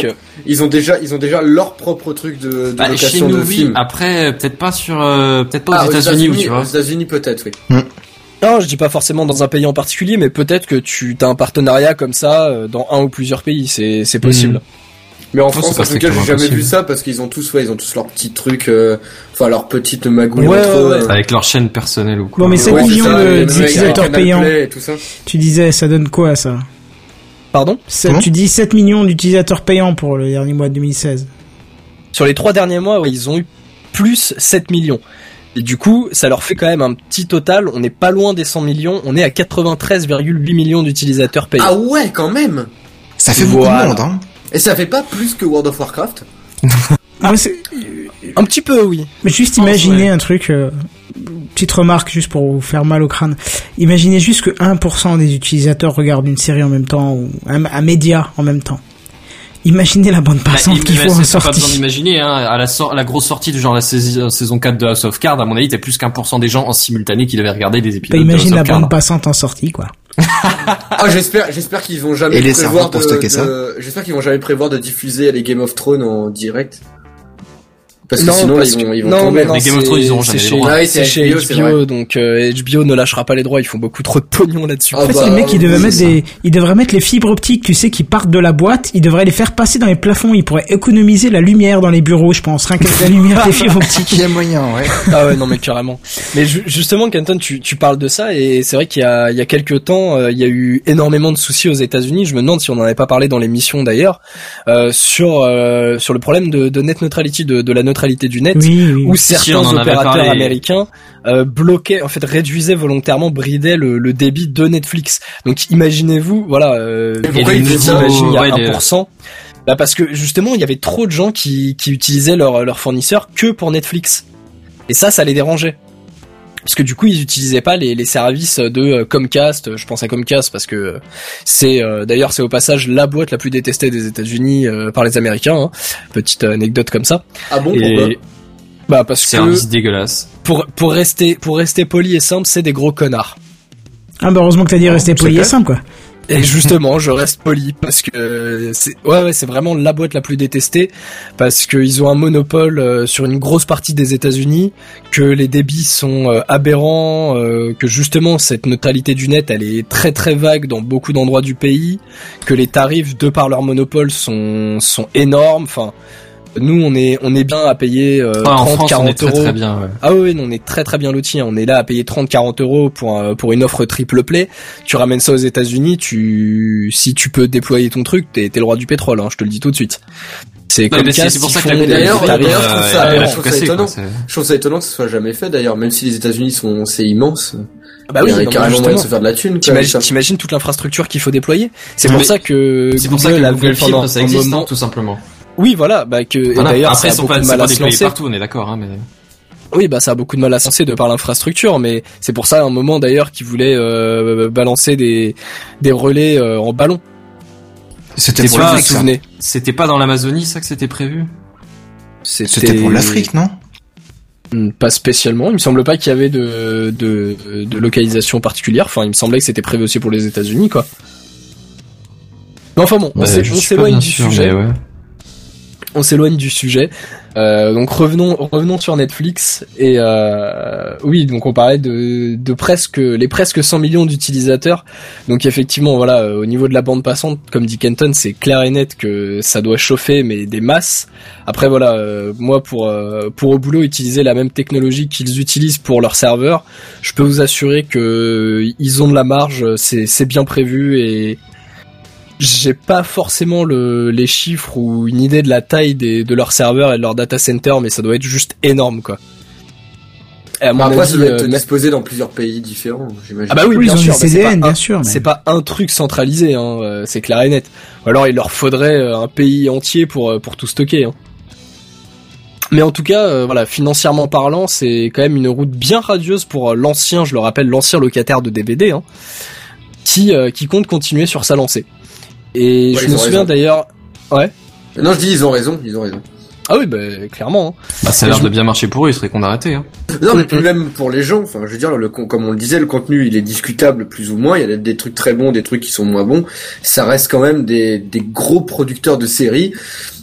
ils ont déjà, ils ont déjà leur propre truc de, de Bah, chez nous, de oui. Après, peut-être pas sur, euh, peut-être pas Ah, aux États-Unis, où tu vois. Aux États-Unis peut-être, oui. Non, je dis pas forcément dans un pays en particulier, mais peut-être que tu as un partenariat comme ça euh, dans un ou plusieurs pays, c'est c'est possible. Mais en France, en tout cas, j'ai jamais vu ça parce qu'ils ont tous, ouais, ils ont tous leurs petits trucs, euh, enfin leurs petites magouilles Ouais, entre ouais, ouais. Avec leur chaîne personnelle ou quoi. Bon, mais Ouais, 7 c'est millions d'utilisateurs payants. Tu disais, ça donne quoi ça? Pardon? Tu dis 7 millions d'utilisateurs payants pour le dernier mois de 2016. Sur les trois derniers mois, ouais, ils ont eu plus 7 millions. Et du coup, ça leur fait quand même un petit total. On n'est pas loin des 100 millions. On est à 93,8 millions d'utilisateurs payants. Ah ouais, quand même. Ça fait Voilà. beaucoup de monde, hein. Et ça fait pas plus que World of Warcraft c'est- Un petit peu, oui. Mais juste imaginez ouais. un truc, euh, petite remarque juste pour vous faire mal au crâne. Imaginez juste que 1% des utilisateurs regardent une série en même temps ou un, un média en même temps. Imaginez la bande Bah, passante il- qu'il faut en c'est pas besoin sortie. d'imaginer, hein. À la, grosse sortie de genre la saison, saison 4 de House of Cards, à mon avis, t'as plus qu'un pour cent des gens en simultané qui devaient regarder des Bah, épisodes de imagine House la of bande passante en sortie, quoi. Ah, j'espère, j'espère qu'ils vont jamais Et les prévoir de, stocker de- ça j'espère qu'ils vont jamais prévoir de diffuser les Game of Thrones en direct. Parce que Non, sinon, là, parce ils vont, que- ils vont non, tomber. mais non, Les Game of Thrones, ils auront jamais les droits. Ah oui, C'est chez HBO, HBO, donc euh, HBO ne lâchera pas les droits. Ils font beaucoup trop de pognon là-dessus. Ah En fait, bah, les mecs, ils devraient mettre des, ils devraient mettre les fibres optiques, tu sais, qui partent de la boîte, ils devraient les faire passer dans les plafonds, ils pourraient économiser la lumière dans les bureaux, je pense, rien qu'avec la lumière des fibres optiques. Il y a moyen, ouais. Ah ouais, non mais carrément. Mais ju- justement, Canton, tu, tu parles de ça et c'est vrai qu'il y a, il y a quelques temps, euh, il y a eu énormément de soucis aux États-Unis. Je me demande si on n'en avait pas parlé dans l'émission d'ailleurs euh, sur euh, sur le problème de, de net neutrality, de, de la neutralité du net. Oui, oui. où Si, certains opérateurs américains euh, bloquaient, en fait réduisaient volontairement, bridaient le, le débit de Netflix. Donc imaginez-vous, voilà, euh, Et pourquoi ils il y a les- 1%. Bah parce que justement, il y avait trop de gens qui, qui utilisaient leur, leur fournisseur que pour Netflix. Et ça, ça les dérangeait. Parce que du coup, ils utilisaient pas les, les services de euh, Comcast. Je pense à Comcast parce que euh, c'est euh, d'ailleurs c'est au passage la boîte la plus détestée des États-Unis euh, par les Américains. hein. Petite anecdote comme ça. Ah bon, pourquoi? Bah parce que Service dégueulasse. pour pour rester pour rester poli et simple, c'est des gros connards. Ah, bah, heureusement que t'as dit rester c'est poli et simple, quoi. Et justement, je reste poli parce que c'est ouais ouais, c'est vraiment la boîte la plus détestée parce qu'ils ont un monopole euh, sur une grosse partie des États-Unis, que les débits sont euh, aberrants, euh, que justement cette neutralité du net, elle est très très vague dans beaucoup d'endroits du pays, que les tarifs de par leur monopole sont sont énormes. Enfin, nous on est on est bien à payer euh, Ouais, en 30 France, on 40 est très euros. très bien. Ouais. Ah oui, non, on est très très bien lotis. hein. On est là à payer 30-40 euros pour un- pour une offre triple play. Tu ramènes ça aux États-Unis, tu si tu peux déployer ton truc, t'es t'es le roi du pétrole. Hein, je te le dis tout de suite. C'est comme c'est pour ça que d'ailleurs, je trouve ça- aberrants. je trouve ça étonnant. Je trouve ça étonnant que ce soit jamais fait d'ailleurs, même si les États-Unis sont, c'est immense. Bah il oui, y carrément moyen de se faire de la thune. T'imagines, toute l'infrastructure qu'il faut déployer? C'est pour ça que C'est pour ça que Google Fibre, ça existe, hein, tout simplement. Oui, voilà, bah que et Voilà. d'ailleurs Après, ça a beaucoup pas, de mal à se lancer. partout, on est d'accord, hein, mais. Oui, bah ça a beaucoup de mal à se lancer de par l'infrastructure, mais c'est pour ça à un moment d'ailleurs qu'ils voulaient euh, balancer des des relais euh, en ballon. C'était pour pas- Vous vous l'Afrique, souvenez C'était pas dans l'Amazonie, ça, que c'était prévu? C'était pour l'Afrique, non? Hmm, Pas spécialement. Il me semble pas qu'il y avait de, de, de localisation particulière. Enfin, il me semblait que c'était prévu aussi pour les États-Unis, quoi. Mais enfin bon, je on s'éloigne du sûr, sujet. mais ouais. On s'éloigne du sujet. Euh, donc revenons revenons sur Netflix et euh, oui donc on parlait de, presque les presque 100 millions d'utilisateurs donc effectivement voilà euh, au niveau de la bande passante comme dit Kenton c'est clair et net que ça doit chauffer mais des masses après voilà moi pour pour au boulot utiliser la même technologie qu'ils utilisent pour leur serveur je peux vous assurer que ils ont de la marge c'est c'est bien prévu et j'ai pas forcément le, les chiffres ou une idée de la taille des, de leur serveur et de leur data center, mais ça doit être juste énorme, quoi. Et à mon Bah, après, avis, ça doit être euh, disposé dans plusieurs pays différents, j'imagine. ah bah oui, Oui, bien sûr, des mais c'est CDN, pas, bien un- sûr. mais- c'est pas un truc centralisé, hein, euh, c'est clair et net. Ou alors il leur faudrait euh, un pays entier pour pour tout stocker. Hein. Mais en tout cas, euh, voilà, financièrement parlant, c'est quand même une route bien radieuse pour l'ancien, je le rappelle, l'ancien locataire de DVD, hein, qui euh, qui compte continuer sur sa lancée. Et Ouais, je me souviens d'ailleurs, ouais. Non, je dis, ils ont raison, ils ont raison. Ah oui, bah, clairement. hein. Bah, ça a l'air de bien marcher pour eux, ils seraient qu'on d'arrêter. Hein. Non, mais même pour les gens, enfin, je veux dire, le, con- comme on le disait, le contenu, il est discutable plus ou moins. Il y a des, des trucs très bons, des trucs qui sont moins bons. Ça reste quand même des, des gros producteurs de séries.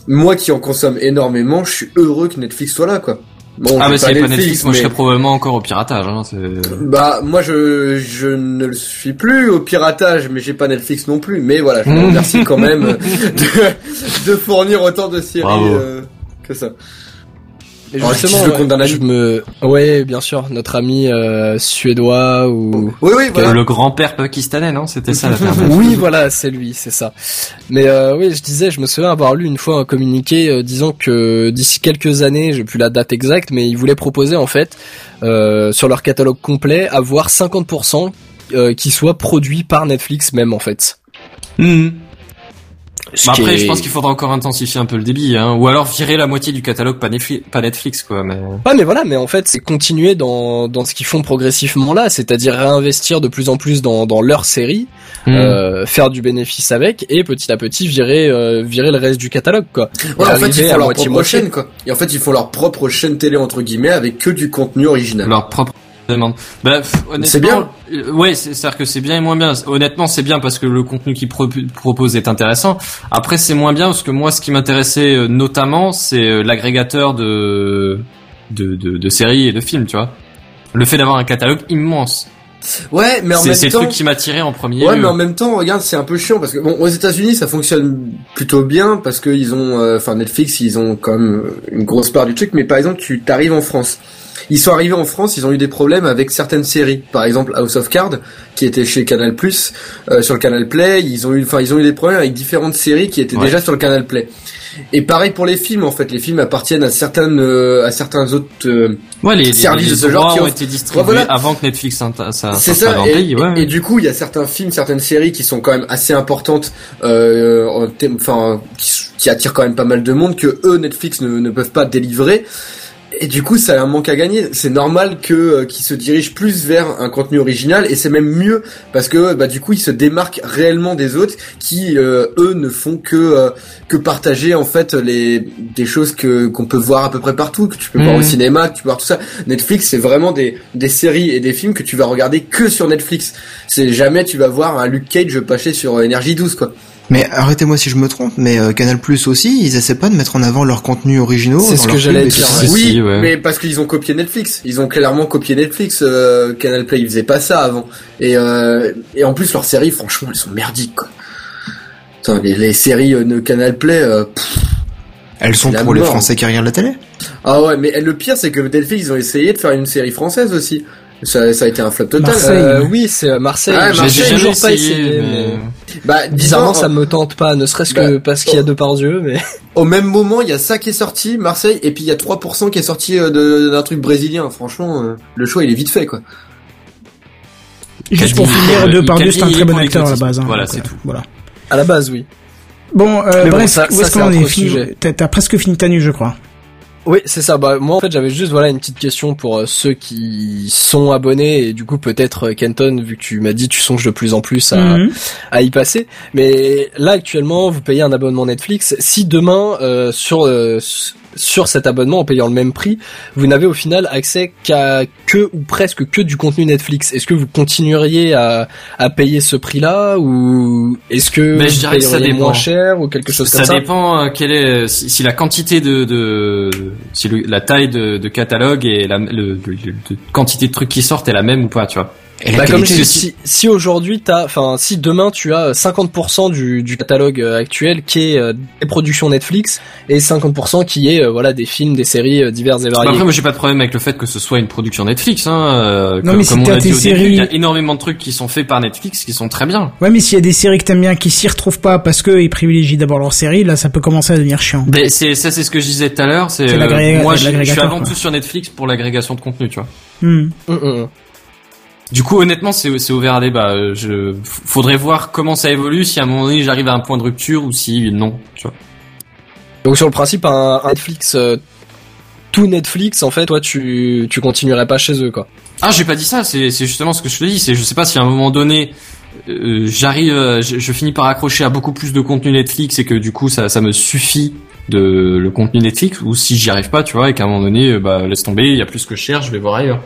Moi qui en consomme énormément, je suis heureux que Netflix soit là, quoi. Bon, ah, mais s'il n'y avait pas Netflix, moi je serais probablement encore au piratage. Hein, Bah moi je je ne le suis plus au piratage mais j'ai pas Netflix non plus mais voilà je vous remercie quand même de, de fournir autant de séries euh, que ça. Et Alors, justement, le compte dans la je vie. me, ouais, bien sûr, notre ami euh, suédois ou. Oui oui voilà. Le grand-père pakistanais, non? C'était ça la oui, voilà, c'est lui, c'est ça. Mais euh, oui, je disais, je me souviens avoir lu une fois un communiqué euh, disant que d'ici quelques années, j'ai plus la date exacte, mais ils voulaient proposer en fait euh, sur leur catalogue complet avoir 50% euh, qui soit produit par Netflix même en fait. Ce Bah après, est- je pense qu'il faudra encore intensifier un peu le débit, hein. ou alors virer la moitié du catalogue pas Netflix, pas Netflix quoi. Mais Ouais, mais voilà, mais en fait, c'est continuer dans, dans ce qu'ils font progressivement là, c'est-à-dire réinvestir de plus en plus dans, dans leur série, Hmm. euh, faire du bénéfice avec, et petit à petit virer, euh, virer le reste du catalogue, quoi. Ouais, en fait ils font leur propre moitié. chaîne quoi. Et en fait ils font leur propre chaîne télé entre guillemets avec que du contenu original. leur propre demande. Bah, C'est bien. euh, Ouais, c'est c'est-à-dire que c'est bien et moins bien. Honnêtement, c'est bien parce que le contenu qu'ils pro- proposent est intéressant. Après, c'est moins bien parce que moi, ce qui m'intéressait euh, notamment, c'est euh, l'agrégateur de, de de de séries et de films, tu vois. Le fait d'avoir un catalogue immense. Ouais mais en même c'est le temps truc qui m'a tiré en premier Ouais, lieu. mais en même temps, regarde, c'est un peu chiant parce que bon, aux États-Unis, ça fonctionne plutôt bien parce que ils ont, euh, enfin Netflix, ils ont quand même euh, une grosse part du truc. Mais par exemple, tu t'arrives en France. Ils sont arrivés en France, ils ont eu des problèmes avec certaines séries. Par exemple, House of Cards, qui était chez Canal Plus, euh, sur le Canal Play. Ils ont eu, enfin, ils ont eu des problèmes avec différentes séries qui étaient Ouais. déjà sur le Canal Play. Et pareil pour les films, en fait, les films appartiennent à certaines, euh, à certains autres. euh, Ouais, les, les, services les de ce genre qui ont ont- été distribués voilà. avant que Netflix ça C'est ça. dans Et, pays. Ouais, et- et du coup, il y a certains films, certaines séries qui sont quand même assez importantes, euh, enfin, qui, qui attirent quand même pas mal de monde que eux Netflix ne, ne peuvent pas délivrer. Et du coup, ça a un manque à gagner. C'est normal que euh, qu'ils se dirigent plus vers un contenu original, et c'est même mieux parce que bah du coup, ils se démarquent réellement des autres qui euh, eux ne font que euh, que partager en fait les des choses que qu'on peut voir à peu près partout, que tu peux voir au Mhm. cinéma, que tu peux voir tout ça. Netflix, c'est vraiment des des séries et des films que tu vas regarder que sur Netflix. C'est jamais tu vas voir un Luke Cage passer sur euh, Énergie 12 quoi. Mais arrêtez-moi si je me trompe, mais euh, Canal Plus aussi, ils essaient pas de mettre en avant leurs contenus originaux. C'est dans ce que j'allais dire, oui, ouais. mais parce qu'ils ont copié Netflix. Ils ont clairement copié Netflix. Euh, Canal Play, ils faisaient pas ça avant. Et euh, et en plus leurs séries, franchement, elles sont merdiques quoi. Attends, les, les séries euh, de Canal Play. euh, pff. Elles sont pour les. Français qui regardent la télé. Ah ouais, mais le pire c'est que Netflix ils ont essayé de faire une série française aussi. Ça, ça a été un flop total. Marseille. Euh, oui, c'est euh, Marseille. Ouais, J'ai Marseille, j'ai toujours pas essayé, essayé. mais- mais- Bah, Bizarrement, ça me tente pas, ne serait-ce que Bah, parce qu'il y a deux par Dieu, mais. Au même moment, il y a ça qui est sorti, Marseille, et puis il y a 3% qui est sorti euh, de- d'un truc brésilien. Franchement, le choix il est vite fait quoi. Juste pour finir, deux par deux, c'est un très bon acteur à la base. hein, Voilà, c'est tout. Voilà. À la base, oui. Bon, euh, bon, bref, ça- où est-ce qu'on est. T'as t'as presque fini ta nuit, je crois. Oui, c'est ça. Bah moi en fait j'avais juste voilà une petite question pour euh, ceux qui sont abonnés et du coup peut-être euh, Kenton vu que tu m'as dit tu songes de plus en plus à, Mhm. à y passer. Mais là actuellement vous payez un abonnement Netflix. Si demain euh, sur euh, sur cet abonnement en payant le même prix, vous n'avez au final accès qu'à que ou presque que du contenu Netflix. Est-ce que vous continueriez à, à payer ce prix-là ou est-ce que Mais je vous dirais que ça dépend. moins cher ou quelque chose ça comme ça dépend euh, quelle est si, la quantité de, de si le- la taille de, de catalogue et la le, le- quantité de trucs qui sortent est la même ou pas tu vois Et Bah, comme je si, si aujourd'hui t'as, enfin, si demain tu as 50% du, du catalogue euh, actuel qui est euh, des productions Netflix et 50% qui est euh, voilà des films, des séries euh, diverses et Bah, variées. après moi j'ai pas de problème avec le fait que ce soit une production Netflix hein euh, Non, comme, mais si comme on t'as l'a dit au début il y a énormément de trucs qui sont faits par Netflix qui sont très bien Ouais, mais s'il y a des séries que t'aimes bien qui s'y retrouvent pas parce que ils privilégient d'abord leurs séries, là, ça peut commencer à devenir chiant. mais c'est ça c'est ce que je disais tout à l'heure c'est euh, moi je, je suis avant quoi. tout sur Netflix pour l'agrégation de contenu tu vois. Hum, hum, hum. Du coup, honnêtement, c'est c'est ouvert à débat. Euh, Je faudrait voir comment ça évolue, si à un moment donné j'arrive à un point de rupture ou si non. Tu vois. Donc sur le principe, un, un Netflix, euh, tout Netflix, en fait, toi tu tu continuerais pas chez eux quoi. Ah, j'ai pas dit ça. C'est c'est justement ce que je te dis. C'est je sais pas si à un moment donné euh, j'arrive, euh, je, je finis par accrocher à beaucoup plus de contenu Netflix et que du coup ça ça me suffit de le contenu Netflix ou si j'y arrive pas, tu vois, et qu'à un moment donné, bah laisse tomber, il y a plus que je cherche, je vais voir ailleurs.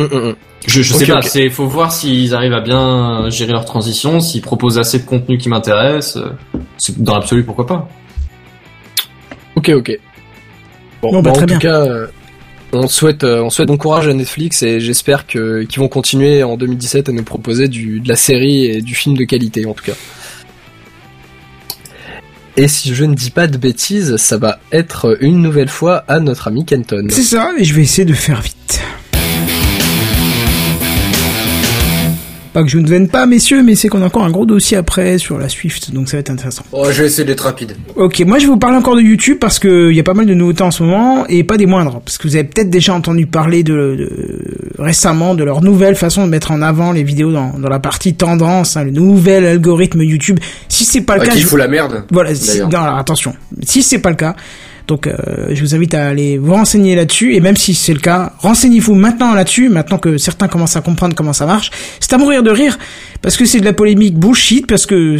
Hum, hum, hum. Je, sais pas, ok. c'est faut voir s'ils arrivent à bien gérer leur transition, s'ils proposent assez de contenu qui m'intéresse. euh, Dans l'absolu, pourquoi pas. Ok, ok. Bon, bah, bah, très en bien. tout cas, euh, on souhaite, euh, on souhaite bon courage à Netflix et j'espère que qu'ils vont continuer en 2017 à nous proposer du, de la série et du film de qualité, en tout cas. Et si je ne dis pas de bêtises, ça va être une nouvelle fois à notre ami Kenton. C'est ça, et je vais essayer de faire vite. Pas que je ne vienne pas, messieurs, mais c'est qu'on a encore un gros dossier après sur la Swift, donc ça va être intéressant. Oh, je vais essayer d'être rapide. Ok, moi je vais vous parler encore de YouTube parce que il y a pas mal de nouveautés en ce moment et pas des moindres parce que vous avez peut-être déjà entendu parler de, de- récemment de leur nouvelle façon de mettre en avant les vidéos dans, dans la partie tendance, hein, le nouvel algorithme YouTube. Si c'est pas le Ah, cas, qu'il je- fout la merde. voilà, si, non, alors attention. Si c'est pas le cas, donc euh, je vous invite à aller vous renseigner là-dessus et même si c'est le cas, renseignez-vous maintenant là-dessus, maintenant que certains commencent à comprendre comment ça marche. C'est à mourir de rire parce que c'est de la polémique bullshit parce que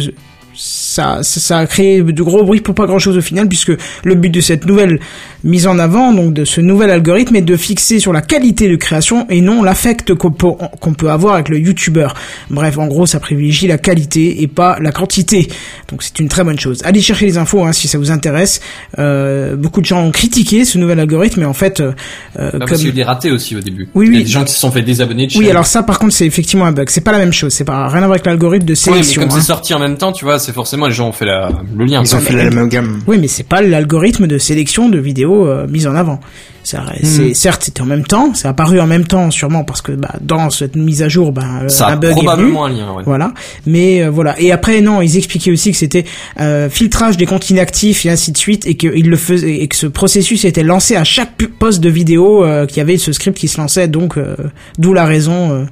ça, ça, ça a créé de gros bruit pour pas grand chose au final puisque le but de cette nouvelle mise en avant, donc de ce nouvel algorithme est de fixer sur la qualité de création et non l'affect qu'on peut, qu'on peut avoir avec le youtubeur. Bref, en gros, ça privilégie la qualité et pas la quantité. Donc c'est une très bonne chose. Allez chercher les infos hein, si ça vous intéresse. Euh, beaucoup de gens ont critiqué ce nouvel algorithme, mais en fait, euh, euh, Bah, comme... Parce qu'il des ratés aussi au début. Oui, Il y a oui. des gens qui se sont fait désabonner de oui, alors ça, par contre, c'est effectivement un bug. C'est pas la même chose. C'est pas rien à voir avec l'algorithme de Ouais, mais sélection. comme hein. c'est sorti en même temps, tu vois, c'est forcément les gens ont fait la, le lien. Ils ont fait l'amalgame. Oui, mais c'est pas l'algorithme de sélection de vidéos euh, mise en avant. Ça, Hmm. c'est certes c'était en même temps, c'est apparu en même temps sûrement parce que bah, dans cette mise à jour, bah, euh, Ça un a bug est venu. probablement un lien, ouais. Voilà, mais euh, voilà. Et après non, ils expliquaient aussi que c'était euh, filtrage des comptes inactifs et ainsi de suite, et qu'ils le faisaient et que ce processus était lancé à chaque poste de vidéo euh, qu'il y avait ce script qui se lançait, donc euh, d'où la raison euh,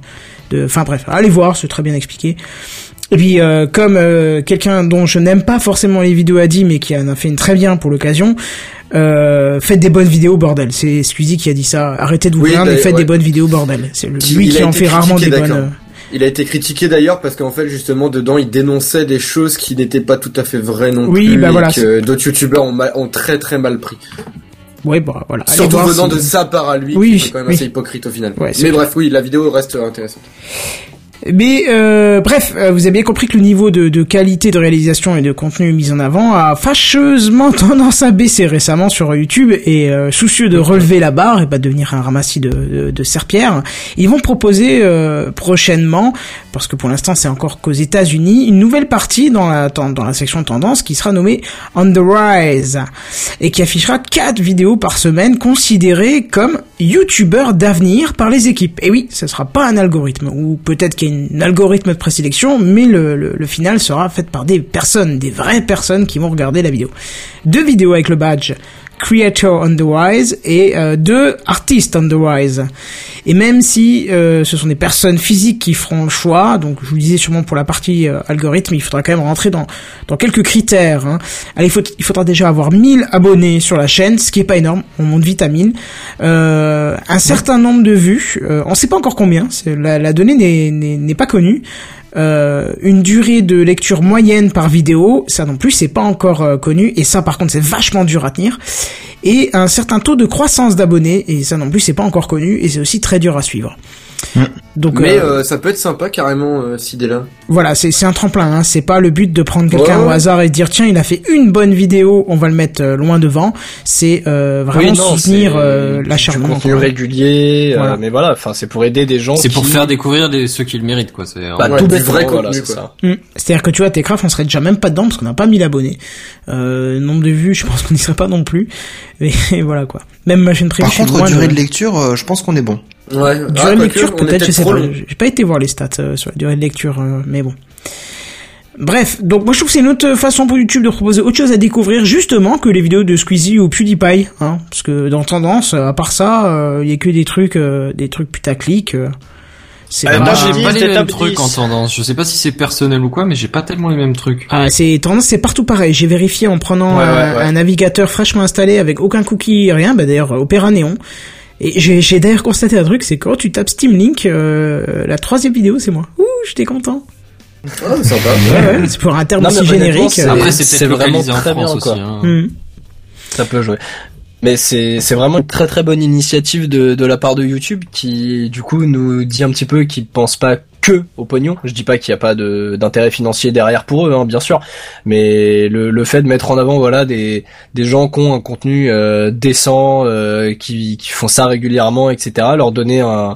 de. Enfin bref, allez voir, c'est très bien expliqué. Et puis, euh, comme euh, quelqu'un dont je n'aime pas forcément les vidéos a dit, mais qui en a fait une très bien pour l'occasion, euh, faites des bonnes vidéos, bordel. C'est Squeezie qui a dit ça. Arrêtez de vous Oui, plaindre et faites ouais. des bonnes vidéos, bordel. C'est lui il qui en fait rarement des bonnes. Il a été critiqué d'ailleurs parce qu'en fait justement dedans il dénonçait des choses qui n'étaient pas tout à fait vraies non Oui, plus bah et voilà, que d'autres youtubeurs ont, très très mal pris. Ouais, bah voilà. Surtout venant si- de sa part à lui, Oui, qui est quand même oui. assez hypocrite au final. Ouais, c'est Mais bref, oui, la vidéo reste intéressante. Mais euh, bref, euh, vous avez bien compris que le niveau de, de qualité de réalisation et de contenu mis en avant a fâcheusement tendance à baisser récemment sur YouTube et euh, soucieux de relever la barre et pas de devenir un ramassis de, de, de serpillères, ils vont proposer euh, prochainement, parce que pour l'instant c'est encore qu'aux États-Unis, une nouvelle partie dans la dans la section tendance qui sera nommée On the Rise et qui affichera quatre vidéos par semaine considérées comme youtubeurs d'avenir par les équipes. Et oui, ce sera pas un algorithme, ou peut-être qu'il un algorithme de présélection, mais le, final sera fait par des personnes, des vraies personnes qui vont regarder la vidéo. Deux vidéos avec le badge Creator on the Rise et euh, deux Artist on the Rise. Et même si euh, ce sont des personnes physiques qui feront le choix, donc je vous le disais sûrement pour la partie euh, algorithme, il faudra quand même rentrer dans, dans quelques critères. Hein. Allez, il, faut, il faudra déjà avoir 1000 abonnés sur la chaîne, ce qui est pas énorme, on monte vite à 1000. Euh, un certain nombre de vues, euh, on sait pas encore combien, la, la donnée n'est pas connue. Euh, une durée de lecture moyenne par vidéo, ça non plus c'est pas encore euh, connu et ça par contre c'est vachement dur à tenir. Et un certain taux de croissance d'abonnés et ça non plus c'est pas encore connu et c'est aussi très dur à suivre. Donc Mais euh, euh, ça peut être sympa carrément euh, cette idée-là. voilà, c'est c'est un tremplin. Hein. C'est pas le but de prendre quelqu'un Ouais, au hasard et de dire tiens il a fait une bonne vidéo, on va le mettre euh, loin devant. C'est euh, vraiment Oui, non, soutenir c'est euh, du l'acharnement. contenu régulier, euh, Voilà. mais voilà, enfin c'est pour aider des gens. C'est pour faire découvrir des, ceux qui le méritent, quoi. C'est bah, Ouais, tout du bêtement, vrai contenu, quoi. Mm. C'est-à-dire que tu vois, Techcraft, on serait déjà même pas dedans parce qu'on n'a pas 1000 abonnés. Euh, nombre de vues, je pense qu'on n'y serait pas non plus. Et, voilà quoi. Même ma chaîne privée, Par contre, durée de lecture, je pense qu'on est bon. Ouais. Durée Ah, de lecture, peut-être, je sais pas. J'ai pas été voir les stats euh, sur la durée de lecture, euh, mais bon. Bref, donc moi je trouve que c'est une autre façon pour YouTube de proposer autre chose à découvrir justement que les vidéos de Squeezie ou PewDiePie, hein, parce que dans tendance, à part ça, il y a que des trucs, euh, des trucs putaclic. euh, c'est pas- moi, j'ai pas les mêmes trucs 10. en tendance. Je sais pas si c'est personnel ou quoi, mais j'ai pas tellement les mêmes trucs. Ah, c'est tendance, c'est partout pareil. J'ai vérifié en prenant Ouais, un, ouais, ouais. un navigateur fraîchement installé avec aucun cookie, rien. Bah d'ailleurs, Opera Neon. Et j'ai d'ailleurs constaté un truc, c'est quand tu tapes Steam Link, euh, la troisième vidéo, c'est moi. Ouh, j'étais content. Ah, sympa. Ouais, ouais, c'est pour un terme Non, aussi générique. c'est- vraiment en très bien, quoi. aussi. Hein. hmm. Ça peut jouer. Mais c'est vraiment une très très bonne initiative de de la part de YouTube qui du coup nous dit un petit peu qu'ils pensent pas que au pognon. Je dis pas qu'il n'y a pas de d'intérêt financier derrière pour eux, hein, bien sûr, mais le, le fait de mettre en avant voilà des des gens qui ont un contenu euh, décent, euh, qui qui font ça régulièrement, etc. Leur donner un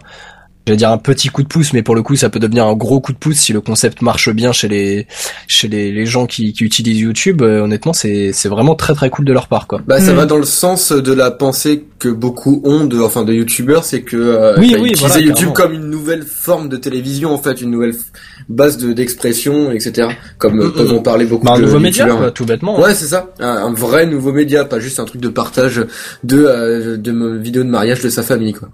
je vais dire un petit coup de pouce, mais pour le coup, ça peut devenir un gros coup de pouce si le concept marche bien chez les chez les, les gens qui, qui utilisent YouTube. Euh, honnêtement, c'est c'est vraiment très très cool de leur part, quoi. Bah, ça Hmm. va dans le sens de la pensée que beaucoup ont de, enfin, de youtubeurs, c'est que, euh, Oui, bah, oui, utiliser voilà, YouTube carrément. comme une nouvelle forme de télévision, en fait, une nouvelle base de, d'expression, etc. Comme euh, Mm, peuvent mm. en parler beaucoup Bah, un de nouveau média, quoi, tout bêtement. Ouais, c'est ça. Un, un vrai nouveau média, pas juste un truc de partage de, euh, de vidéos de mariage de sa famille, quoi.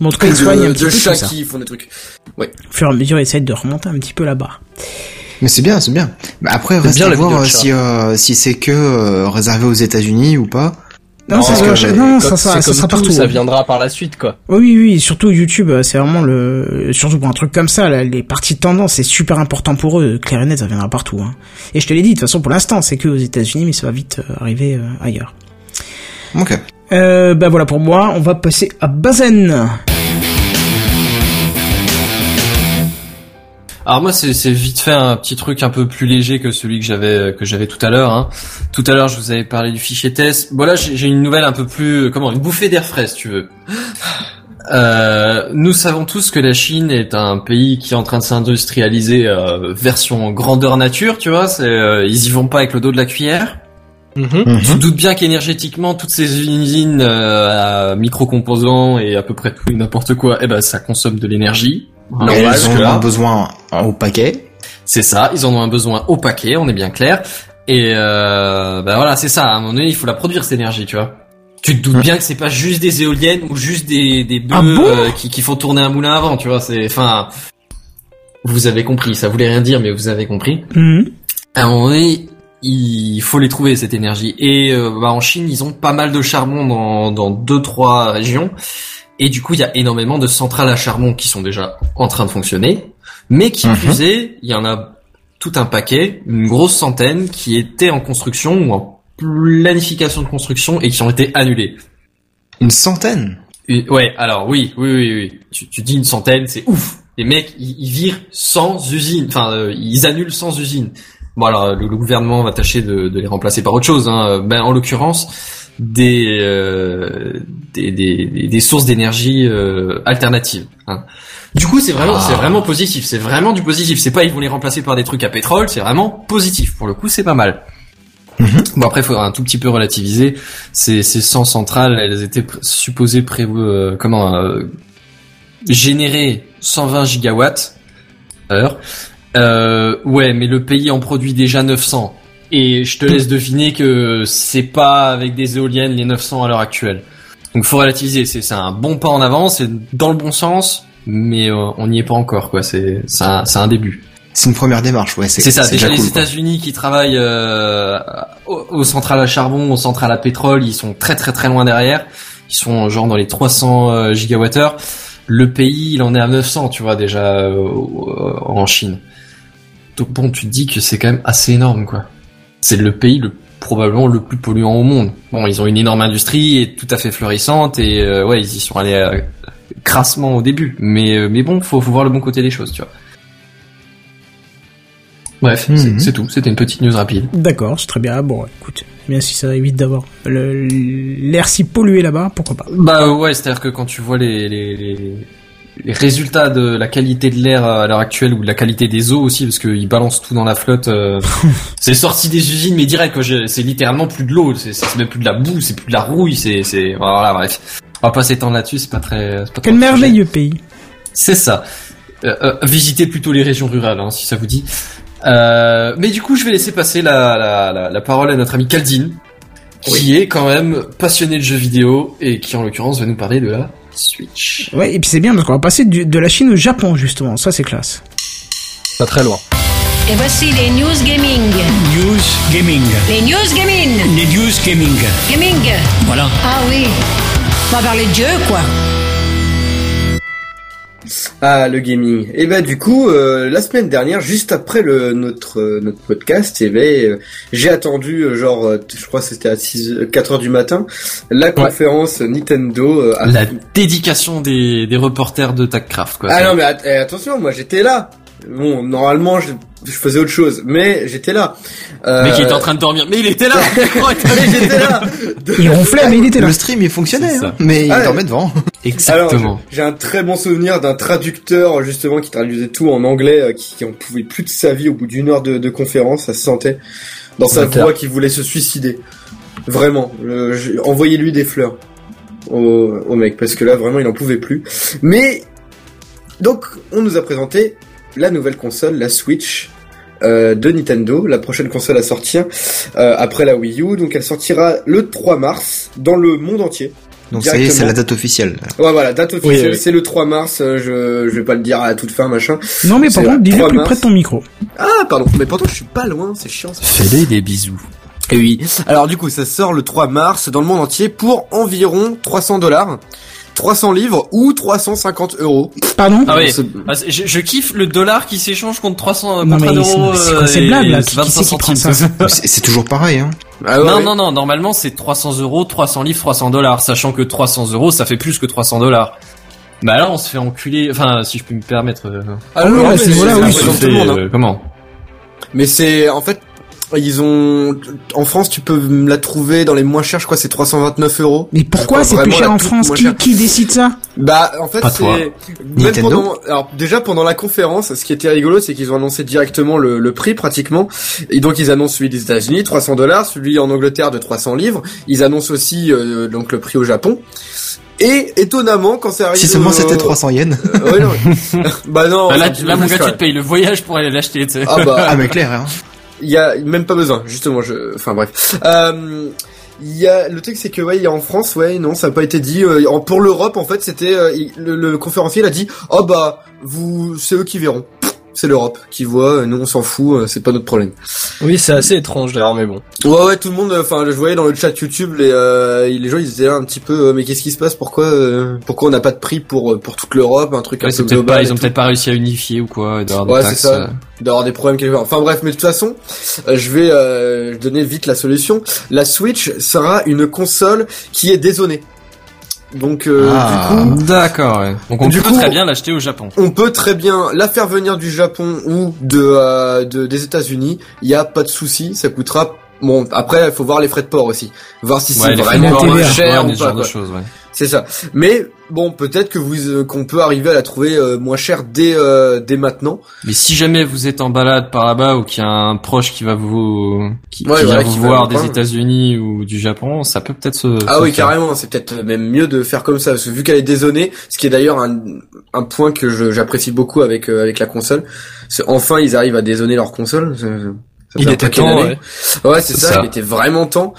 Bon, en tout cas, ils soignent un de, petit de peu tout chats ça. qui font des trucs. Au fur et à mesure, ils essayent de remonter un petit peu la barre. Mais c'est bien, c'est bien. Bah, après, reste bien à voir euh, si euh, si c'est que euh, réservé aux États-Unis ou pas. Non, Non, ça, sera- que- non, ça, ça comme sera tout, partout. Ça viendra par la suite, quoi. Oui, oui, surtout YouTube, c'est vraiment le, surtout pour un truc comme ça, là, les parties de tendance, c'est super important pour eux. Clair et net, ça viendra partout. Hein. Et je te l'ai dit, de toute façon, pour l'instant, c'est que aux États-Unis, mais ça va vite arriver euh, ailleurs. Ok. Euh, bah voilà pour moi, on va passer à Bazen. Alors moi c'est vite fait un petit truc un peu plus léger que celui que j'avais j'avais tout à l'heure. Hein. Tout à l'heure je vous avais parlé du fichier test. Voilà j'ai j'ai une nouvelle un peu plus euh, comment une bouffée d'air frais si tu veux. Euh, nous savons tous que la Chine est un pays qui est en train de s'industrialiser euh, version grandeur nature, tu vois. Euh, ils y vont pas avec le dos de la cuillère. Tu te doutes bien qu'énergétiquement toutes ces usines euh, à micro-composants et à peu près tout et n'importe quoi, eh ben ça consomme de l'énergie. Normal, ils en ont besoin en- au paquet. C'est ça, ils en ont un besoin au paquet, on est bien clair. Et euh, ben voilà, c'est ça. À un moment donné, il faut la produire cette énergie, tu vois. Tu te doutes bien que c'est pas juste des éoliennes ou juste des des bœufs Ah bon euh, qui qui font tourner un moulin avant, tu vois. C'est, enfin, vous avez compris. Ça voulait rien dire, mais vous avez compris. Mhm. À un moment donné, il faut les trouver cette énergie. Et euh, bah, en Chine, ils ont pas mal de charbon dans dans deux trois régions. Et du coup, il y a énormément de centrales à charbon qui sont déjà en train de fonctionner, mais qui Mhm. plus est, il y en a tout un paquet, une grosse centaine qui étaient en construction ou en planification de construction et qui ont été annulées. Une centaine? Et- ouais, alors oui, oui, oui, oui. Tu, tu dis une centaine, c'est ouf. Les mecs, ils, ils virent sans usine, enfin, euh, ils annulent sans usine. Bon alors, le, le gouvernement va tâcher de, de les remplacer par autre chose. Hein. Ben, en l'occurrence, des, euh, des, des, des- des sources d'énergie euh, alternatives. hein. Du coup, c'est vraiment, Ah. c'est vraiment positif. C'est vraiment du positif. C'est pas ils vont les remplacer par des trucs à pétrole. C'est vraiment positif. Pour le coup, c'est pas mal. Bon après, il faudra un tout petit peu relativiser. Ces, ces 100 centrales, elles étaient pr- supposées prévu, euh, comment euh, générer 120 gigawatts heure. Euh, ouais, mais le pays en produit déjà 900. Et je te laisse deviner que c'est pas avec des éoliennes les 900 à l'heure actuelle. Donc faut relativiser. C'est un bon pas en avant, c'est dans le bon sens, mais euh, on n'y est pas encore quoi. C'est un, un début. C'est une première démarche, ouais. C'est ça. Déjà, les cool, quoi. États-Unis qui travaillent euh, aux, aux centrales à charbon, aux centrales à pétrole, ils sont très très très loin derrière. Ils sont genre dans les 300 euh, gigawattheures. Le pays, il en est à 900, tu vois déjà euh, euh, en Chine. Donc bon, tu te dis que c'est quand même assez énorme, quoi. C'est le pays le probablement le plus polluant au monde. Bon, ils ont une énorme industrie et tout à fait florissante et euh, ouais, ils y sont allés euh, crassement au début. Mais euh, mais bon, faut faut voir le bon côté des choses, tu vois. Bref, c'est- Mhm. c'est tout. C'était une petite news rapide. D'accord, c'est très bien. Bon, écoute, bien si ça évite d'avoir l'air si pollué là-bas, pourquoi pas. Bah ouais, c'est-à-dire que quand tu vois les, les, les, les résultats de la qualité de l'air à l'heure actuelle ou de la qualité des eaux aussi, parce qu'ils balancent tout dans la flotte, euh, c'est sorti des usines mais direct, quoi. C'est littéralement plus de l'eau, c'est même plus de la boue, c'est plus de la rouille, c'est c'est voilà bref. On va pas s'étendre là-dessus, c'est pas très. pas Quel merveilleux pays. C'est ça. Euh, euh, visitez plutôt les régions rurales, hein, si ça vous dit. Euh, mais du coup, je vais laisser passer la, la, la, la parole à notre ami Caldine, qui est quand même passionné de jeux vidéo et qui, en l'occurrence, va nous parler de la Switch. Ouais, et puis c'est bien parce qu'on va passer du- de la Chine au Japon, justement. Ça, c'est classe. Pas très loin. Et voici les news gaming. News Gaming. Les news gaming. Les News Gaming. Gaming. Voilà. Ah oui. On va parler de jeux, quoi. Ah, le gaming. Et ben du coup, euh, la semaine dernière, juste après le notre euh, notre podcast, et ben euh, j'ai attendu euh, genre, euh, je crois que c'était à 6 4 heures du matin, la conférence Nintendo. euh, à- La dédication des, des reporters de TACCraft, quoi. Ah non mais eh, attention, moi j'étais là. Bon, normalement je, je faisais autre chose, mais j'étais là. Euh... Mec, il était en train de dormir. Mais il était là! mais j'étais là. Il ronflait, mais il était là. Le stream il fonctionnait, hein, mais il Ah, dormait devant. Exactement. j'ai un très bon souvenir d'un traducteur justement qui traduisait tout en anglais, euh, qui, qui en pouvait plus de sa vie au bout d'une heure de, de conférence, ça se sentait dans sa voix qu'il voulait se suicider. Vraiment, euh, envoyez-lui des fleurs au, au mec parce que là vraiment il en pouvait plus. Mais donc on nous a présenté la nouvelle console, la Switch. euh, de Nintendo, la prochaine console à sortir euh, après la Wii U, donc elle sortira le 3 mars dans le monde entier. Donc ça y est, c'est la date officielle. Ouais, voilà, date officielle, Oui, oui. c'est le 3 mars, euh, je, je vais pas le dire à toute fin, machin. Non, mais par contre, dis-le 3 plus mars. près de ton micro. Ah, pardon, mais pourtant je suis pas loin, c'est chiant ça. Fais-les des bisous. Et oui, alors du coup, ça sort le 3 mars dans le monde entier pour environ 300 dollars, 300 livres ou 350 euros. Pardon Ah oui. Ah, je, je kiffe le dollar qui s'échange contre 300, Non, contre mais un c'est- euro. c'est quoi euh, ces et blagues, là Qui- qui 25 c'est qui prend centimes. ça C'est c'est toujours pareil, hein. Ah ouais, non, ouais. non, non, normalement c'est 300 euros, 300 livres, 300 dollars, sachant que 300 euros ça fait plus que 300 dollars. Bah là on se fait enculer, enfin si je peux me permettre. euh, Ah oui, non, à mais ce c'est oui, tout le monde, hein. comment? Mais c'est, en fait, ils ont, en France, tu peux la trouver dans les moins chers, je crois, c'est 329 euros. Mais pourquoi c'est plus cher en France qui, qui décide ça? Bah, en fait, Pas toi. c'est même Nintendo? pendant. Alors déjà pendant la conférence, ce qui était rigolo, c'est qu'ils ont annoncé directement le, le prix pratiquement. Et donc ils annoncent celui des États-Unis, 300 dollars, celui en Angleterre de 300 livres. Ils annoncent aussi euh, donc le prix au Japon. Et étonnamment, quand c'est arrivé, Si seulement c'était 300 yens. Euh, ouais, non. bah non. Bah, Là, là peu mon gars tu te payes le voyage pour aller l'acheter, tu sais. Ah bah, Ah mais clair, hein. Il y a même pas besoin justement je enfin bref. Euh, y a le truc c'est que ouais en France ouais non ça n'a pas été dit euh, pour l'Europe en fait c'était euh, le, le conférencier il a dit oh bah vous c'est eux qui verront c'est l'Europe qui voit nous on s'en fout euh, c'est pas notre problème Oui, c'est assez étrange d'ailleurs, mais bon. ouais ouais tout le monde enfin je voyais dans le chat YouTube les euh, les gens ils étaient là un petit peu euh, mais qu'est-ce qui se passe? Pourquoi euh, pourquoi on n'a pas de prix pour euh, pour toute l'Europe? Un truc Ouais, un c'est peu peut-être global pas, ils ont peut-être pas réussi à unifier ou quoi, d'avoir des Ouais, c'est ça. euh. d'avoir des problèmes quelque part. Enfin bref, mais de toute façon, euh, je vais euh, donner vite la solution. La Switch sera une console qui est dézonée. Donc euh, Ah. du coup, D'accord, ouais. Donc on Du peut coup- très bien l'acheter au Japon. on peut très bien la faire venir du Japon ou de, euh, de des États-Unis. Il y a pas de souci, ça coûtera. Bon, après, il faut voir les frais de port aussi, voir si c'est Ouais, les vraiment cher ouais, ou pas. C'est ça. Mais bon, peut-être que vous euh, qu'on peut arriver à la trouver euh, moins chère dès euh, dès maintenant. Mais si jamais vous êtes en balade par là-bas ou qu'il y a un proche qui va vous qui, Ouais, qui voilà, vient qui vous voir des. États-Unis ou du Japon, ça peut peut-être se. Ah se oui, faire. carrément, c'est peut-être même mieux de faire comme ça, parce que vu qu'elle est dézonée, ce qui est d'ailleurs un, un point que j'apprécie beaucoup avec euh, avec la console, c'est enfin ils arrivent à dézoner leur console. Il était temps, d'années. Ouais, c'est ça, ça. il était vraiment temps.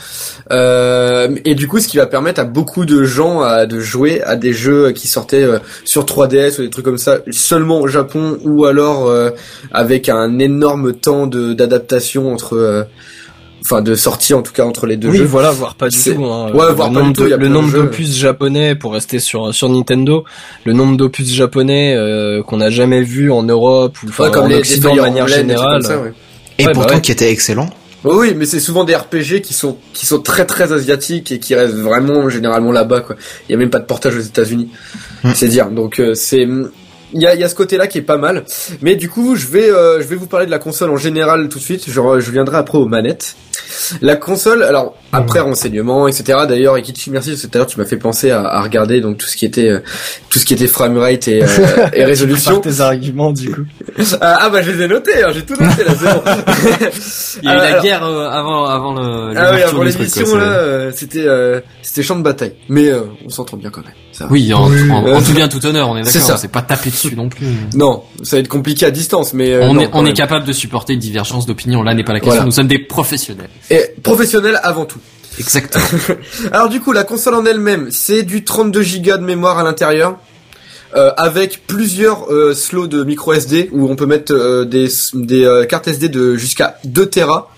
Euh, et du coup, ce qui va permettre à beaucoup de gens à, de jouer à des jeux qui sortaient euh, sur 3DS ou des trucs comme ça, seulement au Japon, ou alors euh, avec un énorme temps de d'adaptation entre... euh, Enfin, de sortie en tout cas entre les deux oui, jeux. voilà, voire pas du tout. Hein. Ouais, le voire pas nombre du tout, de- il y a le nombre d'opus japonais, pour rester sur sur Nintendo, le nombre d'opus japonais euh, qu'on n'a jamais vu en Europe ou enfin, Ouais, comme en les Occident de manière générale. ça, ouais. Et Ouais, bah pourtant ouais. qui était excellent. Oui, oui, mais c'est souvent des RPG qui sont qui sont très très asiatiques et qui restent vraiment généralement là-bas quoi. Il y a même pas de portage aux États-Unis. Hmm. C'est dire. Donc euh, c'est il y a, il y a ce côté-là qui est pas mal. Mais du coup, je vais euh, je vais vous parler de la console en général tout de suite. Je viendrai après aux manettes. La console, alors après renseignements, etc. D'ailleurs, Ekichi, merci parce que tout à l'heure tu m'as fait penser à, à regarder donc tout ce qui était euh, tout ce qui était framerate et, euh, et résolution. Tes arguments, du coup. ah, ah, bah je les ai notés, hein, j'ai tout noté là, c'est bon. Il y a eu la Alors- guerre euh, avant avant le. Ah oui, avant l'émission là, euh, c'était euh, c'était champ de bataille. Mais euh, on s'entend bien quand même. Ça. Oui, en, en, en Euh, tout bien tout honneur, on est c'est d'accord. C'est pas taper dessus non plus. Non, ça va être compliqué à distance, mais euh, on non, est on est capable de supporter une divergence d'opinion. Là n'est pas la question. Voilà. Nous sommes des professionnels. Et professionnel avant tout. Exactement. Alors du coup, la console en elle-même, c'est du 32 Go de mémoire à l'intérieur. euh, avec plusieurs euh, slots de micro SD où on peut mettre euh, des, des euh, cartes SD de jusqu'à 2 Tera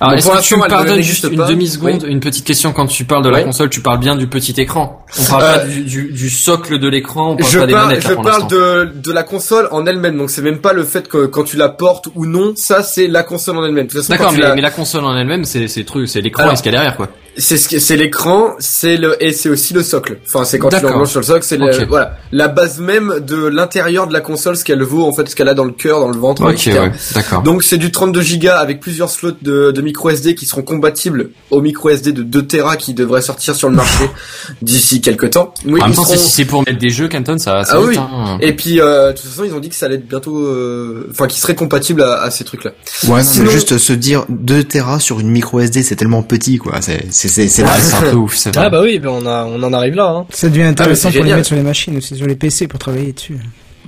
Alors, Bon, est-ce que tu me pardonnes juste une demi-seconde, Oui. une petite question quand tu parles de la Oui. console, tu parles bien du petit écran. On parle Euh, pas du, du, du socle de l'écran, on parle Je pas des parle, manettes je là, pour parle de, de la console en elle-même, donc c'est même pas le fait que quand tu la portes ou non, ça c'est la console en elle-même. D'accord, mais, la- mais la console en elle-même, c'est c'est truc, c'est l'écran et ce qu'il y a derrière, quoi. C'est ce qui- c'est l'écran, c'est le et c'est aussi le socle. Enfin, c'est quand tu l'enclenches sur le socle, c'est le- Ok. voilà la base même de l'intérieur de la console, ce qu'elle vaut en fait, ce qu'elle a dans le cœur, dans le ventre, Ok, etc. ouais, d'accord. Donc c'est du 32 Go avec plusieurs slots de, de micro SD qui seront compatibles au micro SD de 2 Tera qui devrait sortir sur le marché d'ici quelques temps. Oui, en même ils temps, seront- si c'est pour mettre des jeux, Canton, ça va assez Ah oui. hein. Et puis euh, de toute façon, ils ont dit que ça allait être bientôt, euh, enfin, qui serait compatible à, à ces trucs-là. Ouais, Sinon- mais juste se dire 2 Tera sur une micro SD, c'est tellement petit, quoi. C'est, c'est, un peu ouf, c'est vrai. Ah bah oui, on, a, on en arrive là. Hein. Ça devient intéressant Ah, mais c'est pour les mettre sur les machines aussi, sur les PC pour travailler dessus.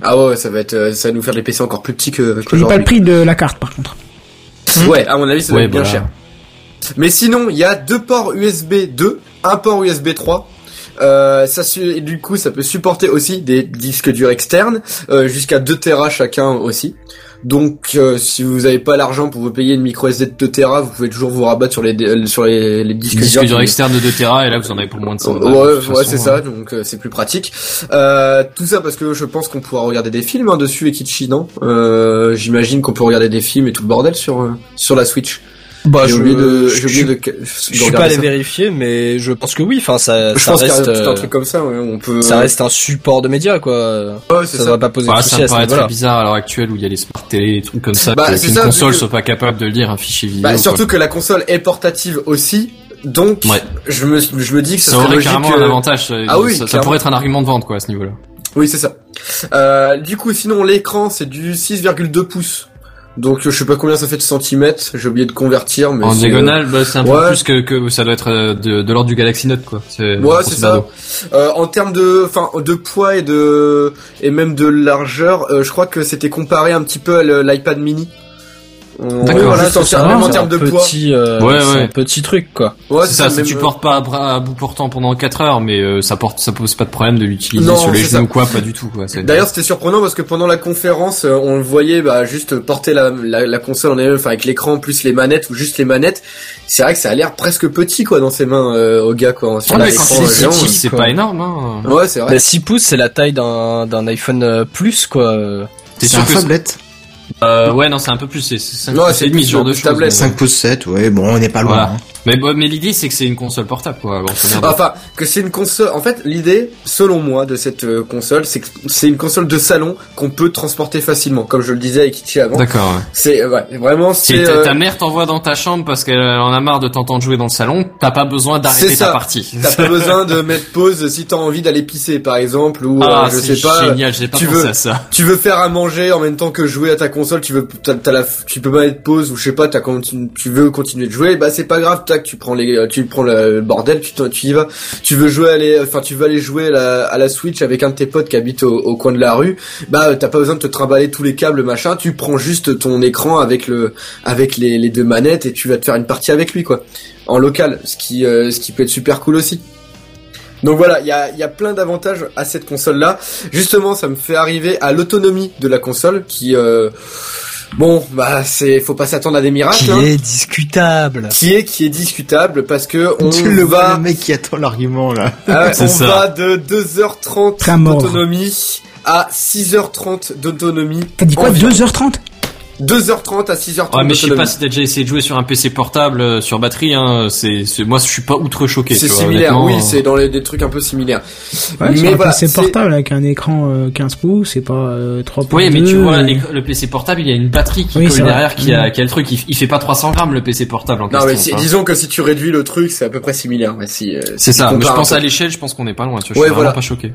Ah ouais, ça va être, euh, ça va nous faire des PC encore plus petits que Je dis pas le prix de la carte par contre. Ouais, à mon avis, ça va Ouais, être bien voilà. cher. Mais sinon, il y a deux ports USB 2, un port USB 3. Euh, ça du coup, ça peut supporter aussi des disques durs externes, euh, jusqu'à 2 Tera chacun aussi. Donc, euh, si vous n'avez pas l'argent pour vous payer une micro SD de 2 Tera, vous pouvez toujours vous rabattre sur les euh, sur les, les disques Disque durs. dur qui- externe de 2 Tera, et là, vous en avez pour moins de 100 Ouais, c'est hein. ça, donc euh, c'est plus pratique. Euh, tout ça parce que je pense qu'on pourra regarder des films hein, dessus, Ekichi, non? Euh, J'imagine qu'on peut regarder des films et tout le bordel sur euh, sur la Switch. Bah, j'ai je, oublié de, je, j'ai oublié je- de, je suis pas allé ça. vérifier, mais je pense que oui. Enfin, ça, Je ça pense qu'il y a reste, tout un euh, truc comme ça, ouais, on peut. ça reste un support de médias, quoi. Ouais, c'est Ça, ça. va pas poser Bah, de ça soucis me à ce paraît très bizarre à l'heure actuelle où il y a les smart télé et trucs comme ça, Bah, que- ça, vu console que- soit pas capable de lire un fichier vidéo. Bah, quoi. surtout que la console est portative aussi, donc Ouais. je me je me dis que ça, ça serait aurait logique carrément que- un avantage. ça- Ah oui, ça, ça pourrait être un argument de vente, quoi, à ce niveau-là. Oui, c'est ça. Euh, du coup, sinon l'écran c'est du 6,2 pouces. Donc euh, je sais pas combien ça fait de centimètres, j'ai oublié de convertir mais En c'est, diagonale, bah, c'est un peu ouais. plus que, que ça doit être euh, de, de l'ordre du Galaxy Note, quoi. Ouais, c'est ça. Euh, en termes de, enfin, de poids et de et même de largeur, euh, je crois que c'était comparé un petit peu à l'iPad Mini. On- D'accord. voilà, c'est ça, même en termes un de poids. petit, euh, Ouais, ouais. un petit truc, quoi. Ouais, c'est ça, ça même, tu euh, portes pas à, bras- à bout portant pendant 4 heures, mais euh, ça porte, ça pose pas de problème de l'utiliser sur les genoux quoi, pas du tout, quoi. D'ailleurs, c'était surprenant parce que pendant la conférence, euh, on le voyait bah, juste porter la, la, la console en elle-même, enfin avec l'écran plus les manettes ou juste les manettes. C'est vrai que ça a l'air presque petit quoi dans ses mains euh, au gars quoi. Sur Ah, mais l'écran, quand c'est pas énorme, hein. Ouais, c'est vrai. Bah, 6 pouces, c'est la taille d'un, d'un iPhone Plus, quoi. T'es c'est sûr un que phablette. Euh, ouais, non, c'est un peu plus, c'est 5 Ouais, pouces et demi, plus ce genre le de plus choses. tablette. mais- 5 pouces 7, ouais, bon, on n'est pas loin. Voilà. hein. Mais, bon, mais l'idée, c'est que c'est une console portable, quoi. Enfin, que c'est une console. En fait, l'idée, selon moi, de cette euh, console, c'est que c'est une console de salon qu'on peut transporter facilement, comme je le disais avec Kitty avant. D'accord, ouais. C'est euh, ouais, vraiment Si c'est. ta, euh, ta mère t'envoie dans ta chambre parce qu'elle en a marre de t'entendre jouer dans le salon, t'as pas besoin d'arrêter ta partie. T'as pas besoin de mettre pause si t'as envie d'aller pisser, par exemple, ou Ah, euh, je sais pas. génial, j'ai pas tu pensé veux- à ça. tu veux faire à manger en même temps que jouer à ta console, tu veux, tu peux pas être pause ou je sais pas, tu veux continuer de jouer, bah c'est pas grave, tac, tu prends les, tu prends le bordel, tu, tu y vas. Tu veux jouer, aller, enfin tu veux aller jouer à la, à la Switch avec un de tes potes qui habite au, coin de la rue, bah t'as pas besoin de te trimballer tous les câbles machin, tu prends juste ton écran avec le, avec les, les deux manettes et tu vas te faire une partie avec lui quoi, en local, ce qui, euh, ce qui peut être super cool aussi. Donc voilà, il y a, il y a plein d'avantages à cette console-là. Justement, ça me fait arriver à l'autonomie de la console, qui, euh, bon, bah c'est, faut pas s'attendre à des miracles, Qui hein. est discutable. qui est qui est discutable parce que on Tu le va, le mec qui attend l'argument, là. ah on ça. va de 2h30 Très mort. d'autonomie à 6h30 d'autonomie. T'as dit quoi environ. 2h30 2h30 à 6h30 Ouais, mais je sais pas si t'as déjà essayé de jouer sur un PC portable euh, sur batterie, hein. C'est, c'est, moi, je suis pas outre choqué. C'est vois, similaire, oui, c'est dans les, des trucs un peu similaires. Ouais, mais mais voilà, c'est c'est- portable avec un écran euh, 15 pouces, c'est pas euh, 3 pouces. Oui, mais tu vois, euh, le PC portable, il y a une batterie qui Oui, colle derrière, qui a, Mm. qui a le truc. Il, il fait pas 300 grammes le PC portable en Non, question. mais si- disons que si tu réduis le truc, c'est à peu près similaire. Ouais, si, euh, si C'est ça. Mais je un pense à l'échelle, je pense qu'on est pas loin. Tu vois, je Ouais, suis voilà. vraiment pas choqué.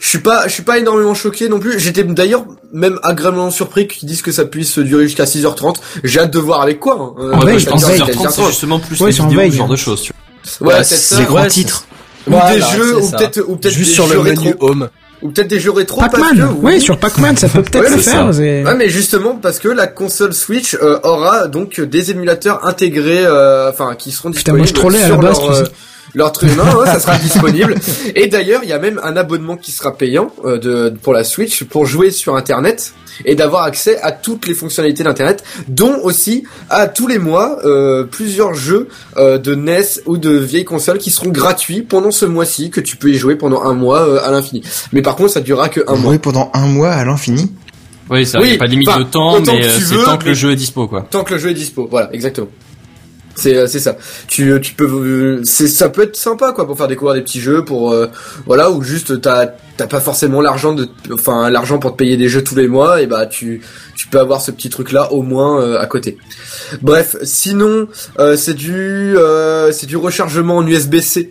Je suis pas, je suis pas énormément choqué non plus. J'étais d'ailleurs même agréablement surpris qu'ils disent que ça puisse durer jusqu'à 6h30. J'ai hâte de voir avec quoi. hein. Euh, Ouais, veille, je pense en que veille. 6h30, c'est justement plus Ouais, les en vidéos, veille, ce genre hein. de choses. Tu vois. Ouais, Ouais, c'est ça. Les grands titres. Ou Voilà, des jeux, ou peut-être, ou peut-être Juste des sur jeux le rétro. menu Home. Ou peut-être des jeux rétro. Pac-Man Oui, sur Pac-Man, ça peut peut-être Ouais, le faire. Ouais, mais justement parce que la console Switch euh, aura donc des émulateurs intégrés, euh, enfin qui seront Putain, moi, disponibles je trollais à la base, leur, truc, non, non, ça sera disponible. Et d'ailleurs, il y a même un abonnement qui sera payant euh, de, pour la Switch pour jouer sur Internet et d'avoir accès à toutes les fonctionnalités d'Internet, dont aussi à tous les mois euh, plusieurs jeux euh, de NES ou de vieilles consoles qui seront gratuits pendant ce mois-ci, que tu peux y jouer pendant un mois euh, à l'infini. Mais par contre, ça durera que un mois. Jouer pendant un mois à l'infini? Oui, ça, Oui, y a pas de limite de temps, mais euh, c'est tant que le jeu est dispo, quoi. Tant que le jeu est dispo, voilà, exactement. C'est euh, c'est ça. Tu euh, tu peux c'est ça peut être sympa quoi pour faire découvrir des petits jeux pour euh, voilà ou juste t'as t'as pas forcément l'argent de enfin l'argent pour te payer des jeux tous les mois et bah tu tu peux avoir ce petit truc là au moins euh, à côté. Bref, sinon euh, c'est du euh, c'est du rechargement en USB-C.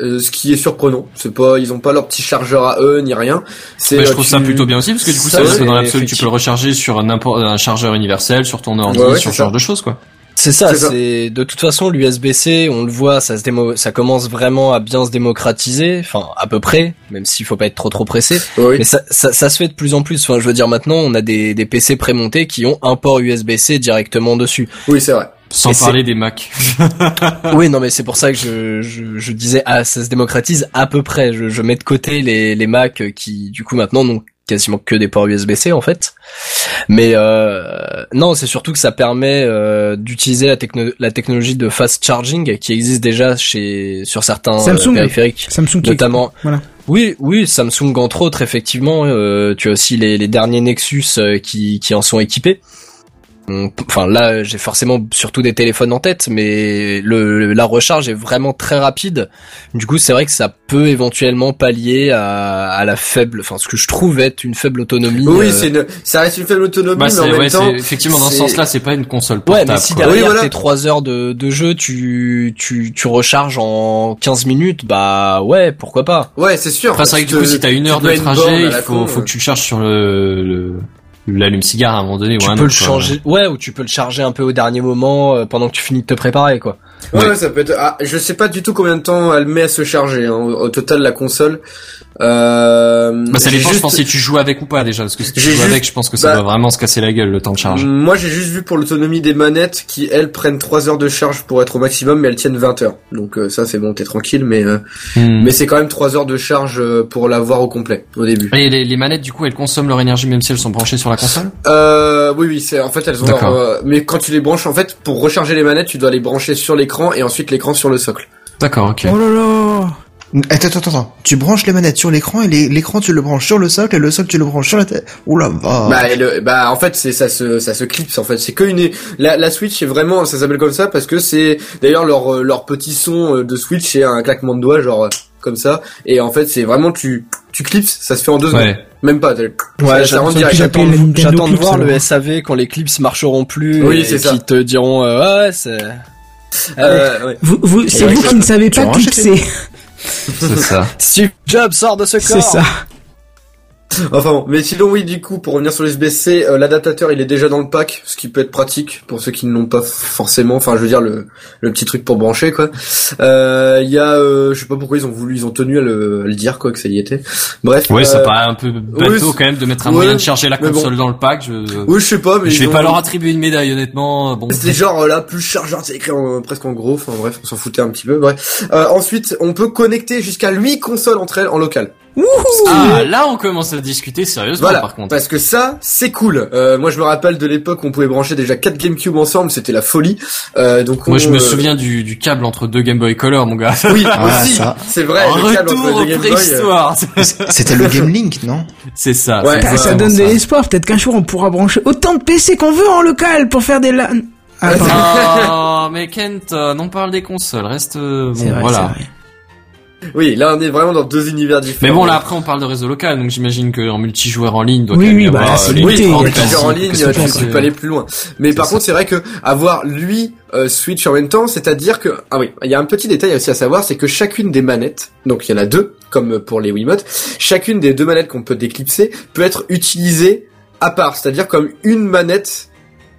euh, ce qui est surprenant, c'est pas, ils ont pas leur petit chargeur à eux ni rien. C'est, Mais je trouve tu- ça plutôt bien aussi, parce que du coup, Ça, ça, que dans l'absolu, tu peux le recharger sur n'importe un chargeur universel, sur ton ordi, Ouais, ouais, sur ce genre ça. de choses, quoi. C'est ça, C'est de toute façon l'USB-C, on le voit, ça se démo, ça commence vraiment à bien se démocratiser, enfin à peu près, même s'il faut pas être trop trop pressé. Oui. Mais ça, ça, ça se fait de plus en plus. Enfin, je veux dire maintenant, on a des, des PC prémontés qui ont un port USB-C directement dessus. Oui, c'est vrai. Sans Et parler des Mac. oui, non, mais c'est pour ça que je, je, je disais, ah, ça se démocratise à peu près. Je, je mets de côté les, les Mac qui, du coup, maintenant n'ont quasiment que des ports USB-C en fait. Mais euh, non, c'est surtout que ça permet euh, d'utiliser la, techno- la technologie de fast charging qui existe déjà chez sur certains euh, Samsung. périphériques. Samsung Notamment, Voilà. oui, oui, Samsung entre autres, effectivement. tu as aussi les, les derniers Nexus qui, qui en sont équipés. Enfin là, j'ai forcément surtout des téléphones en tête, mais le, la recharge est vraiment très rapide. Du coup, c'est vrai que ça peut éventuellement pallier à, à la faible, enfin ce que je trouve être une faible autonomie. Oui, euh, c'est une, ça reste une faible autonomie, Bah, mais même ouais, temps, effectivement, dans ce sens-là, c'est pas une console Ouais, portable. mais si derrière Oui, voilà. tes 3 heures de, de jeu, tu, tu, tu recharges en 15 minutes, bah ouais, pourquoi pas. Ouais, c'est sûr. Après, c'est vrai que du coup, si t'as une heure de trajet, il faut, faut que tu le charges sur le, le, l'allume-cigare à un moment donné, tu ou un peux le autre, quoi. changer, ouais, ou tu peux le charger un peu au dernier moment euh, pendant que tu finis de te préparer, quoi. Ouais, Ouais. ouais, ça peut être. Ah, je sais pas du tout combien de temps elle met à se charger hein, au, au total la console. Euh, Bah, ça dépend, je juste- pense, si tu joues avec ou pas, déjà. Parce que si tu joues juste- avec, je pense que ça bah- doit vraiment se casser la gueule, le temps de charge. Moi, j'ai juste vu pour l'autonomie des manettes qui elles prennent 3 heures de charge pour être au maximum, mais elles tiennent 20 heures. Donc euh, ça, c'est bon, t'es tranquille, mais euh, Hmm. mais c'est quand même 3 heures de charge euh, pour l'avoir au complet au début. Et les, les manettes, du coup, elles consomment leur énergie même si elles sont branchées sur la console? Euh, oui, oui, c'est en fait elles ont. D'accord. leur, euh, mais quand tu les branches, en fait, pour recharger les manettes, tu dois les brancher sur l'écran et ensuite l'écran sur le socle. D'accord, ok. Oh là là Attends, attends, attends. Tu branches les manettes sur l'écran et les- l'écran tu le branches sur le socle et le socle tu le branches sur la tête. Oula, va. Bah, le- bah, en fait, c'est ça se ça se clipse en fait. C'est que une la, la Switch c'est vraiment ça s'appelle comme ça parce que c'est d'ailleurs leur euh, leur petit son euh, de Switch c'est un claquement de doigts genre euh, comme ça et en fait c'est vraiment tu tu clipses ça se fait en deux secondes Ouais. même pas la J'attends de voir le. SAV quand les clips marcheront plus Oui, et c'est qui ça. te diront euh, ouais, ouais, c'est Euh, ouais. Vous, vous, c'est Ouais, vous qui ne savez pas clipser. C'est ça. Steve Jobs sort de ce C'est corps. ça. Enfin bon, mais sinon oui, du coup, pour revenir sur l'USB-C, euh, l'adaptateur il est déjà dans le pack, ce qui peut être pratique pour ceux qui ne l'ont pas forcément. Enfin, je veux dire le, le petit truc pour brancher quoi. Euh, Il y a, euh, je sais pas pourquoi ils ont voulu, ils ont tenu à le, à le dire quoi que ça y était. Bref. Ouais, ça euh, paraît un peu bateau oui, quand même de mettre un ouais, moyen de charger la bon. console dans le pack. Je, Oui, je sais pas, mais je vais pas ont- leur attribuer une médaille, honnêtement. Bon. C'était genre euh, là plus chargeur, c'est écrit en- presque en gros. Enfin bref, on s'en foutait un petit peu. Bref. Euh, ensuite, on peut connecter jusqu'à 8 consoles entre elles en local. Ah, là, on commence à discuter sérieusement, Voilà, par contre. parce que ça, c'est cool. Euh, moi, je me rappelle de l'époque où on pouvait brancher déjà 4 GameCube ensemble, c'était la folie. Euh, donc Moi, on, je me euh, souviens du, du câble entre deux Game Boy Color, mon gars. Oui, Ah, aussi, ça. c'est vrai. Le retour aux. C'était le Game Link, non C'est ça. Ouais, c'est Putain, ça exactement donne de ça. l'espoir. Peut-être qu'un jour on pourra brancher autant de PC qu'on veut en local pour faire des LAN. Ah. Oh, mais Kent, non parle des consoles, reste C'est bon, vrai, voilà. Oui, là, on est vraiment dans deux univers différents. Mais bon, là après on parle de réseau local, donc j'imagine qu'en multijoueur en ligne doit Oui, oui, bah, avoir, là, c'est euh, Oui, limité, en multijoueur en ligne, Qu'est-ce que tu penses peux aller plus loin. Mais par ça. contre, c'est vrai que avoir lui euh, Switch en même temps, c'est-à-dire que ah oui, il y a un petit détail aussi à savoir, c'est que chacune des manettes, donc il y en a deux, comme pour les Wiimote, chacune des deux manettes qu'on peut déclipser peut être utilisée à part, c'est-à-dire comme une manette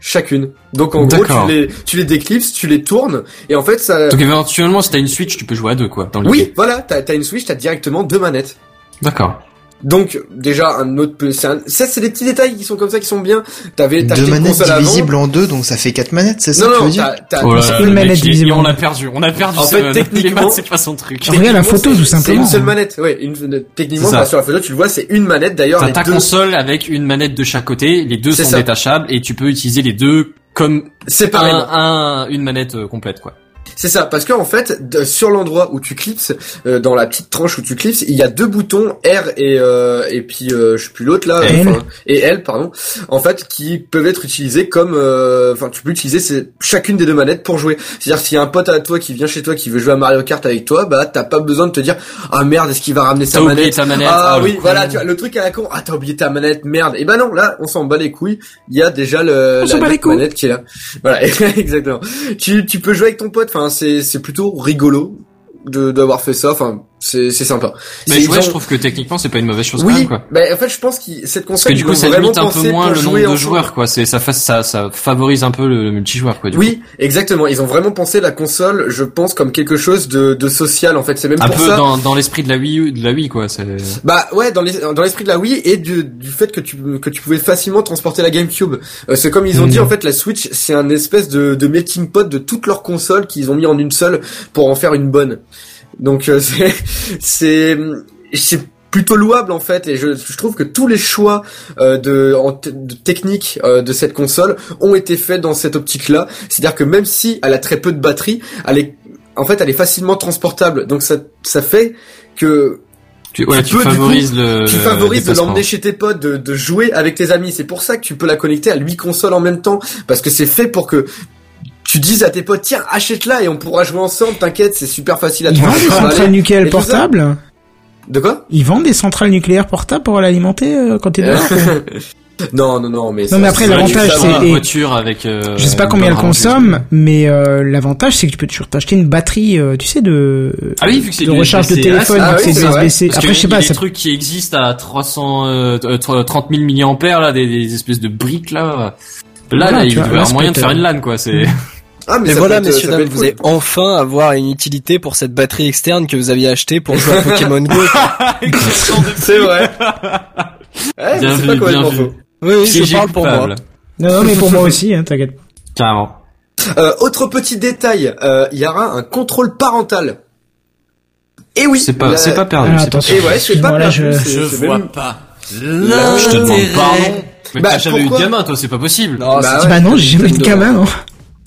chacune. Donc en gros, tu les tu les déclipses, tu les tournes, et en fait ça. Donc éventuellement, si t'as une Switch, tu peux jouer à deux, quoi. Dans le Oui, voilà, t'as as une Switch, t'as directement deux manettes. D'accord. Donc déjà un autre, peu- c'est un- ça c'est des petits détails qui sont comme ça qui sont bien. T'avais t'as Deux manettes divisibles en deux, donc ça fait quatre manettes, c'est ça Non que tu non, veux dire t'as, t'as- Oh là c'est là, une manette visiblement. On a perdu, on a perdu. En fait, techniquement- c'est pas son truc. Regarde la Techniquement, photo, c'est- tout C'est simplement. une seule manette, ouais. Une, techniquement, C'est bah, sur la photo, tu le vois, c'est une manette. D'ailleurs, T'as ta deux, console avec une manette de chaque côté, les deux C'est sont ça. détachables et tu peux utiliser les deux comme séparément. un, un- une manette euh, complète quoi. C'est ça, parce que en fait, de- sur l'endroit où tu clipses, euh, dans la petite tranche où tu clipses, il y a deux boutons R et euh, et puis euh, je sais plus l'autre là, L. enfin, et L pardon, en fait, qui peuvent être utilisés comme, euh, enfin, tu peux utiliser c'est chacune des deux manettes pour jouer. C'est-à-dire s'il y a un pote à toi qui vient chez toi qui veut jouer à Mario Kart avec toi, bah t'as pas besoin de te dire ah merde est-ce qu'il va ramener sa manette ta manette. Ah oh, le oui, voilà, tu vois, le truc à la con. Ah, t'as oublié ta manette, merde. Et ben non, là, on s'en bat les couilles. Il y a déjà le, On la bat les manette qui est là. Voilà, exactement. Tu, tu peux jouer avec ton pote. Enfin, c'est, plutôt rigolo d'avoir fait ça. Enfin, c'est, c'est sympa. Mais ouais, ont- je trouve que techniquement c'est pas une mauvaise chose quand oui, même quoi. bah, en fait, je pense que cette Parce console, que du coup ça limite un peu moins le nombre de joueurs quoi. C'est ça, ça ça favorise un peu le, le multijoueur quoi. Du Oui, exactement. Ils ont vraiment pensé la console, je pense, comme quelque chose de, de social. En fait, c'est même un pour peu ça. dans, dans l'esprit de la Wii U- de la Wii quoi. Bah ouais, dans les- dans l'esprit de la Wii et du, du fait que tu que tu pouvais facilement transporter la GameCube. Euh, c'est comme ils ont Mhm. dit en fait la Switch, c'est un espèce de, de melting pot de toutes leurs consoles qu'ils ont mis en une seule pour en faire une bonne. Donc euh, c'est c'est c'est plutôt louable en fait et je, je trouve que tous les choix euh, de, en de technique euh, de cette console ont été faits dans cette optique là c'est à dire que même si elle a très peu de batterie elle est en fait elle est facilement transportable. Donc ça ça fait que tu, ouais, Tu tu, peux, du favorises le tu favorises de l'emmener chez tes potes, de, de jouer avec tes amis. C'est pour ça que tu peux la connecter à huit consoles en même temps, parce que c'est fait pour que tu dises à tes potes, tiens, achète-la et on pourra jouer ensemble. T'inquiète, c'est super facile à Ils vendent des centrales nucléaires portables De quoi? Ils vendent des centrales nucléaires portables pour l'alimenter euh, quand t'es dehors. Non, non, non, mais Non, mais après, l'avantage, c'est- une voiture avec. euh, Je sais pas combien elle consomme, mais euh, l'avantage c'est que tu peux toujours t'acheter une batterie, euh, tu sais, de, Ah oui, vu que c'est de du recharge de USB-C. téléphone, Ah, c'est. USB-C. Après, que je sais il y a pas, des trucs qui existent à 300, euh, euh, 30 000 milliampères là, des, des espèces de briques là. Là, Voilà, là, tu il doit y avoir moyen de faire une LAN quoi. C'est. Ah, mais voilà, être- messieurs dames, vous cool. allez enfin avoir une utilité pour cette batterie externe que vous aviez achetée pour jouer à Pokémon Go. C'est vrai. Ouais, Bien mais c'est vu, pas bien vu. Oui, oui, je parle pour moi. Non, non, mais pour moi aussi, hein, t'inquiète. Carrément. Euh, autre petit détail, euh, il y aura un contrôle parental. Et oui, C'est pas, la- c'est pas perdu. Ah, pas attention. Et ouais, c'est pas perdu, je- Je vois même- pas. Là, Je te demande pardon. Mais Bah, t'as jamais eu de pourquoi gamin, toi, c'est pas possible. Non, Bah ouais, bah non, j'ai jamais eu de gamin, non.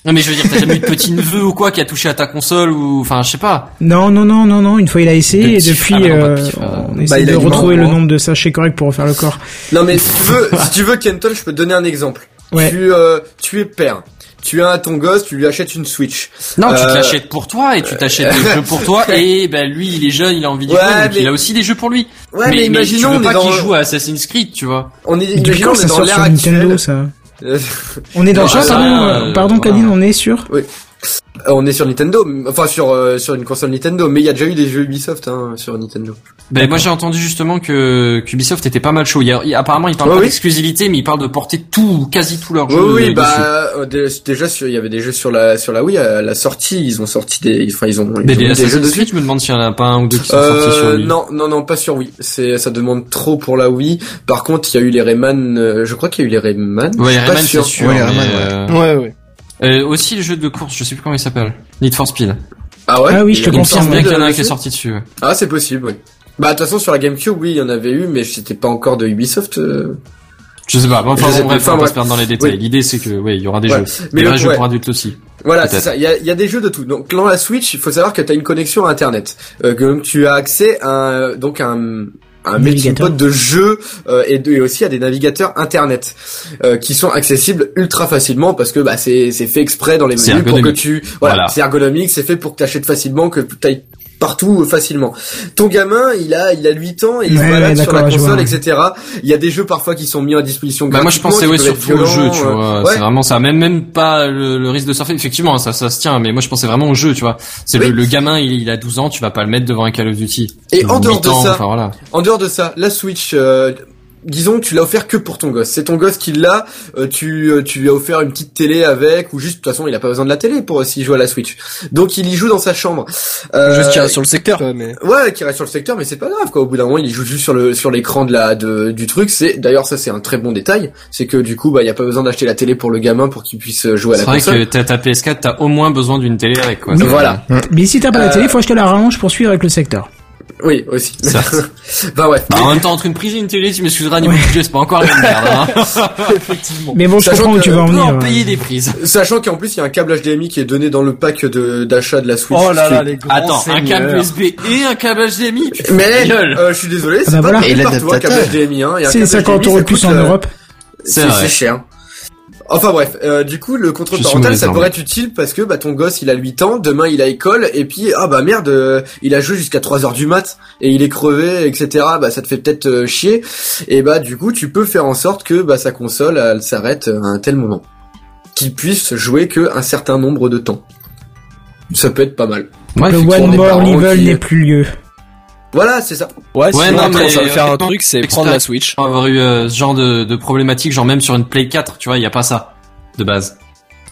Non, mais je veux dire, t'as jamais eu de petit neveu ou quoi qui a touché à ta console ou, enfin, je sais pas. Non, non, non, non, non. Une fois il a essayé De et depuis, Ah, bah non, euh, euh. on Bah, essaie il a de retrouver le marron, nombre de sachets corrects pour refaire le corps. Non mais si tu veux, si tu veux Kenton, je peux te donner un exemple. Ouais. Tu, euh, tu es père. Tu as ton gosse, tu lui achètes une Switch. Non, tu te Euh, l'achètes pour toi et tu t'achètes des jeux pour toi et ben lui il est jeune, il a envie de Ouais, jouer donc mais- il a aussi des jeux pour lui. Ouais, mais, mais, imaginons, tu on veux est pas dans, qu'il joue à Assassin's Creed, tu vois. on est, coup, on est ça dans l'ère sur Nintendo, ça. Euh, On est dans Non, quoi, ça, pardon, euh, euh, pardon, voilà. Cadine, on est sur on est sur Nintendo, enfin sur euh, sur une console Nintendo, mais il y a déjà eu des jeux Ubisoft hein, sur Nintendo. Ben moi j'ai entendu justement que qu'Ubisoft était pas mal chaud. Il y a- il- apparemment il parle Ouais, pas oui. d'exclusivité mais il parle de porter tout, quasi tous leurs Oui, jeux. oui, euh, dessus. bah euh, dé- déjà sur, il y avait des jeux sur la sur la Wii à la sortie, ils ont sorti des, enfin ils ont, ils Mais ont des jeux dessus. Creed, je me demande s'il y en a pas un ou deux qui sont sortis sur Euh, lui. non, non, non, pas sur Wii. C'est, ça demande trop pour la Wii. Par contre, il y a eu les Rayman. euh, je crois qu'il y a eu les Rayman. Ouais, les Rayman c'est sûr. Ouais, les mais, Rayman, euh, Ouais, ouais. Euh, aussi le jeu de course, je sais plus comment il s'appelle. Need for Speed. Ah ouais. Ah oui, je te confirme, bien qu'il y en a un de- qui est sorti dessus. ouais. Ah, c'est possible, oui. Bah, de toute façon, sur la GameCube, oui, il y en avait eu, mais c'était pas encore de Ubisoft. euh. Je sais pas. Bon, enfin Je sais bon, bref, on va pas se perdre dans les détails. Oui. L'idée c'est que ouais, il y aura des Ouais. jeux. Mais des le- vrais jeux ouais. pour adultes aussi. Voilà, c'est Peut-être. ça. Il y a, il y a des jeux de tout. Donc, dans la Switch, il faut savoir que tu as une connexion à Internet. Euh, que tu as accès à un- donc à un un pot de jeux euh, et, de- et aussi à des navigateurs internet euh, qui sont accessibles ultra facilement parce que bah c'est c'est fait exprès dans les menus pour que tu voilà, Voilà. c'est ergonomique c'est fait pour que tu achètes facilement que tu ailles partout euh, facilement. Ton gamin, il a il a 8 ans et il se Ouais, balade ouais, sur la console vois. etc. Il y a des jeux parfois qui sont mis à disposition Bah moi je pensais ouais surtout au jeu, tu euh, vois. ouais. C'est vraiment ça. Même même pas le, le risque de surfer. Effectivement, ça ça se tient. Mais moi je pensais vraiment au jeu, tu vois. C'est Oui. le, le gamin, il, il a 12 ans, tu vas pas le mettre devant un Call of Duty. Et en dehors 8 de ans, ça, enfin voilà. En dehors de ça, la Switch, euh, disons, tu l'as offert que pour ton gosse. C'est ton gosse qui l'a. euh, tu, euh, tu lui as offert une petite télé avec, ou juste de toute façon, il a pas besoin de la télé pour s'il joue à la Switch. Donc il y joue dans sa chambre. Euh, Juste qu'il reste sur le secteur. quoi, mais... Ouais, qui reste sur le secteur, mais c'est pas grave quoi. Au bout d'un moment, il joue juste sur le sur l'écran de la de, du truc. C'est d'ailleurs ça c'est un très bon détail, c'est que du coup bah il y a pas besoin d'acheter la télé pour le gamin pour qu'il puisse jouer à C'est la vrai console. que t'as ta PS4, t'as au moins besoin d'une télé avec quoi. Voilà. Mais si t'as pas la Euh, télé, faut acheter la rallonge pour suivre avec le secteur. Oui, aussi. Bah ouais. Bah, en même temps, entre une prise et une télé, tu m'excuseras, niveau budget, c'est pas encore la même merde, hein. Effectivement. Mais bon, je Sachant comprends que tu vas en venir. en ouais. payer des prises. Sachant qu'en plus il y a un câble HDMI qui est donné dans le pack de d'achat de la Switch. Oh là là, les grands Attends, un câble seigneurs. USB et un câble HDMI. Mais euh, je suis désolé, c'est bah pas voilà. Et partout, un câble l'adaptateur. HDMI. Hein. C'est câble 50 HDMI, euros de plus en euh, Europe. C'est cher. Enfin bref, euh, du coup le contrôle parental ça pourrait être utile parce que bah ton gosse il a 8 ans, demain il a école et puis ah bah merde euh, il a joué jusqu'à 3 heures du mat et il est crevé etc bah ça te fait peut-être euh, chier et bah du coup tu peux faire en sorte que bah sa console elle s'arrête à un tel moment qu'il puisse jouer que un certain nombre de temps. Ça peut être pas mal. Ouais, Le One More Level qui- n'est plus lieu. Voilà c'est ça. Ouais, Ouais, sinon, non, après, mais, ça va faire un euh, truc, c'est prendre la Switch. Pour avoir eu euh, ce genre de, de problématique, genre même sur une Play 4, tu vois, il y a pas ça de base.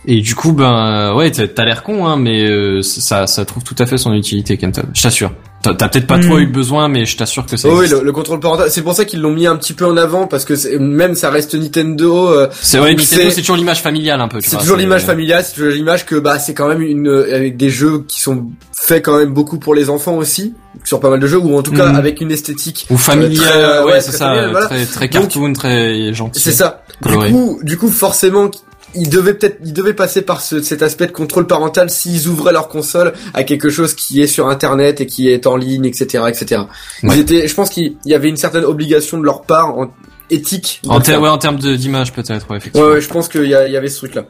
Et du coup, ben euh, ouais, t'as t'as l'air con, hein, mais euh, ça, ça trouve tout à fait son utilité, Kenton. Je t'assure. T'as t'as peut-être pas Mm. trop eu besoin, mais je t'assure que ça. Oh oui, le, le contrôle parental, c'est pour ça qu'ils l'ont mis un petit peu en avant parce que c'est- même ça reste Nintendo. euh, C'est ouais, Nintendo, c'est- c'est toujours l'image familiale un peu. tu C'est vois, toujours l'image familiale, c'est toujours l'image que bah c'est quand même une euh, avec des jeux qui sont faits quand même beaucoup pour les enfants aussi sur pas mal de jeux ou en tout cas Mhm. avec une esthétique. Ou familial, très, euh, ouais, ouais, c'est très ça, familial, voilà. très très cartoon, très gentil. C'est ça. Du coup, du coup forcément ils devaient peut-être ils devaient passer par ce, cet aspect de contrôle parental s'ils ouvraient leur console à quelque chose qui est sur internet et qui est en ligne etc etc. Ils Ouais. étaient je pense qu'il y avait une certaine obligation de leur part en éthique En, ter- ouais, en termes d'image peut-être, ouais, Ouais, effectivement. ouais, je pense qu'il y, avait ce truc-là.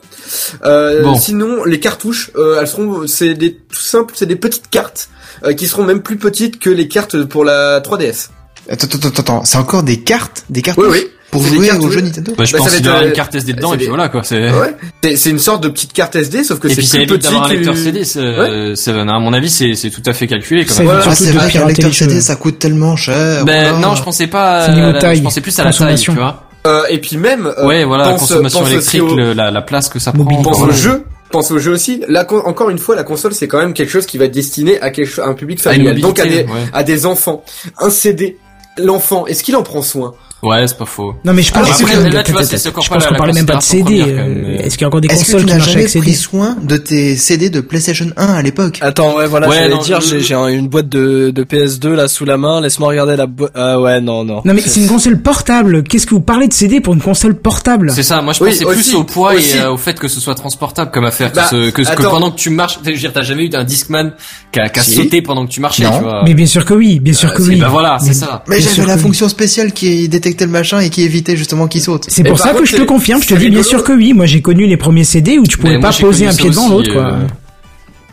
Euh, Bon. Sinon, les cartouches, euh, elles seront, c'est des tout simple, c'est des petites cartes euh, qui seront même plus petites que les cartes pour la 3DS. Attends, attends, attends, attends, c'est encore des cartes, des cartes Oui, oui. Pour jouer aux jeux Nintendo. Bah, je Bah, ça pense qu'il euh, une carte SD dedans et puis voilà quoi. C'est Ouais. C'est- C'est une sorte de petite carte SD, sauf que et c'est puis ça plus évite petit d'avoir un lecteur CD. euh, c'est- à mon avis, c'est c'est tout à fait calculé. Quand Ça même. évite Ah, c'est de vrai qu'un pirater lecteur CD ça coûte tellement cher. Ben voilà. non, je pensais pas. Taille, je pensais plus à la taille, consommation. tu vois. Euh, et puis même. euh, ouais, voilà, la consommation électrique, la, la place que ça prend. Pense au voilà. jeu. Pense au jeu aussi. La encore une fois, la console c'est quand même quelque chose qui va être destiné à, quelque, cho- à un public familial, donc à des, mobilité, ouais. à des enfants. Un CD, l'enfant, est-ce qu'il en prend soin? Ouais, c'est pas faux. Non mais je que je pense qu'on la parlait même pas de CD. euh, Est-ce qu'il y a encore des Est-ce que consoles tu qui n'as marchent jamais avec CD pris soin de tes CD de PlayStation 1 à l'époque? Attends, ouais, voilà, Ouais, j'allais dire, j'ai j'ai un- une boîte de, de PS2 là sous la main, laisse-moi regarder la boîte. Ah ouais, non, non. Non mais c'est une console portable. Qu'est-ce que vous parlez de CD pour une console portable? C'est ça, moi je pensais plus au poids et euh, au fait que ce soit transportable comme affaire, que, Bah, ce- que, que pendant que tu marches, je veux dire, t'as jamais eu un Discman qui a, sauté pendant que tu marchais, Non. tu vois. Mais bien sûr que oui, bien sûr que Euh, oui. Bah voilà, c'est Mais- ça. Mais j'avais la que fonction spéciale qui machin et qui évitait justement qu'il saute. C'est pour ça que je te confirme, je te dis bien sûr que oui. Moi j'ai connu les premiers CD où tu pouvais pas poser un pied devant l'autre quoi. euh,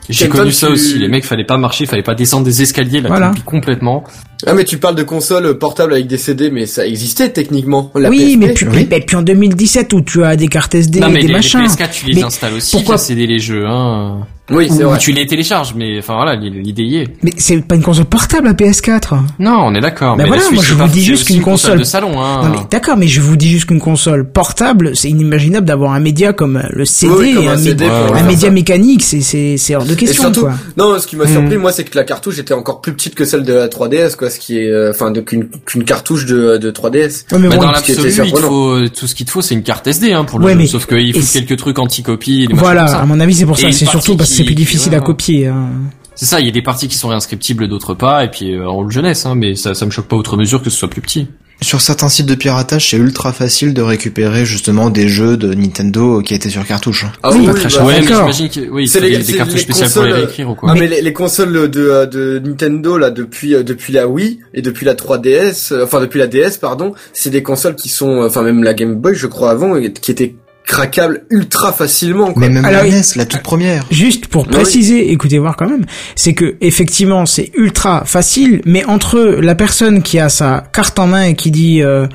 J'ai connu ça aussi, les mecs, fallait pas marcher, fallait pas descendre des escaliers, là, Voilà. complètement. Ah mais tu parles de console portable avec des CD, mais ça existait techniquement. La oui, PSP. mais puis, oui. mais puis en 2017 où tu as des cartes SD, non, mais des les, les machins. PS4, tu les Mais installes aussi, pourquoi- CD les jeux, hein. Oui, c'est Ou vrai. tu les télécharges, mais enfin voilà, l'idée y est. Mais c'est pas une console portable la PS4. Non, on est d'accord. Bah mais voilà, moi, je c'est vous dis juste qu'une une console console- de salon, hein. Non mais d'accord, mais je vous dis juste qu'une console portable, c'est inimaginable d'avoir un média comme le CD Oui, comme un un, CD mé- pour un faire média mécanique, c'est c'est hors de Et question surtout, quoi. non, ce qui m'a Hmm. surpris, moi, c'est que la cartouche était encore plus petite que celle de la 3DS, quoi, ce qui est, euh, enfin, qu'une qu'une cartouche de, de 3DS. Ouais, mais Bah, bon, dans l'absolu, il te surprenant. faut tout ce qu'il te faut, c'est une carte SD hein, pour le Ouais, jeu. mais- Sauf qu'il faut quelques trucs anti-copie. voilà, comme ça. à mon avis c'est pour Et ça, c'est surtout parce que c'est plus difficile à copier. hein. C'est ça, il y a des parties qui sont réinscriptibles, d'autres pas, et puis euh, en rôle jeunesse, hein, mais ça, ça me choque pas outre mesure que ce soit plus petit. Sur certains sites de piratage, c'est ultra facile de récupérer justement des jeux de Nintendo qui étaient sur cartouche. Ah Oui, pas oui, très bah, cher. ouais, mais j'imagine que oui, C'est des, cartouches les spéciales pour les consoles, réécrire ou quoi. Ah mais les, les consoles de, euh, de Nintendo là depuis euh, depuis la Wii et depuis la 3DS euh, enfin depuis la DS pardon c'est des consoles qui sont enfin même la Game Boy je crois avant qui étaient craquables ultra facilement quoi. Mais même Alors, la NES, la toute première. Juste pour oui. préciser, écoutez voir quand même, c'est que effectivement c'est ultra facile, mais entre la personne qui a sa carte en main et qui dit euh,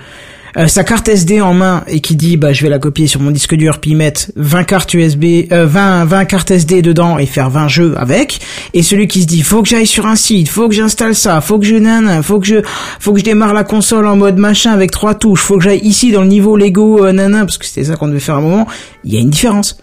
euh, sa carte SD en main et qui dit bah je vais la copier sur mon disque dur puis mettre 20 cartes USB, euh, 20 20 cartes SD dedans et faire 20 jeux avec, et celui qui se dit faut que j'aille sur un site, faut que j'installe ça, faut que je nan, faut que je faut que je démarre la console en mode machin avec trois touches, faut que j'aille ici dans le niveau Lego euh, parce que c'était ça qu'on devait faire à un moment, il y a une différence.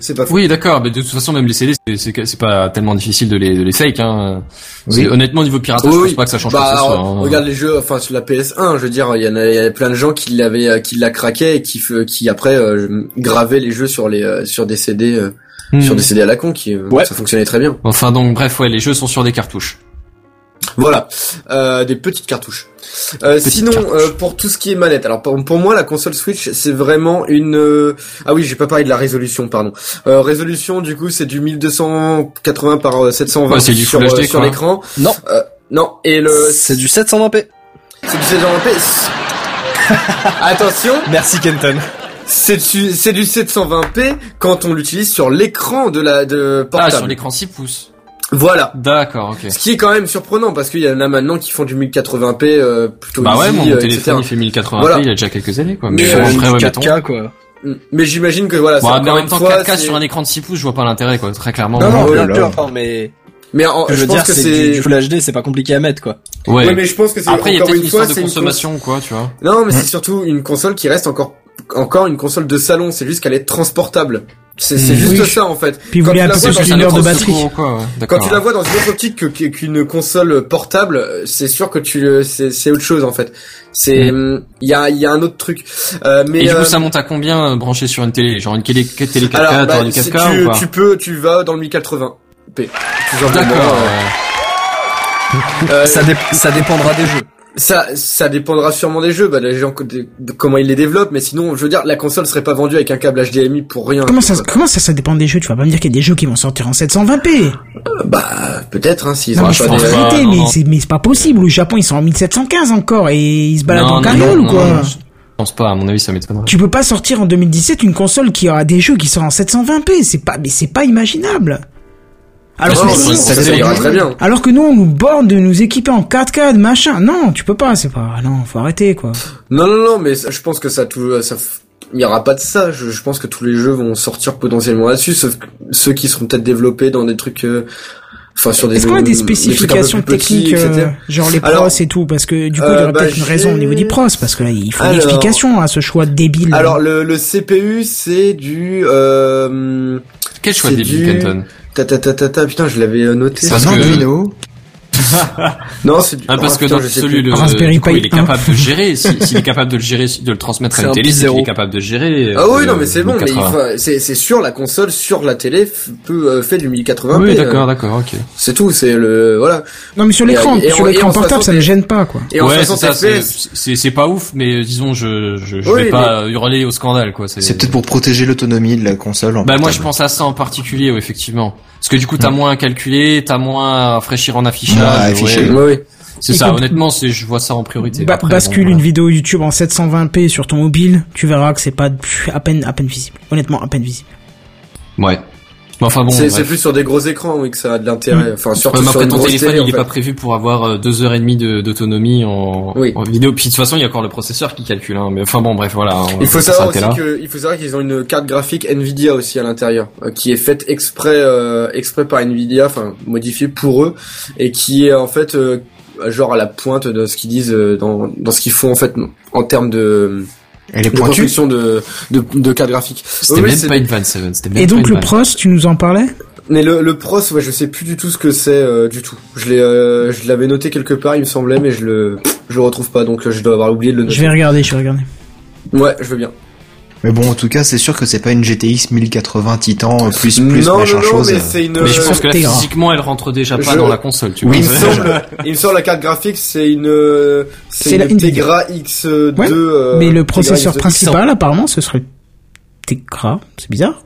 C'est pas fou. Oui, d'accord, mais de toute façon, même les CD, c'est- c'est c'est pas tellement difficile de les, de les fake. Hein. Oui. Honnêtement, niveau piratage, Oui, je oui. pense pas que ça change Bah, quoi que ce soit. hein. Regarde les jeux, enfin sur la PS1, je veux dire, il y en a, il y a plein de gens qui l'avaient, euh, qui la craquaient et qui, qui après euh, gravaient les jeux sur les, euh, sur des CD, euh, Hmm. sur des CD à la con, qui, euh, Ouais. ça fonctionnait très bien. Enfin, donc, bref, ouais, les jeux sont sur des cartouches. Voilà, euh, des petites cartouches. Euh, Petites sinon, cartouches. euh, pour tout ce qui est manette, alors pour, pour moi, la console Switch, c'est vraiment une. euh, Ah oui, j'ai pas parlé de la résolution, pardon. Euh, résolution, du coup, c'est du 1280 par euh, 720 Ouais, c'est du sur, HD, sur l'écran. Non. Euh, non. Et le C'est du 720p. c'est du 720p. Attention, Merci Kenton. c'est du c'est du 720p quand on l'utilise sur l'écran de la de Ah, portable. sur l'écran 6 pouces. Voilà. D'accord, ok. Ce qui est quand même surprenant parce qu'il y en a maintenant qui font du 1080p euh, plutôt Bah ouais, easy, mon euh, téléphone, etc. il fait 1080p, Voilà. il y a déjà quelques années, quoi. Mais, Mais, euh, J'ai après, du ouais, mettons. 4K quoi. Mm. Mais j'imagine que voilà, c'est Bon, mais en même temps, fois, 4K c'est- sur un écran de 6 pouces, je vois pas l'intérêt, quoi. Très clairement. Non, non, sûr, là. non, mais Mais en- je je veux pense dire, que c'est c'est du Full HD, c'est pas compliqué à mettre quoi. Ouais. Ouais, mais je pense que c'est Après, il y a peut-être une histoire de cons- consommation, quoi, tu vois. Non, mais c'est surtout une console qui reste encore encore une console de salon, c'est juste qu'elle est transportable. C'est c'est Hmm. juste Oui. ça en fait. Puis vous Quand voulez tu un la peu plus une heure de autre- batterie. Quoi, ouais. Quand tu la vois dans une autre optique que- que- qu'une console portable, c'est sûr que tu le- c'est c'est autre chose en fait. C'est hum, il y a il y a un autre truc. Euh, mais Et du coup, euh, ça monte à combien euh, branché sur une télé? Genre une télé, télé 4K, alors, bah, si 4K tu, ou pas? tu peux tu vas dans le 1080 p. Tout simplement, D'accord. euh, euh, Ça, dé- ça dépendra des jeux. Ça, ça dépendra sûrement des jeux, bah, les gens, de- de comment ils les développent, mais sinon, je veux dire, la console serait pas vendue avec un câble HDMI pour rien. Comment ça, comment ça, ça dépend des jeux Tu vas pas me dire qu'il y a des jeux qui vont sortir en 720p Bah, peut-être, hein, s'ils ont mais pas je des... arrêter, mais c'est mais c'est pas possible. Au Japon ils sont en 1715 encore et ils se baladent Non, en carriole ou quoi non, Je pense pas, à mon avis, ça m'étonnerait. Tu peux pas sortir en 2017 une console qui aura des jeux qui sortent en 720p. C'est pas mais c'est pas imaginable. Alors Non, que non, nous- ça, ça ça ira dépend. très bien. alors que nous on nous borde de nous équiper en 4K de machin. Non, tu peux pas. C'est pas. Non, faut arrêter quoi. Non, non, non, mais ça- je pense que ça, tout, ça, f- il y aura pas de ça. Je, je pense que tous les jeux vont sortir potentiellement là-dessus, sauf que ceux qui seront peut-être développés dans des trucs, euh, enfin, sur des Est-ce qu'on a des spécifications petits, techniques, euh, genre les pros Alors, et tout, parce que du coup il y euh, aurait bah, peut-être une raison au niveau des pros, parce que là il faut une explication à ce choix débile. Alors, le, le CPU, c'est du, euh, Quel choix débile, du- Kenton? Ta ta ta ta ta, putain, je l'avais noté. C'est un Arduino. Non, c'est du, Ah, parce oh, que putain, dans le, Raspberry du coup, Pi il est 1. capable de le gérer. Si- S'il est capable de le gérer, de le transmettre à une un télé, c'est qu'il est capable de gérer. Ah oui, euh, non, mais c'est bon, mais il 1080. faut- c'est sûr, la console sur la télé peut euh, fait du 1080p. Oui, euh, d'accord, d'accord, ok. C'est tout, c'est le voilà. Non mais sur l'écran, sur l'écran portable 60 ça ne gêne pas quoi. Et en ouais, c'est 60 ça, c'est, pas ouf, mais disons, je, je, je Oui, vais pas hurler au scandale, quoi. C'est, peut-être pour protéger l'autonomie de la console. En Bah, moi, je pense à ça en particulier, effectivement. Parce que du coup, t'as moins à calculer, t'as moins à fraîchir en affichage. Ouais, ouais. C'est ça, honnêtement, c'est, je vois ça en priorité. Ba- Après, bascule bon, une vidéo YouTube en 720p sur ton mobile, tu verras que c'est pas pff, à peine à peine visible. Honnêtement, à peine visible. Ouais. Mais enfin bon, c'est plus sur des gros écrans, oui, que ça a de l'intérêt. Enfin, surtout Ouais, mais sur après une ton téléphone, télé, il est en pas prévu pour avoir euh, deux heures et demie de- d'autonomie en, Oui. en vidéo. Puis de toute façon, il y a encore le processeur qui calcule. Hein. Mais enfin bon, bref, voilà. on Il faut savoir aussi là. que, il faut savoir qu'ils ont une carte graphique Nvidia aussi à l'intérieur, euh, qui est faite exprès, euh, exprès par Nvidia, enfin modifiée pour eux, et qui est en fait euh, genre à la pointe de ce qu'ils disent euh, dans, dans ce qu'ils font en fait en termes de, Elle est de pointue. de, de, de carte graphique. C'était oui, même c'est- pas une vanne, Seven. C'était même Et pas donc une le pros, tu nous en parlais? Mais le, le pros, ouais, je sais plus du tout ce que c'est euh, du tout. Je l'ai, euh, je l'avais noté quelque part, il me semblait, mais je le, je le retrouve pas, donc euh, je dois avoir oublié de le noter. Je vais regarder, je vais regarder. Ouais, je veux bien. Mais bon, en tout cas, c'est sûr que c'est pas une GTX 1080 Titan euh, plus plus non, machin non, non, chose. mais c'est une. Mais je euh, pense que là, physiquement, elle rentre déjà pas Je- dans la console, tu Oui, il vois. me semble, il me semble la carte graphique c'est une, euh, C'est une. Tegra X2. Ouais, euh, Mais le Tegra processeur X2. principal, apparemment, ce serait Tegra. C'est bizarre.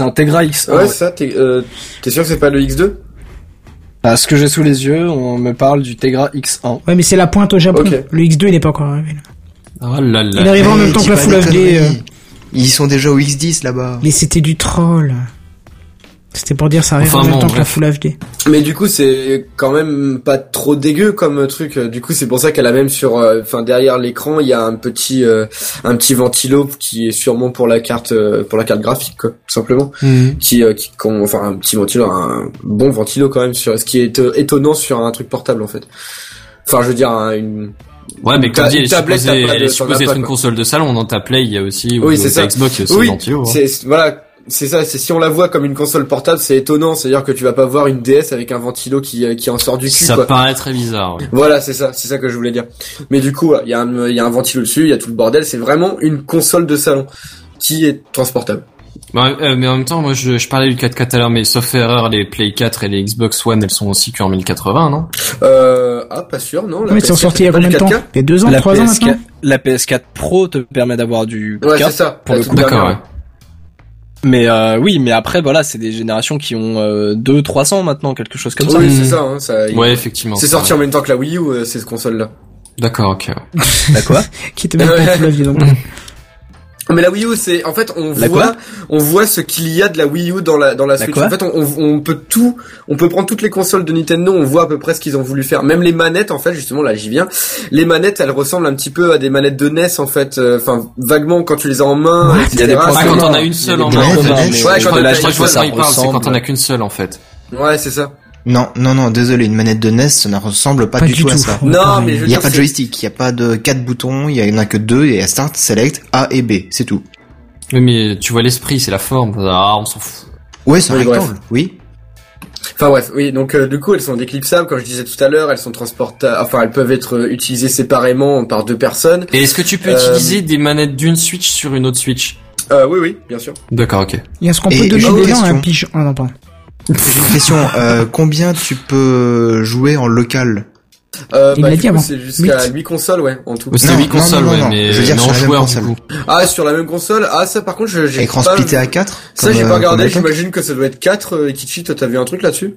Un Tegra X. Ouais, ça, t'es, euh, sûr que c'est pas le X2 À ce que j'ai sous les yeux, on me parle du Tegra X1. Ouais, mais c'est la pointe au Japon. Le X2, il est pas encore arrivé. là. Oh là là. Il arrivera en même temps que la Full HD. Ils sont déjà au X10 là-bas. Mais c'était du troll. C'était pour dire ça arrive Enfin, en même bon, temps que la. Full HD. Mais du coup, c'est quand même pas trop dégueu comme truc. Du coup, c'est pour ça qu'elle a même sur, euh, enfin derrière l'écran, il y a un petit, euh, un petit ventilo qui est sûrement pour la carte, euh, pour la carte graphique, quoi, tout simplement. Qui, euh, qui, qu'on- enfin un petit ventilo, un bon ventilo quand même sur, ce qui est étonnant sur un truc portable en fait. Enfin, je veux dire, un- une. Ouais, mais comme dit, elle est tablette, supposée, elle est supposée être une console de salon. Dans ta Play, il y a aussi, Oui, ou c'est ça. Xbox, il y a aussi Oui, hein. c'est voilà. C'est ça, c'est si on la voit comme une console portable, c'est étonnant, c'est-à-dire que tu vas pas voir une DS avec un ventilo qui, euh, qui en sort du cul, Ça quoi. paraît très bizarre. Voilà, c'est ça, c'est ça que je voulais dire. Mais du coup, il y, a un- il y a un ventilo dessus, il y a tout le bordel, c'est vraiment une console de salon qui est transportable. Ouais, euh, mais en même temps, moi, je, je parlais du 4K tout à l'heure, mais sauf erreur, les Play 4 et les Xbox One, elles sont aussi qu'en 1080, non? Euh, ah, pas sûr, non. la Mais ils sont PS4, sortis il y a combien de temps? 4K? Il y a deux ans, la trois ans PS4, maintenant? la PS4 Pro te permet d'avoir du Ouais, 4 c'est ça. pour la le coup. D'accord, ouais. Mais euh, oui, mais après voilà, c'est des générations qui ont euh, 2 300 maintenant, quelque chose comme ça. Oui, c'est ça, hein, ça. il- Ouais, effectivement. C'est sorti en ouais. même temps que la Wii U, euh, ces consoles-là. D'accord, ok. ouais. Bah quoi? Qui était même pas Full HD donc. Mais la Wii U, c'est en fait on La voit on voit ce qu'il y a de la Wii U dans la dans la Switch. en fait, on, on, on peut tout, on peut prendre toutes les consoles de Nintendo, on voit à peu près ce qu'ils ont voulu faire. Même les manettes, en fait, justement, là j'y viens. Les manettes, elles ressemblent un petit peu à des manettes de NES, en fait. euh, Enfin, vaguement quand tu les as en main, Il y a etc. des Ah, c'est- quand on a une seule en main. communs, Ouais, quand on a qu'une seule, en fait. Ouais, c'est ça. Non, non, non, désolé, une manette de NES, ça ne ressemble pas, Pas du, du tout, à ça. Non, mais je Il n'y a pas de joystick, il n'y a pas de quatre boutons, il y en a que deux, et Start, Select, A et B, c'est tout. Oui, mais tu vois l'esprit, c'est la forme. Ah, on s'en fout. Ouais, c'est un Oui, bref. rectangle, oui. Enfin bref, oui, donc euh, du coup elles sont déclipsables, comme je disais tout à l'heure, elles sont transportables, enfin elles peuvent être euh, utilisées séparément par deux personnes. Et est-ce que tu peux Euh, utiliser des manettes d'une Switch sur une autre Switch? Euh, oui, oui, bien sûr. D'accord, ok. Il y a ce qu'on Et peut donner une dedans, question. un pigeon. Ah non, pardon. J'ai une question, euh, combien tu peux jouer en local Euh, Il bah, l'a du dit coup, avant. c'est jusqu'à Huit. 8 consoles, ouais, en tout. Non, 8 non, consoles, non, ouais, non. mais, Je veux dire mais sur en la même console. Ah, sur la même console? Ah, ça par contre, j'ai Écran pas... splitté à 4 Ça, j'ai pas regardé, j'imagine que ça doit être 4. Euh, Kichi, toi, t'as vu un truc là-dessus?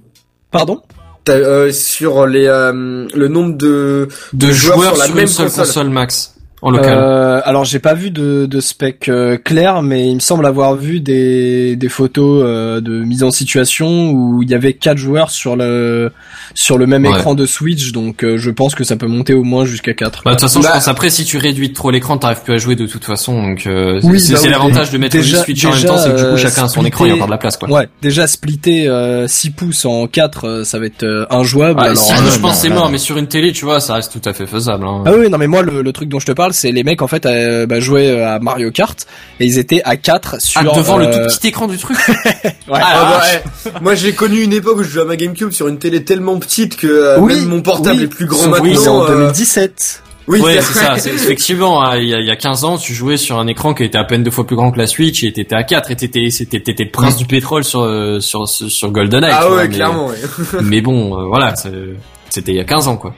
Pardon? T'as, euh, Sur les euh, le nombre de... De joueurs joueurs sur la sur même une seule console. console max. En local. Euh, alors j'ai pas vu de, de spec euh, clair, mais il me semble avoir vu des, des photos euh, de mise en situation où il y avait quatre joueurs sur le sur le même Ouais. écran de Switch, donc euh, je pense que ça peut monter au moins jusqu'à 4. Bah, de toute façon, Bah- je pense après, si tu réduis trop l'écran, t'arrives plus à jouer de toute façon. Donc, euh, Oui, c'est bah oui, l'avantage de mettre déjà- Switch en même temps, c'est que du euh, coup, chacun a son écran, il y a encore de la place, quoi. Ouais, déjà splitter euh, 6 pouces en 4, euh, ça va être euh, injouable. Ah, alors, si, euh, je pense que c'est mort, mais sur une télé, tu vois, ça reste tout à fait faisable. Hein. Ah oui, non mais moi le, le truc dont je te parle, c'est les mecs en fait euh, bah, jouaient euh, à Mario Kart et ils étaient à 4 sur Ah, devant le euh, tout petit écran du truc. ouais. Ah, Ah, bah, ouais. Moi, j'ai connu une époque où je jouais à ma GameCube sur une télé tellement petite que euh, Oui, même mon portable oui. est plus grand maintenant. oui, c'est en euh, 2017. Oui, ouais, c'est- ça. C'est effectivement, hein, il y, a, il y a 15 ans, tu jouais sur un écran qui était à peine deux fois plus grand que la Switch et t'étais à 4 et t'étais, c'était, t'étais le prince du pétrole sur, sur, sur, sur GoldenEye. Ah vois, ouais, mais- clairement, ouais. Mais bon, euh, voilà, c'était il y a 15 ans, quoi.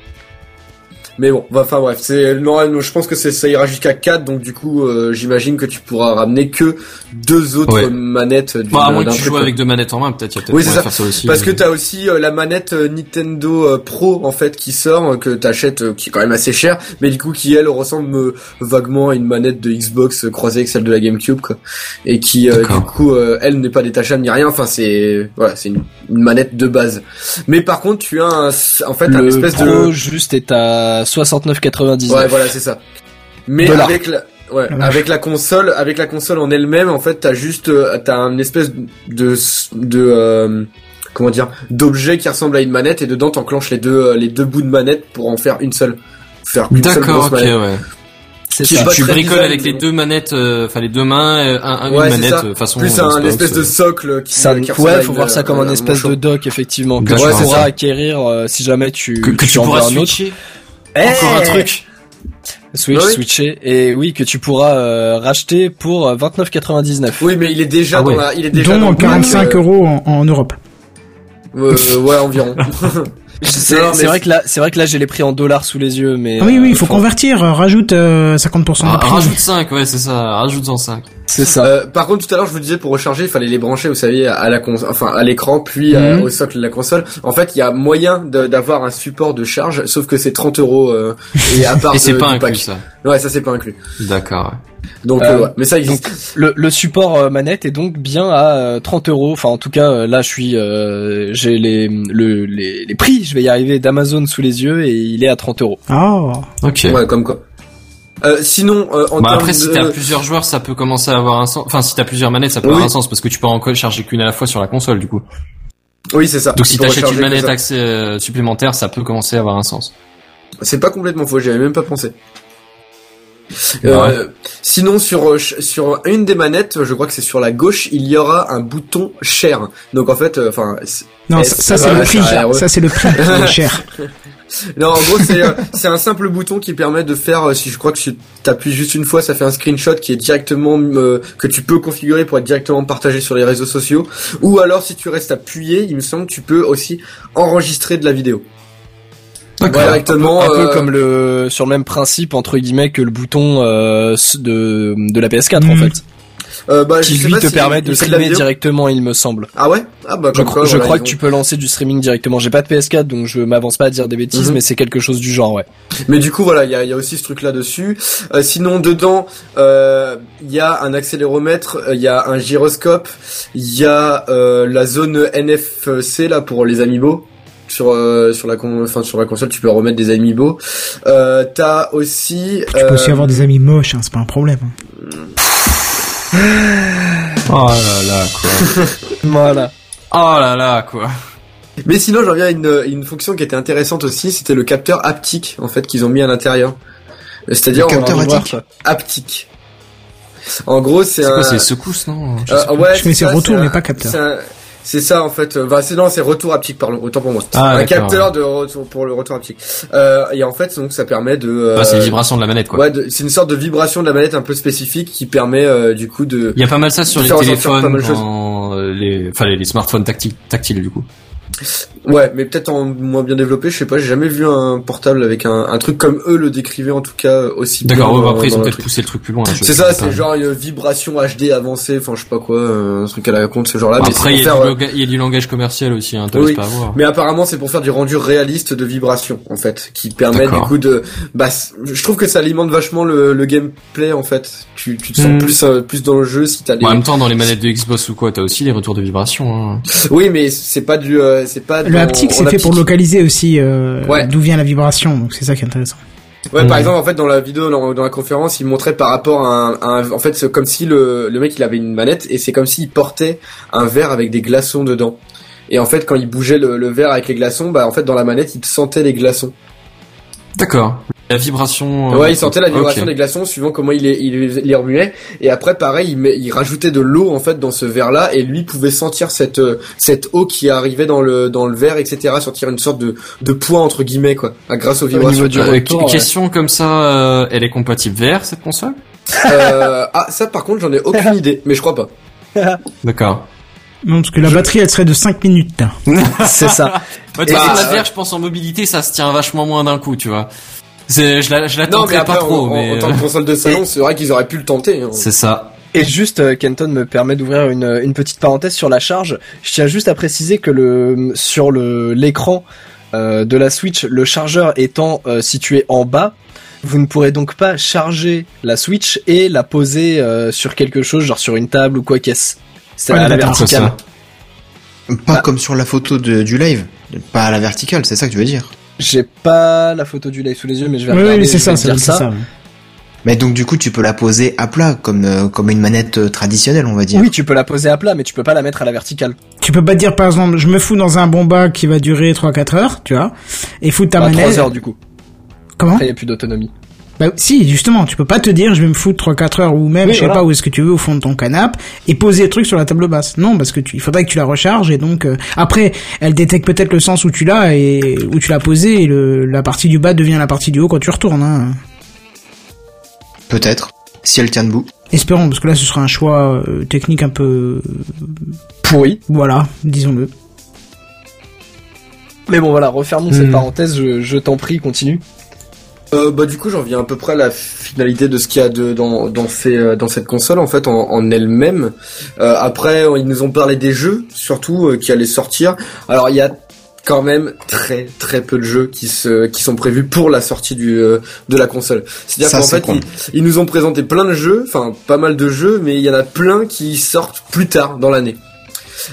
Mais bon, bah, enfin bref, c'est non, je pense que c'est ça ira jusqu'à 4 donc du coup, euh, j'imagine que tu pourras ramener que deux autres Ouais. manettes d'une- Bah, à moins que tu joues quoi. avec deux manettes en main, peut-être, il y a peut-être Oui, c'est ça. faire ça aussi. Parce que euh. t'as aussi euh, la manette euh, Nintendo euh, Pro en fait qui sort euh, que t'achètes euh, qui est quand même assez cher mais du coup qui elle ressemble euh, vaguement à une manette de Xbox euh, croisée avec celle de la GameCube quoi et qui euh, du coup euh, elle n'est pas détachable ni rien enfin c'est voilà c'est une, une manette de base mais par contre tu as un, en fait un espèce Pro de juste est à 69,99. ouais voilà c'est ça mais avec la Ouais, avec la console, avec la console en elle-même, en fait, t'as juste, euh, t'as un espèce de, de, euh, comment dire, d'objet qui ressemble à une manette et dedans t'enclenches les deux, euh, les deux bouts de manette pour en faire une seule, faire une seule D'accord, ok, manette. ouais. C'est Tu, bricoles design, avec les deux manettes, euh, enfin les deux mains, euh, un, Ouais, une manette ça. euh, façon. Plus un Xbox, espèce de socle qui, Ça, qui ouais, faut une- voir ça comme un un espèce de dock effectivement que tu Ouais, c'est pourras ça. acquérir euh, si jamais tu que, que tu en veux pourras un autre. switcher. Eh Encore un truc. Switch, Ouais, oui. switcher et oui que tu pourras euh, racheter pour euh, 29,99. Oui, mais il est déjà Ah ouais. dans la, il est déjà dans Dont le 45 pack, euros en, en Europe. euh, euh, ouais, environ. C'est mais vrai que là, c'est vrai que là j'ai les prix en dollars sous les yeux, mais Ah oui, oui, euh, il faut faut- convertir, euh, rajoute euh, 50% de Ah, prix. rajoute 5, ouais, c'est ça, rajoute en 5. C'est ça. Euh, par contre, tout à l'heure, je vous disais pour recharger, il fallait les brancher, vous savez, à la cons enfin à l'écran, puis euh, Mhm. au socle de la console. En fait, il y a moyen d'avoir un support de charge, sauf que c'est 30 euros euh, et à part Et c'est pas inclus pack. ça. Ouais, ça c'est pas inclus. D'accord. Donc, Euh, euh, ouais. mais ça existe. Le, le support euh, manette est donc bien à euh, 30 euros. Enfin, en tout cas, là, je suis, euh, j'ai les, le, les, les prix. Je vais y arriver d'Amazon sous les yeux et il est à 30 euros. Oh. Ok. Ouais, comme quoi. Euh, sinon, euh, en Bah après, si t'as plusieurs joueurs, ça peut commencer à avoir un sens. Enfin, si t'as plusieurs manettes, ça peut Oui. avoir un sens parce que tu peux en charger qu'une à la fois sur la console, du coup. Oui, c'est ça. Donc si t'achètes une manette accès euh, supplémentaire, ça peut commencer à avoir un sens. C'est pas complètement faux, j'y avais même pas pensé. Euh, sinon sur euh, sur une des manettes, je crois que c'est sur la gauche, il y aura un bouton share. Donc en fait, euh, enfin, Non, ça, c'est le prix. ça c'est le prix qui est cher. non, en gros c'est c'est un simple bouton qui permet de faire. Si je crois que si t'appuies juste une fois, ça fait un screenshot qui est directement euh, que tu peux configurer pour être directement partagé sur les réseaux sociaux. Ou alors si tu restes appuyé, il me semble que tu peux aussi enregistrer de la vidéo. Directement. un peu euh, comme le sur le même principe entre guillemets que le bouton euh, de de la PS4 en Mhm. fait, euh, bah, qui lui te si permet de streamer directement, il me semble. Ah ouais? Ah bah Je, comme cro- quoi, je voilà, crois que ont- tu peux lancer du streaming directement. J'ai pas de PS4 donc je m'avance pas à dire des bêtises, Mhm. mais c'est quelque chose du genre, ouais. Mais du coup voilà, il y a, il y a aussi ce truc là dessus. Euh, sinon dedans, euh, il y a un accéléromètre, euh, il y a un gyroscope, il y a euh, la zone NFC là pour les amiibo. Sur euh, sur la con enfin sur la console, tu peux remettre des amiibo. Euh, t'as aussi Tu peux aussi euh, avoir des amis moches, hein, c'est pas un problème. Oh là là, quoi. Voilà. oh là là, quoi. Mais sinon, j'en viens à une, une fonction qui était intéressante aussi, c'était le capteur haptique en fait qu'ils ont mis à l'intérieur. C'est-à-dire Le capteur haptique. En gros, c'est C'est un quoi, c'est secousse, non? Je Euh, ouais, Je c'est c'est mais pas capteur. C'est ça en fait. Bah, c'est non, c'est retour haptique, pardon. Autant pour moi. Ah, un capteur de retour pour le retour haptique. Euh, et en fait, donc ça permet de. euh, Bah, c'est les vibrations de la manette, quoi. Ouais, c'est une sorte de vibration de la manette un peu spécifique qui permet euh, du coup de. Il y a pas mal ça sur les téléphones, euh, les, enfin les, les smartphones tactiles, tactiles du coup. Ouais, mais peut-être en moins bien développé. Je sais pas. J'ai jamais vu un portable avec un, un truc comme eux le décrivaient en tout cas aussi. bien D'accord, ouais, bah, après ils ont peut-être poussé le truc plus loin. C'est ça, c'est genre une vibration HD avancée, enfin je sais pas quoi, euh, un truc à la compte ce genre-là. c'est Après pour il y, a faire, du euh, il y a du langage commercial aussi, hein, Oui. pas avoir. Mais apparemment c'est pour faire du rendu réaliste de vibration en fait, qui permet du coup de, bah, je trouve que ça alimente vachement le, le gameplay en fait. Tu, tu te sens Hmm. plus euh, plus dans le jeu si t'as les. En même temps, dans les manettes de Xbox ou quoi, t'as aussi les retours de vibration. Hein. Oui, mais c'est pas du, euh, c'est pas. Le haptique, c'est fait pour localiser aussi euh, Ouais. d'où vient la vibration, donc c'est ça qui est intéressant. Ouais, par exemple, en fait, dans la vidéo, dans, dans la conférence, il montrait par rapport à un, à un- en fait, c'est comme si le, le mec il avait une manette et c'est comme s'il portait un verre avec des glaçons dedans. Et en fait, quand il bougeait le, le verre avec les glaçons, bah en fait, dans la manette, il sentait les glaçons. D'accord. La vibration. euh, Ouais, il sentait la vibration des glaçons suivant comment il les, il les- remuait. Et après, pareil, il, met- il rajoutait de l'eau en fait dans ce verre-là, et lui pouvait sentir cette euh, cette eau qui arrivait dans le dans le verre, etc. Sentir une sorte de de poids entre guillemets quoi, à- grâce aux vibrations. niveau du Euh, retour, ouais. question comme ça, euh, elle est compatible VR cette console? Euh, ah, ça par contre, j'en ai aucune idée, mais je crois pas. D'accord. Non, parce que la batterie, elle serait de 5 minutes. C'est ça. Ouais, Et vois, bah, la VR, je pense en mobilité, ça se tient vachement moins d'un coup, tu vois. Je la, je la Non, mais tenterai après, pas trop, en, en- mais en tant euh, que console de salon, c'est vrai qu'ils auraient pu le tenter. hein. c'est ça. Et juste, euh, Kenton me permet d'ouvrir une, une petite parenthèse sur la charge. Je tiens juste à préciser que le sur le l'écran euh, de la Switch, le chargeur étant euh, situé en bas, vous ne pourrez donc pas charger la Switch et la poser euh, sur quelque chose, genre sur une table ou quoi qu'est-ce. C'est Ouais, à la verticale. Pas Bah. comme sur la photo de, du live, pas à la verticale, c'est ça que tu veux dire. J'ai pas la photo du live sous les yeux, mais je vais Oui, regarder. oui, c'est ça, c'est ça. ouais. Mais donc du coup, tu peux la poser à plat, comme euh, comme une manette euh, traditionnelle, on va dire. Oui, tu peux la poser à plat, mais tu peux pas la mettre à la verticale. Tu peux pas dire, par exemple, je me fous dans un bomba qui va durer 3-4 heures, tu vois, et foutre ta manette. 3 heures du coup. Comment? Après, il y a plus d'autonomie. Bah si, justement, tu peux pas te dire je vais me foutre 3-4 heures ou même Oui, je sais voilà. pas où est-ce que tu veux au fond de ton canapé et poser le truc sur la table basse. Non, parce que tu, il faudrait que tu la recharges et donc euh, après elle détecte peut-être le sens où tu l'as et où tu l'as posé et le, la partie du bas devient la partie du haut quand tu retournes. Hein. Peut-être. Si elle tient debout. Espérons parce que là ce sera un choix euh, technique un peu Pourri. voilà, disons-le. Mais bon, voilà, refermons Hmm. cette parenthèse, je, je t'en prie, continue. Euh, bah du coup j'en viens à peu près à la finalité de ce qu'il y a de dans dans ces euh, dans cette console en fait en, en elle-même. Euh, après ils nous ont parlé des jeux surtout euh, qui allaient sortir. Alors il y a quand même très très peu de jeux qui se qui sont prévus pour la sortie du euh, de la console. C'est-à-dire qu'en fait ils nous ont présenté plein de jeux, enfin pas mal de jeux, mais il y en a plein qui sortent plus tard dans l'année.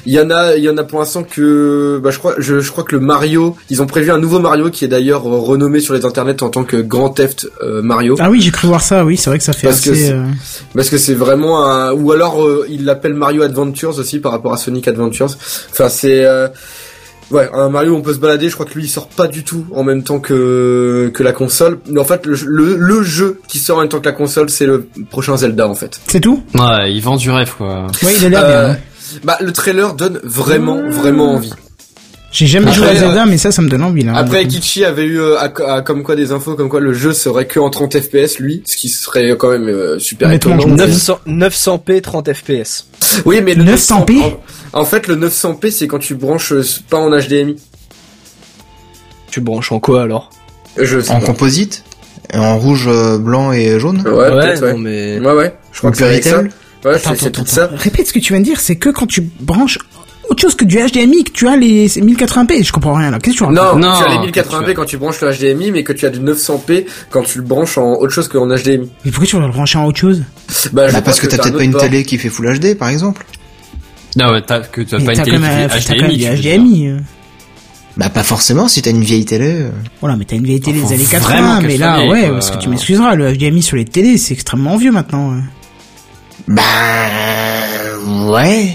Il y en a, il y en a pour l'instant que, bah, je crois, je, je crois que le Mario, ils ont prévu un nouveau Mario qui est d'ailleurs euh, renommé sur les internets en tant que Grand Theft euh, Mario, Ah oui, j'ai cru voir ça. Oui, c'est vrai que ça fait Parce que assez. c'est- euh, parce que c'est vraiment un, ou alors euh, ils l'appellent Mario Adventures aussi par rapport à Sonic Adventures. Enfin c'est, euh, ouais, un Mario où on peut se balader. Je crois que lui il sort pas du tout en même temps que que la console. Mais en fait le, le, le jeu qui sort en même temps que la console, c'est le prochain Zelda en fait. C'est tout? Ouais, il vend du rêve quoi. Oui, il a l'air Euh, bien. Bah le trailer donne vraiment vraiment envie. J'ai jamais joué à Zelda, mais ça, ça me donne envie là. Après. Kichi avait eu euh, à- à- comme quoi des infos, comme quoi le jeu serait que en 30 FPS, lui, ce qui serait quand même euh, super étonnant. je m'en 900, 900p 30 fps. Oui, mais le 900p? En, en fait, le 900p, c'est quand tu branches euh, pas en HDMI. Tu branches en quoi alors? Je sais En pas. composite En rouge, euh, blanc et jaune Ouais, peut-être, ouais. non mais Ouais, ouais. Je crois que c'est ça. Péritel Ouais, Attends, c'est c'est attends, tout ça. Répète ce que tu viens de dire, c'est que quand tu branches autre chose que du HDMI, que tu as les 1080p. Je comprends rien là. Qu'est-ce que tu racontes Non, Non, tu as les que 1080p tu as- quand tu branches le HDMI, mais que tu as du 900p quand tu le branches en autre chose qu'en HDMI. Mais pourquoi tu vas le brancher en autre chose? Bah, Bah parce que t'as peut-être pas une port. télé qui fait Full HD par exemple. Non, ouais, t'as que t'as Mais pas T'as une télé qui t'as fait quand même HDMI. dire. HDMI. euh. Bah pas forcément si t'as une vieille télé. euh. Voilà, mais t'as une vieille télé des années vraiment 80, qu'elle mais là, ouais, parce que tu m'excuseras, le HDMI sur les télés, c'est extrêmement vieux maintenant. Bah ouais.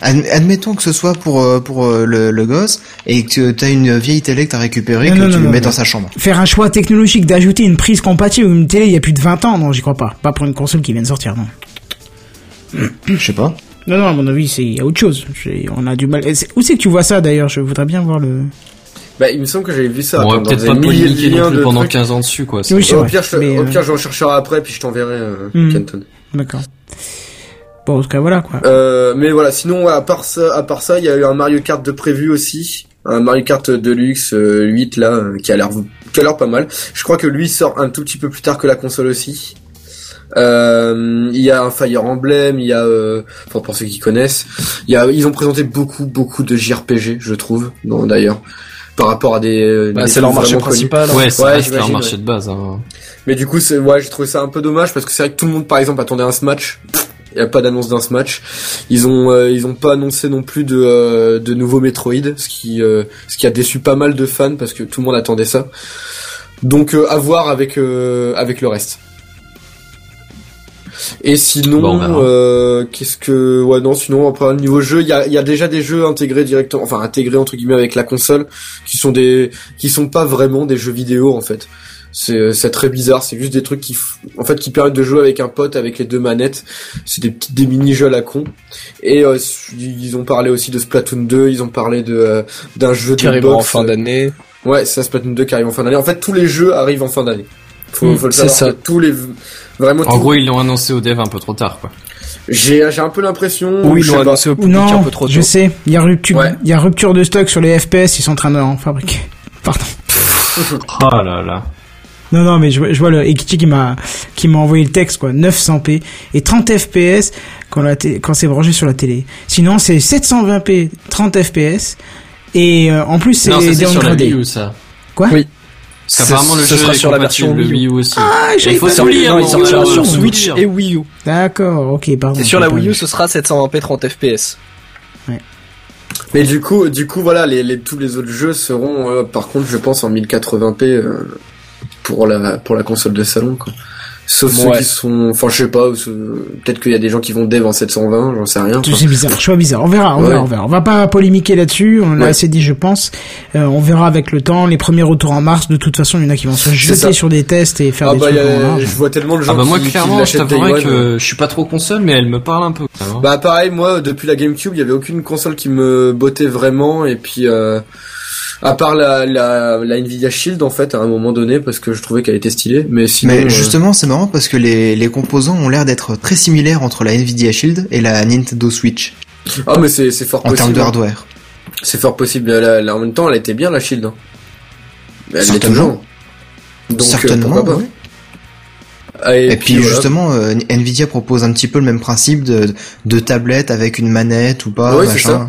Ad- Admettons que ce soit pour euh, pour euh, le, le gosse et que t'as une vieille télé que t'as récupérée Non, que non, tu non, lui non, mets non. dans sa chambre. Faire un choix technologique d'ajouter une prise compatible ou une télé il y a plus de 20 ans, non, j'y crois pas. Pas pour une console qui vient de sortir, non. Je sais pas. Non, non, à mon avis, c'est il y a autre chose. On a du mal. Où c'est que tu vois ça d'ailleurs? Je voudrais bien voir le. Bah, il me semble que j'avais vu ça. On va peut-être pas des milliers de liens de pendant trucs. 15 ans dessus quoi. Oui, Au vrai. pire, je, mais, au euh, pire, je rechercherai après, puis je t'enverrai, euh, Hmm. Kenton. D'accord. Bon, en tout cas, voilà quoi. Euh, mais voilà, sinon, à part ça, à part ça, il y a eu un Mario Kart de prévu aussi. Un Mario Kart Deluxe euh, 8 là, euh, qui a l'air, qui a l'air pas mal. Je crois que lui sort un tout petit peu plus tard que la console aussi. Euh, il y a un Fire Emblem, il y a, euh, enfin pour ceux qui connaissent, il y a, ils ont présenté beaucoup, beaucoup de JRPG, je trouve, non, d'ailleurs, par rapport à des. euh, bah, des c'est leur marché principal. hein. Ouais, ça Ouais, leur marché de base. Hein. Mais du coup, c'est ouais, j'ai trouvé ça un peu dommage parce que c'est vrai que tout le monde, par exemple, attendait un Smash. Il y a pas d'annonce d'un Smash. Ils ont euh, ils ont pas annoncé non plus de euh, de nouveaux Metroid, ce qui euh, ce qui a déçu pas mal de fans parce que tout le monde attendait ça. Donc euh, à voir avec euh, avec le reste. Et sinon, Bon, on verra. euh, qu'est-ce que ouais non sinon après au niveau jeu il y a, il y a déjà des jeux intégrés directement enfin intégrés entre guillemets avec la console qui sont des qui sont pas vraiment des jeux vidéo en fait c'est c'est très bizarre c'est juste des trucs qui en fait qui permettent de jouer avec un pote avec les deux manettes c'est des petits des mini jeux à la con et euh, ils ont parlé aussi de Splatoon 2 ils ont parlé de euh, d'un jeu Qui de arrivera en fin d'année. ouais c'est ça Splatoon 2 qui arrive en fin d'année en fait tous les jeux arrivent en fin d'année faut, Mm, faut le c'est savoir ça. que tous les vraiment En tout- gros, ils l'ont annoncé au dev un peu trop tard quoi. j'ai j'ai un peu l'impression Oui, ils l'ont annoncé au public non, un peu trop tôt. je sais. Il y a rupture, Ouais. il y a rupture de stock sur les FPS. Ils sont en train d'en fabriquer. Pardon. Oh là là. Non, non, mais je, vois- je vois le Ekichi qui m'a qui m'a envoyé le texte quoi, 900p et 30 FPS quand la té- quand c'est branché sur la télé. Sinon, c'est 720p, 30 FPS et euh, en plus c'est c'est sur la downgradé. Wii U ça. Quoi? Oui. Parce qu'apparemment le Ce jeu sera est sur la version le Wii U. Wii U aussi. Ah, il faut Sur non, il sortira sur Switch et Wii U. D'accord, ok, pardon. Et sur la Wii U, ce sera 720p 30 fps. Mais du coup, du coup, voilà, les, les tous les autres jeux seront, euh, par contre, je pense en 1080p euh, pour la pour la console de salon, quoi. Sauf Ouais. ceux qui sont, enfin, je sais pas, peut-être qu'il y a des gens qui vont dev en 720, j'en sais rien. C'est bizarre, choix bizarre. On verra, on Ouais. verra, on verra. On va pas polémiquer là-dessus. On l'a Ouais. assez dit, je pense. Euh, on verra avec le temps. Les premiers retours en mars. De toute façon, il y en a qui vont se jeter sur des tests et faire Ah des bah, trucs y a- je vois tellement de gens Ah bah moi qui, qui clairement, je t'avouerais que je suis pas trop console, mais elle me parle un peu. hein. Bah pareil, moi, depuis la GameCube, il y avait aucune console qui me bottait vraiment, et puis euh, à part la, la la Nvidia Shield en fait, à un moment donné, parce que je trouvais qu'elle était stylée, mais sinon. Mais euh, justement, c'est marrant parce que les, les composants ont l'air d'être très similaires entre la Nvidia Shield et la Nintendo Switch Ah mais c'est c'est fort en possible. termes de hardware. C'est fort possible. En même temps, elle était bien la Shield. hein. Elle Certainement. toujours. Donc, euh, Certainement. ouais. Ah, Et, puis, voilà. justement, euh, Nvidia propose un petit peu le même principe de, de tablette avec une manette ou pas, Ouais, machin.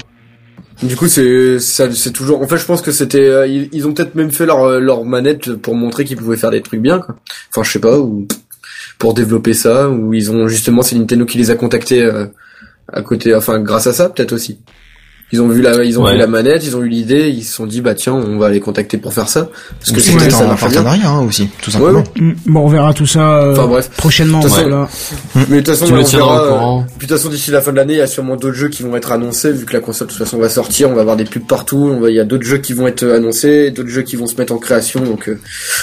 Du coup, c'est ça, c'est toujours. En fait, je pense que c'était. euh, ils, ils ont peut-être même fait leur euh, leur manette pour montrer qu'ils pouvaient faire des trucs bien. Quoi. Enfin, je sais pas ou pour développer ça ou ils ont justement c'est Nintendo qui les a contactés euh, à côté. Enfin, grâce à ça, peut-être aussi. Ils ont vu la ils ont Ouais. vu la manette, ils ont eu l'idée, ils se sont dit bah tiens, on va les contacter pour faire ça parce que en marche bien. partenariat hein, aussi, tout Ouais, simplement. ouais. Mm, Bon, on verra tout ça euh, Enfin, bref. prochainement. Façon- voilà. Mais de toute façon, on verra, au courant. euh, Puis de toute façon, d'ici la fin de l'année, il y a sûrement d'autres jeux qui vont être annoncés, vu que la console de toute façon va sortir. On va avoir des pubs partout. On va, il y a d'autres jeux qui vont être annoncés, d'autres jeux qui vont se mettre en création. Donc euh,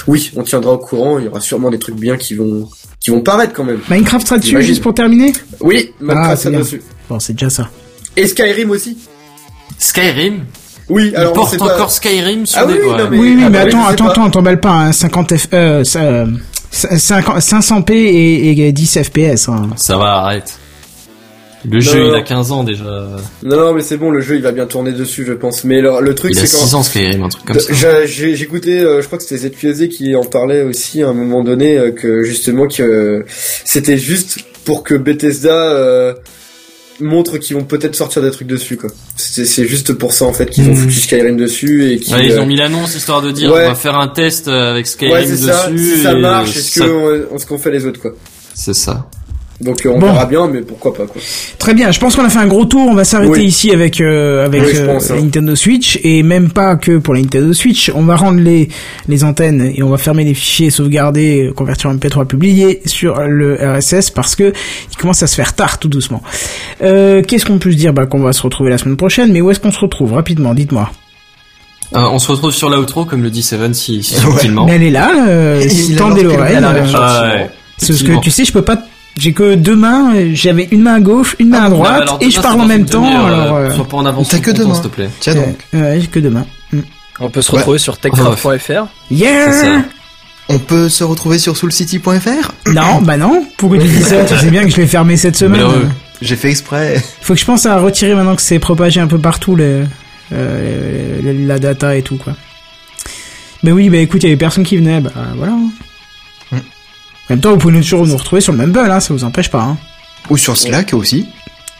oui, on tiendra au courant. Il y aura sûrement des trucs bien qui vont qui vont paraître quand même. Minecraft sera dessus, juste pour terminer? Oui, Minecraft Ah, bien. dessus. Bon, c'est déjà ça. Et Skyrim aussi. Skyrim. Oui, Il alors on porte pas- encore Skyrim sur Ah des. oui, ouais. non, mais- oui, oui, ah mais bah attends, attends, attends, t'emballes pas, hein, 50 F, euh, ça, euh, 50 500p et, et 10 FPS. Hein. Ça va, arrête. Le Non, jeu, il a 15 ans déjà. Non, non, mais c'est bon. Le jeu, il va bien tourner dessus, je pense. Mais le, le truc, Il a c'est quand 6 ans Skyrim, un truc comme ça. Écouté, euh, je crois que c'était ZQSD qui en parlait aussi à un moment donné, euh, que justement que euh, c'était juste pour que Bethesda euh, montre qu'ils vont peut-être sortir des trucs dessus quoi. C'est c'est juste pour ça en fait qu'ils ont Mhm. foutu Skyrim dessus et qu'ils Ouais, ils euh, ont mis l'annonce histoire de dire Ouais. on va faire un test euh, avec Skyrim ouais c'est dessus. ça. Si ça et marche, est-ce ça- qu'on fait les autres quoi. C'est ça. Donc euh, on Bon. verra bien, mais pourquoi pas quoi. Très bien, je pense qu'on a fait un gros tour. On va s'arrêter Oui. ici avec euh, avec Oui, euh, pense, hein. la Nintendo Switch et même pas que pour la Nintendo Switch. On va rendre les les antennes et on va fermer les fichiers sauvegardés, euh, convertir en MP3 publiés sur le RSS parce que il commence à se faire tard tout doucement. Euh, Qu'est-ce qu'on peut se dire? Bah qu'on va se retrouver la semaine prochaine. Mais où est-ce qu'on se retrouve? Rapidement Dites-moi. Euh, on se retrouve sur l'outro, comme le dit Seven si, si subtilement. Mais elle est là. Euh, tendez l'oreille. euh, marqué. Ah ouais. Parce que tu sais, je peux pas. J'ai que deux mains. J'avais une main à gauche, une main à Ah, droite, alors, et je parle en même temps. Alors, euh, euh, sois pas en avance T'as que deux mains. s'il te plaît. Tiens donc. euh, j'ai que deux mains. Mm. On peut se Ouais. retrouver sur techcraft.fr. Yeah. ça. On peut se retrouver sur soulcity.fr Non, bah non. Pourquoi tu dis ça Tu sais bien que je l'ai fermé cette semaine. J'ai fait exprès. Faut que je pense à retirer maintenant que c'est propagé un peu partout le, euh, le- la data et tout quoi. Mais oui, bah écoute, il y avait personne qui venait, bah voilà. En même temps, vous pouvez toujours nous retrouver sur le Mumble, hein, ça vous empêche pas. Hein. Ou sur Slack aussi.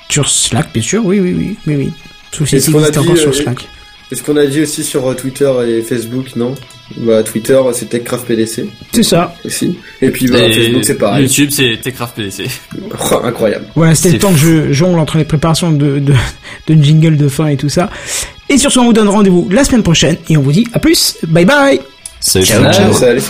Sur Slack, bien sûr, oui, oui, oui, oui, oui. Tout Est-ce ceci qu'on a dit, encore sur euh, Slack. Est-ce qu'on a dit aussi sur euh, Twitter et Facebook non? Bah Twitter c'est TechCraft PDC C'est ça. aussi. Et puis bah, Et Facebook c'est pareil. YouTube, c'est Techcraft PDC. Oh, incroyable. Voilà, c'était C'est le temps que je jongle entre les préparations de, de, de jingle de fin et tout ça. Et sur ce, on vous donne rendez-vous la semaine prochaine et on vous dit à plus. Bye bye Salut. Ciao, ciao. Salut.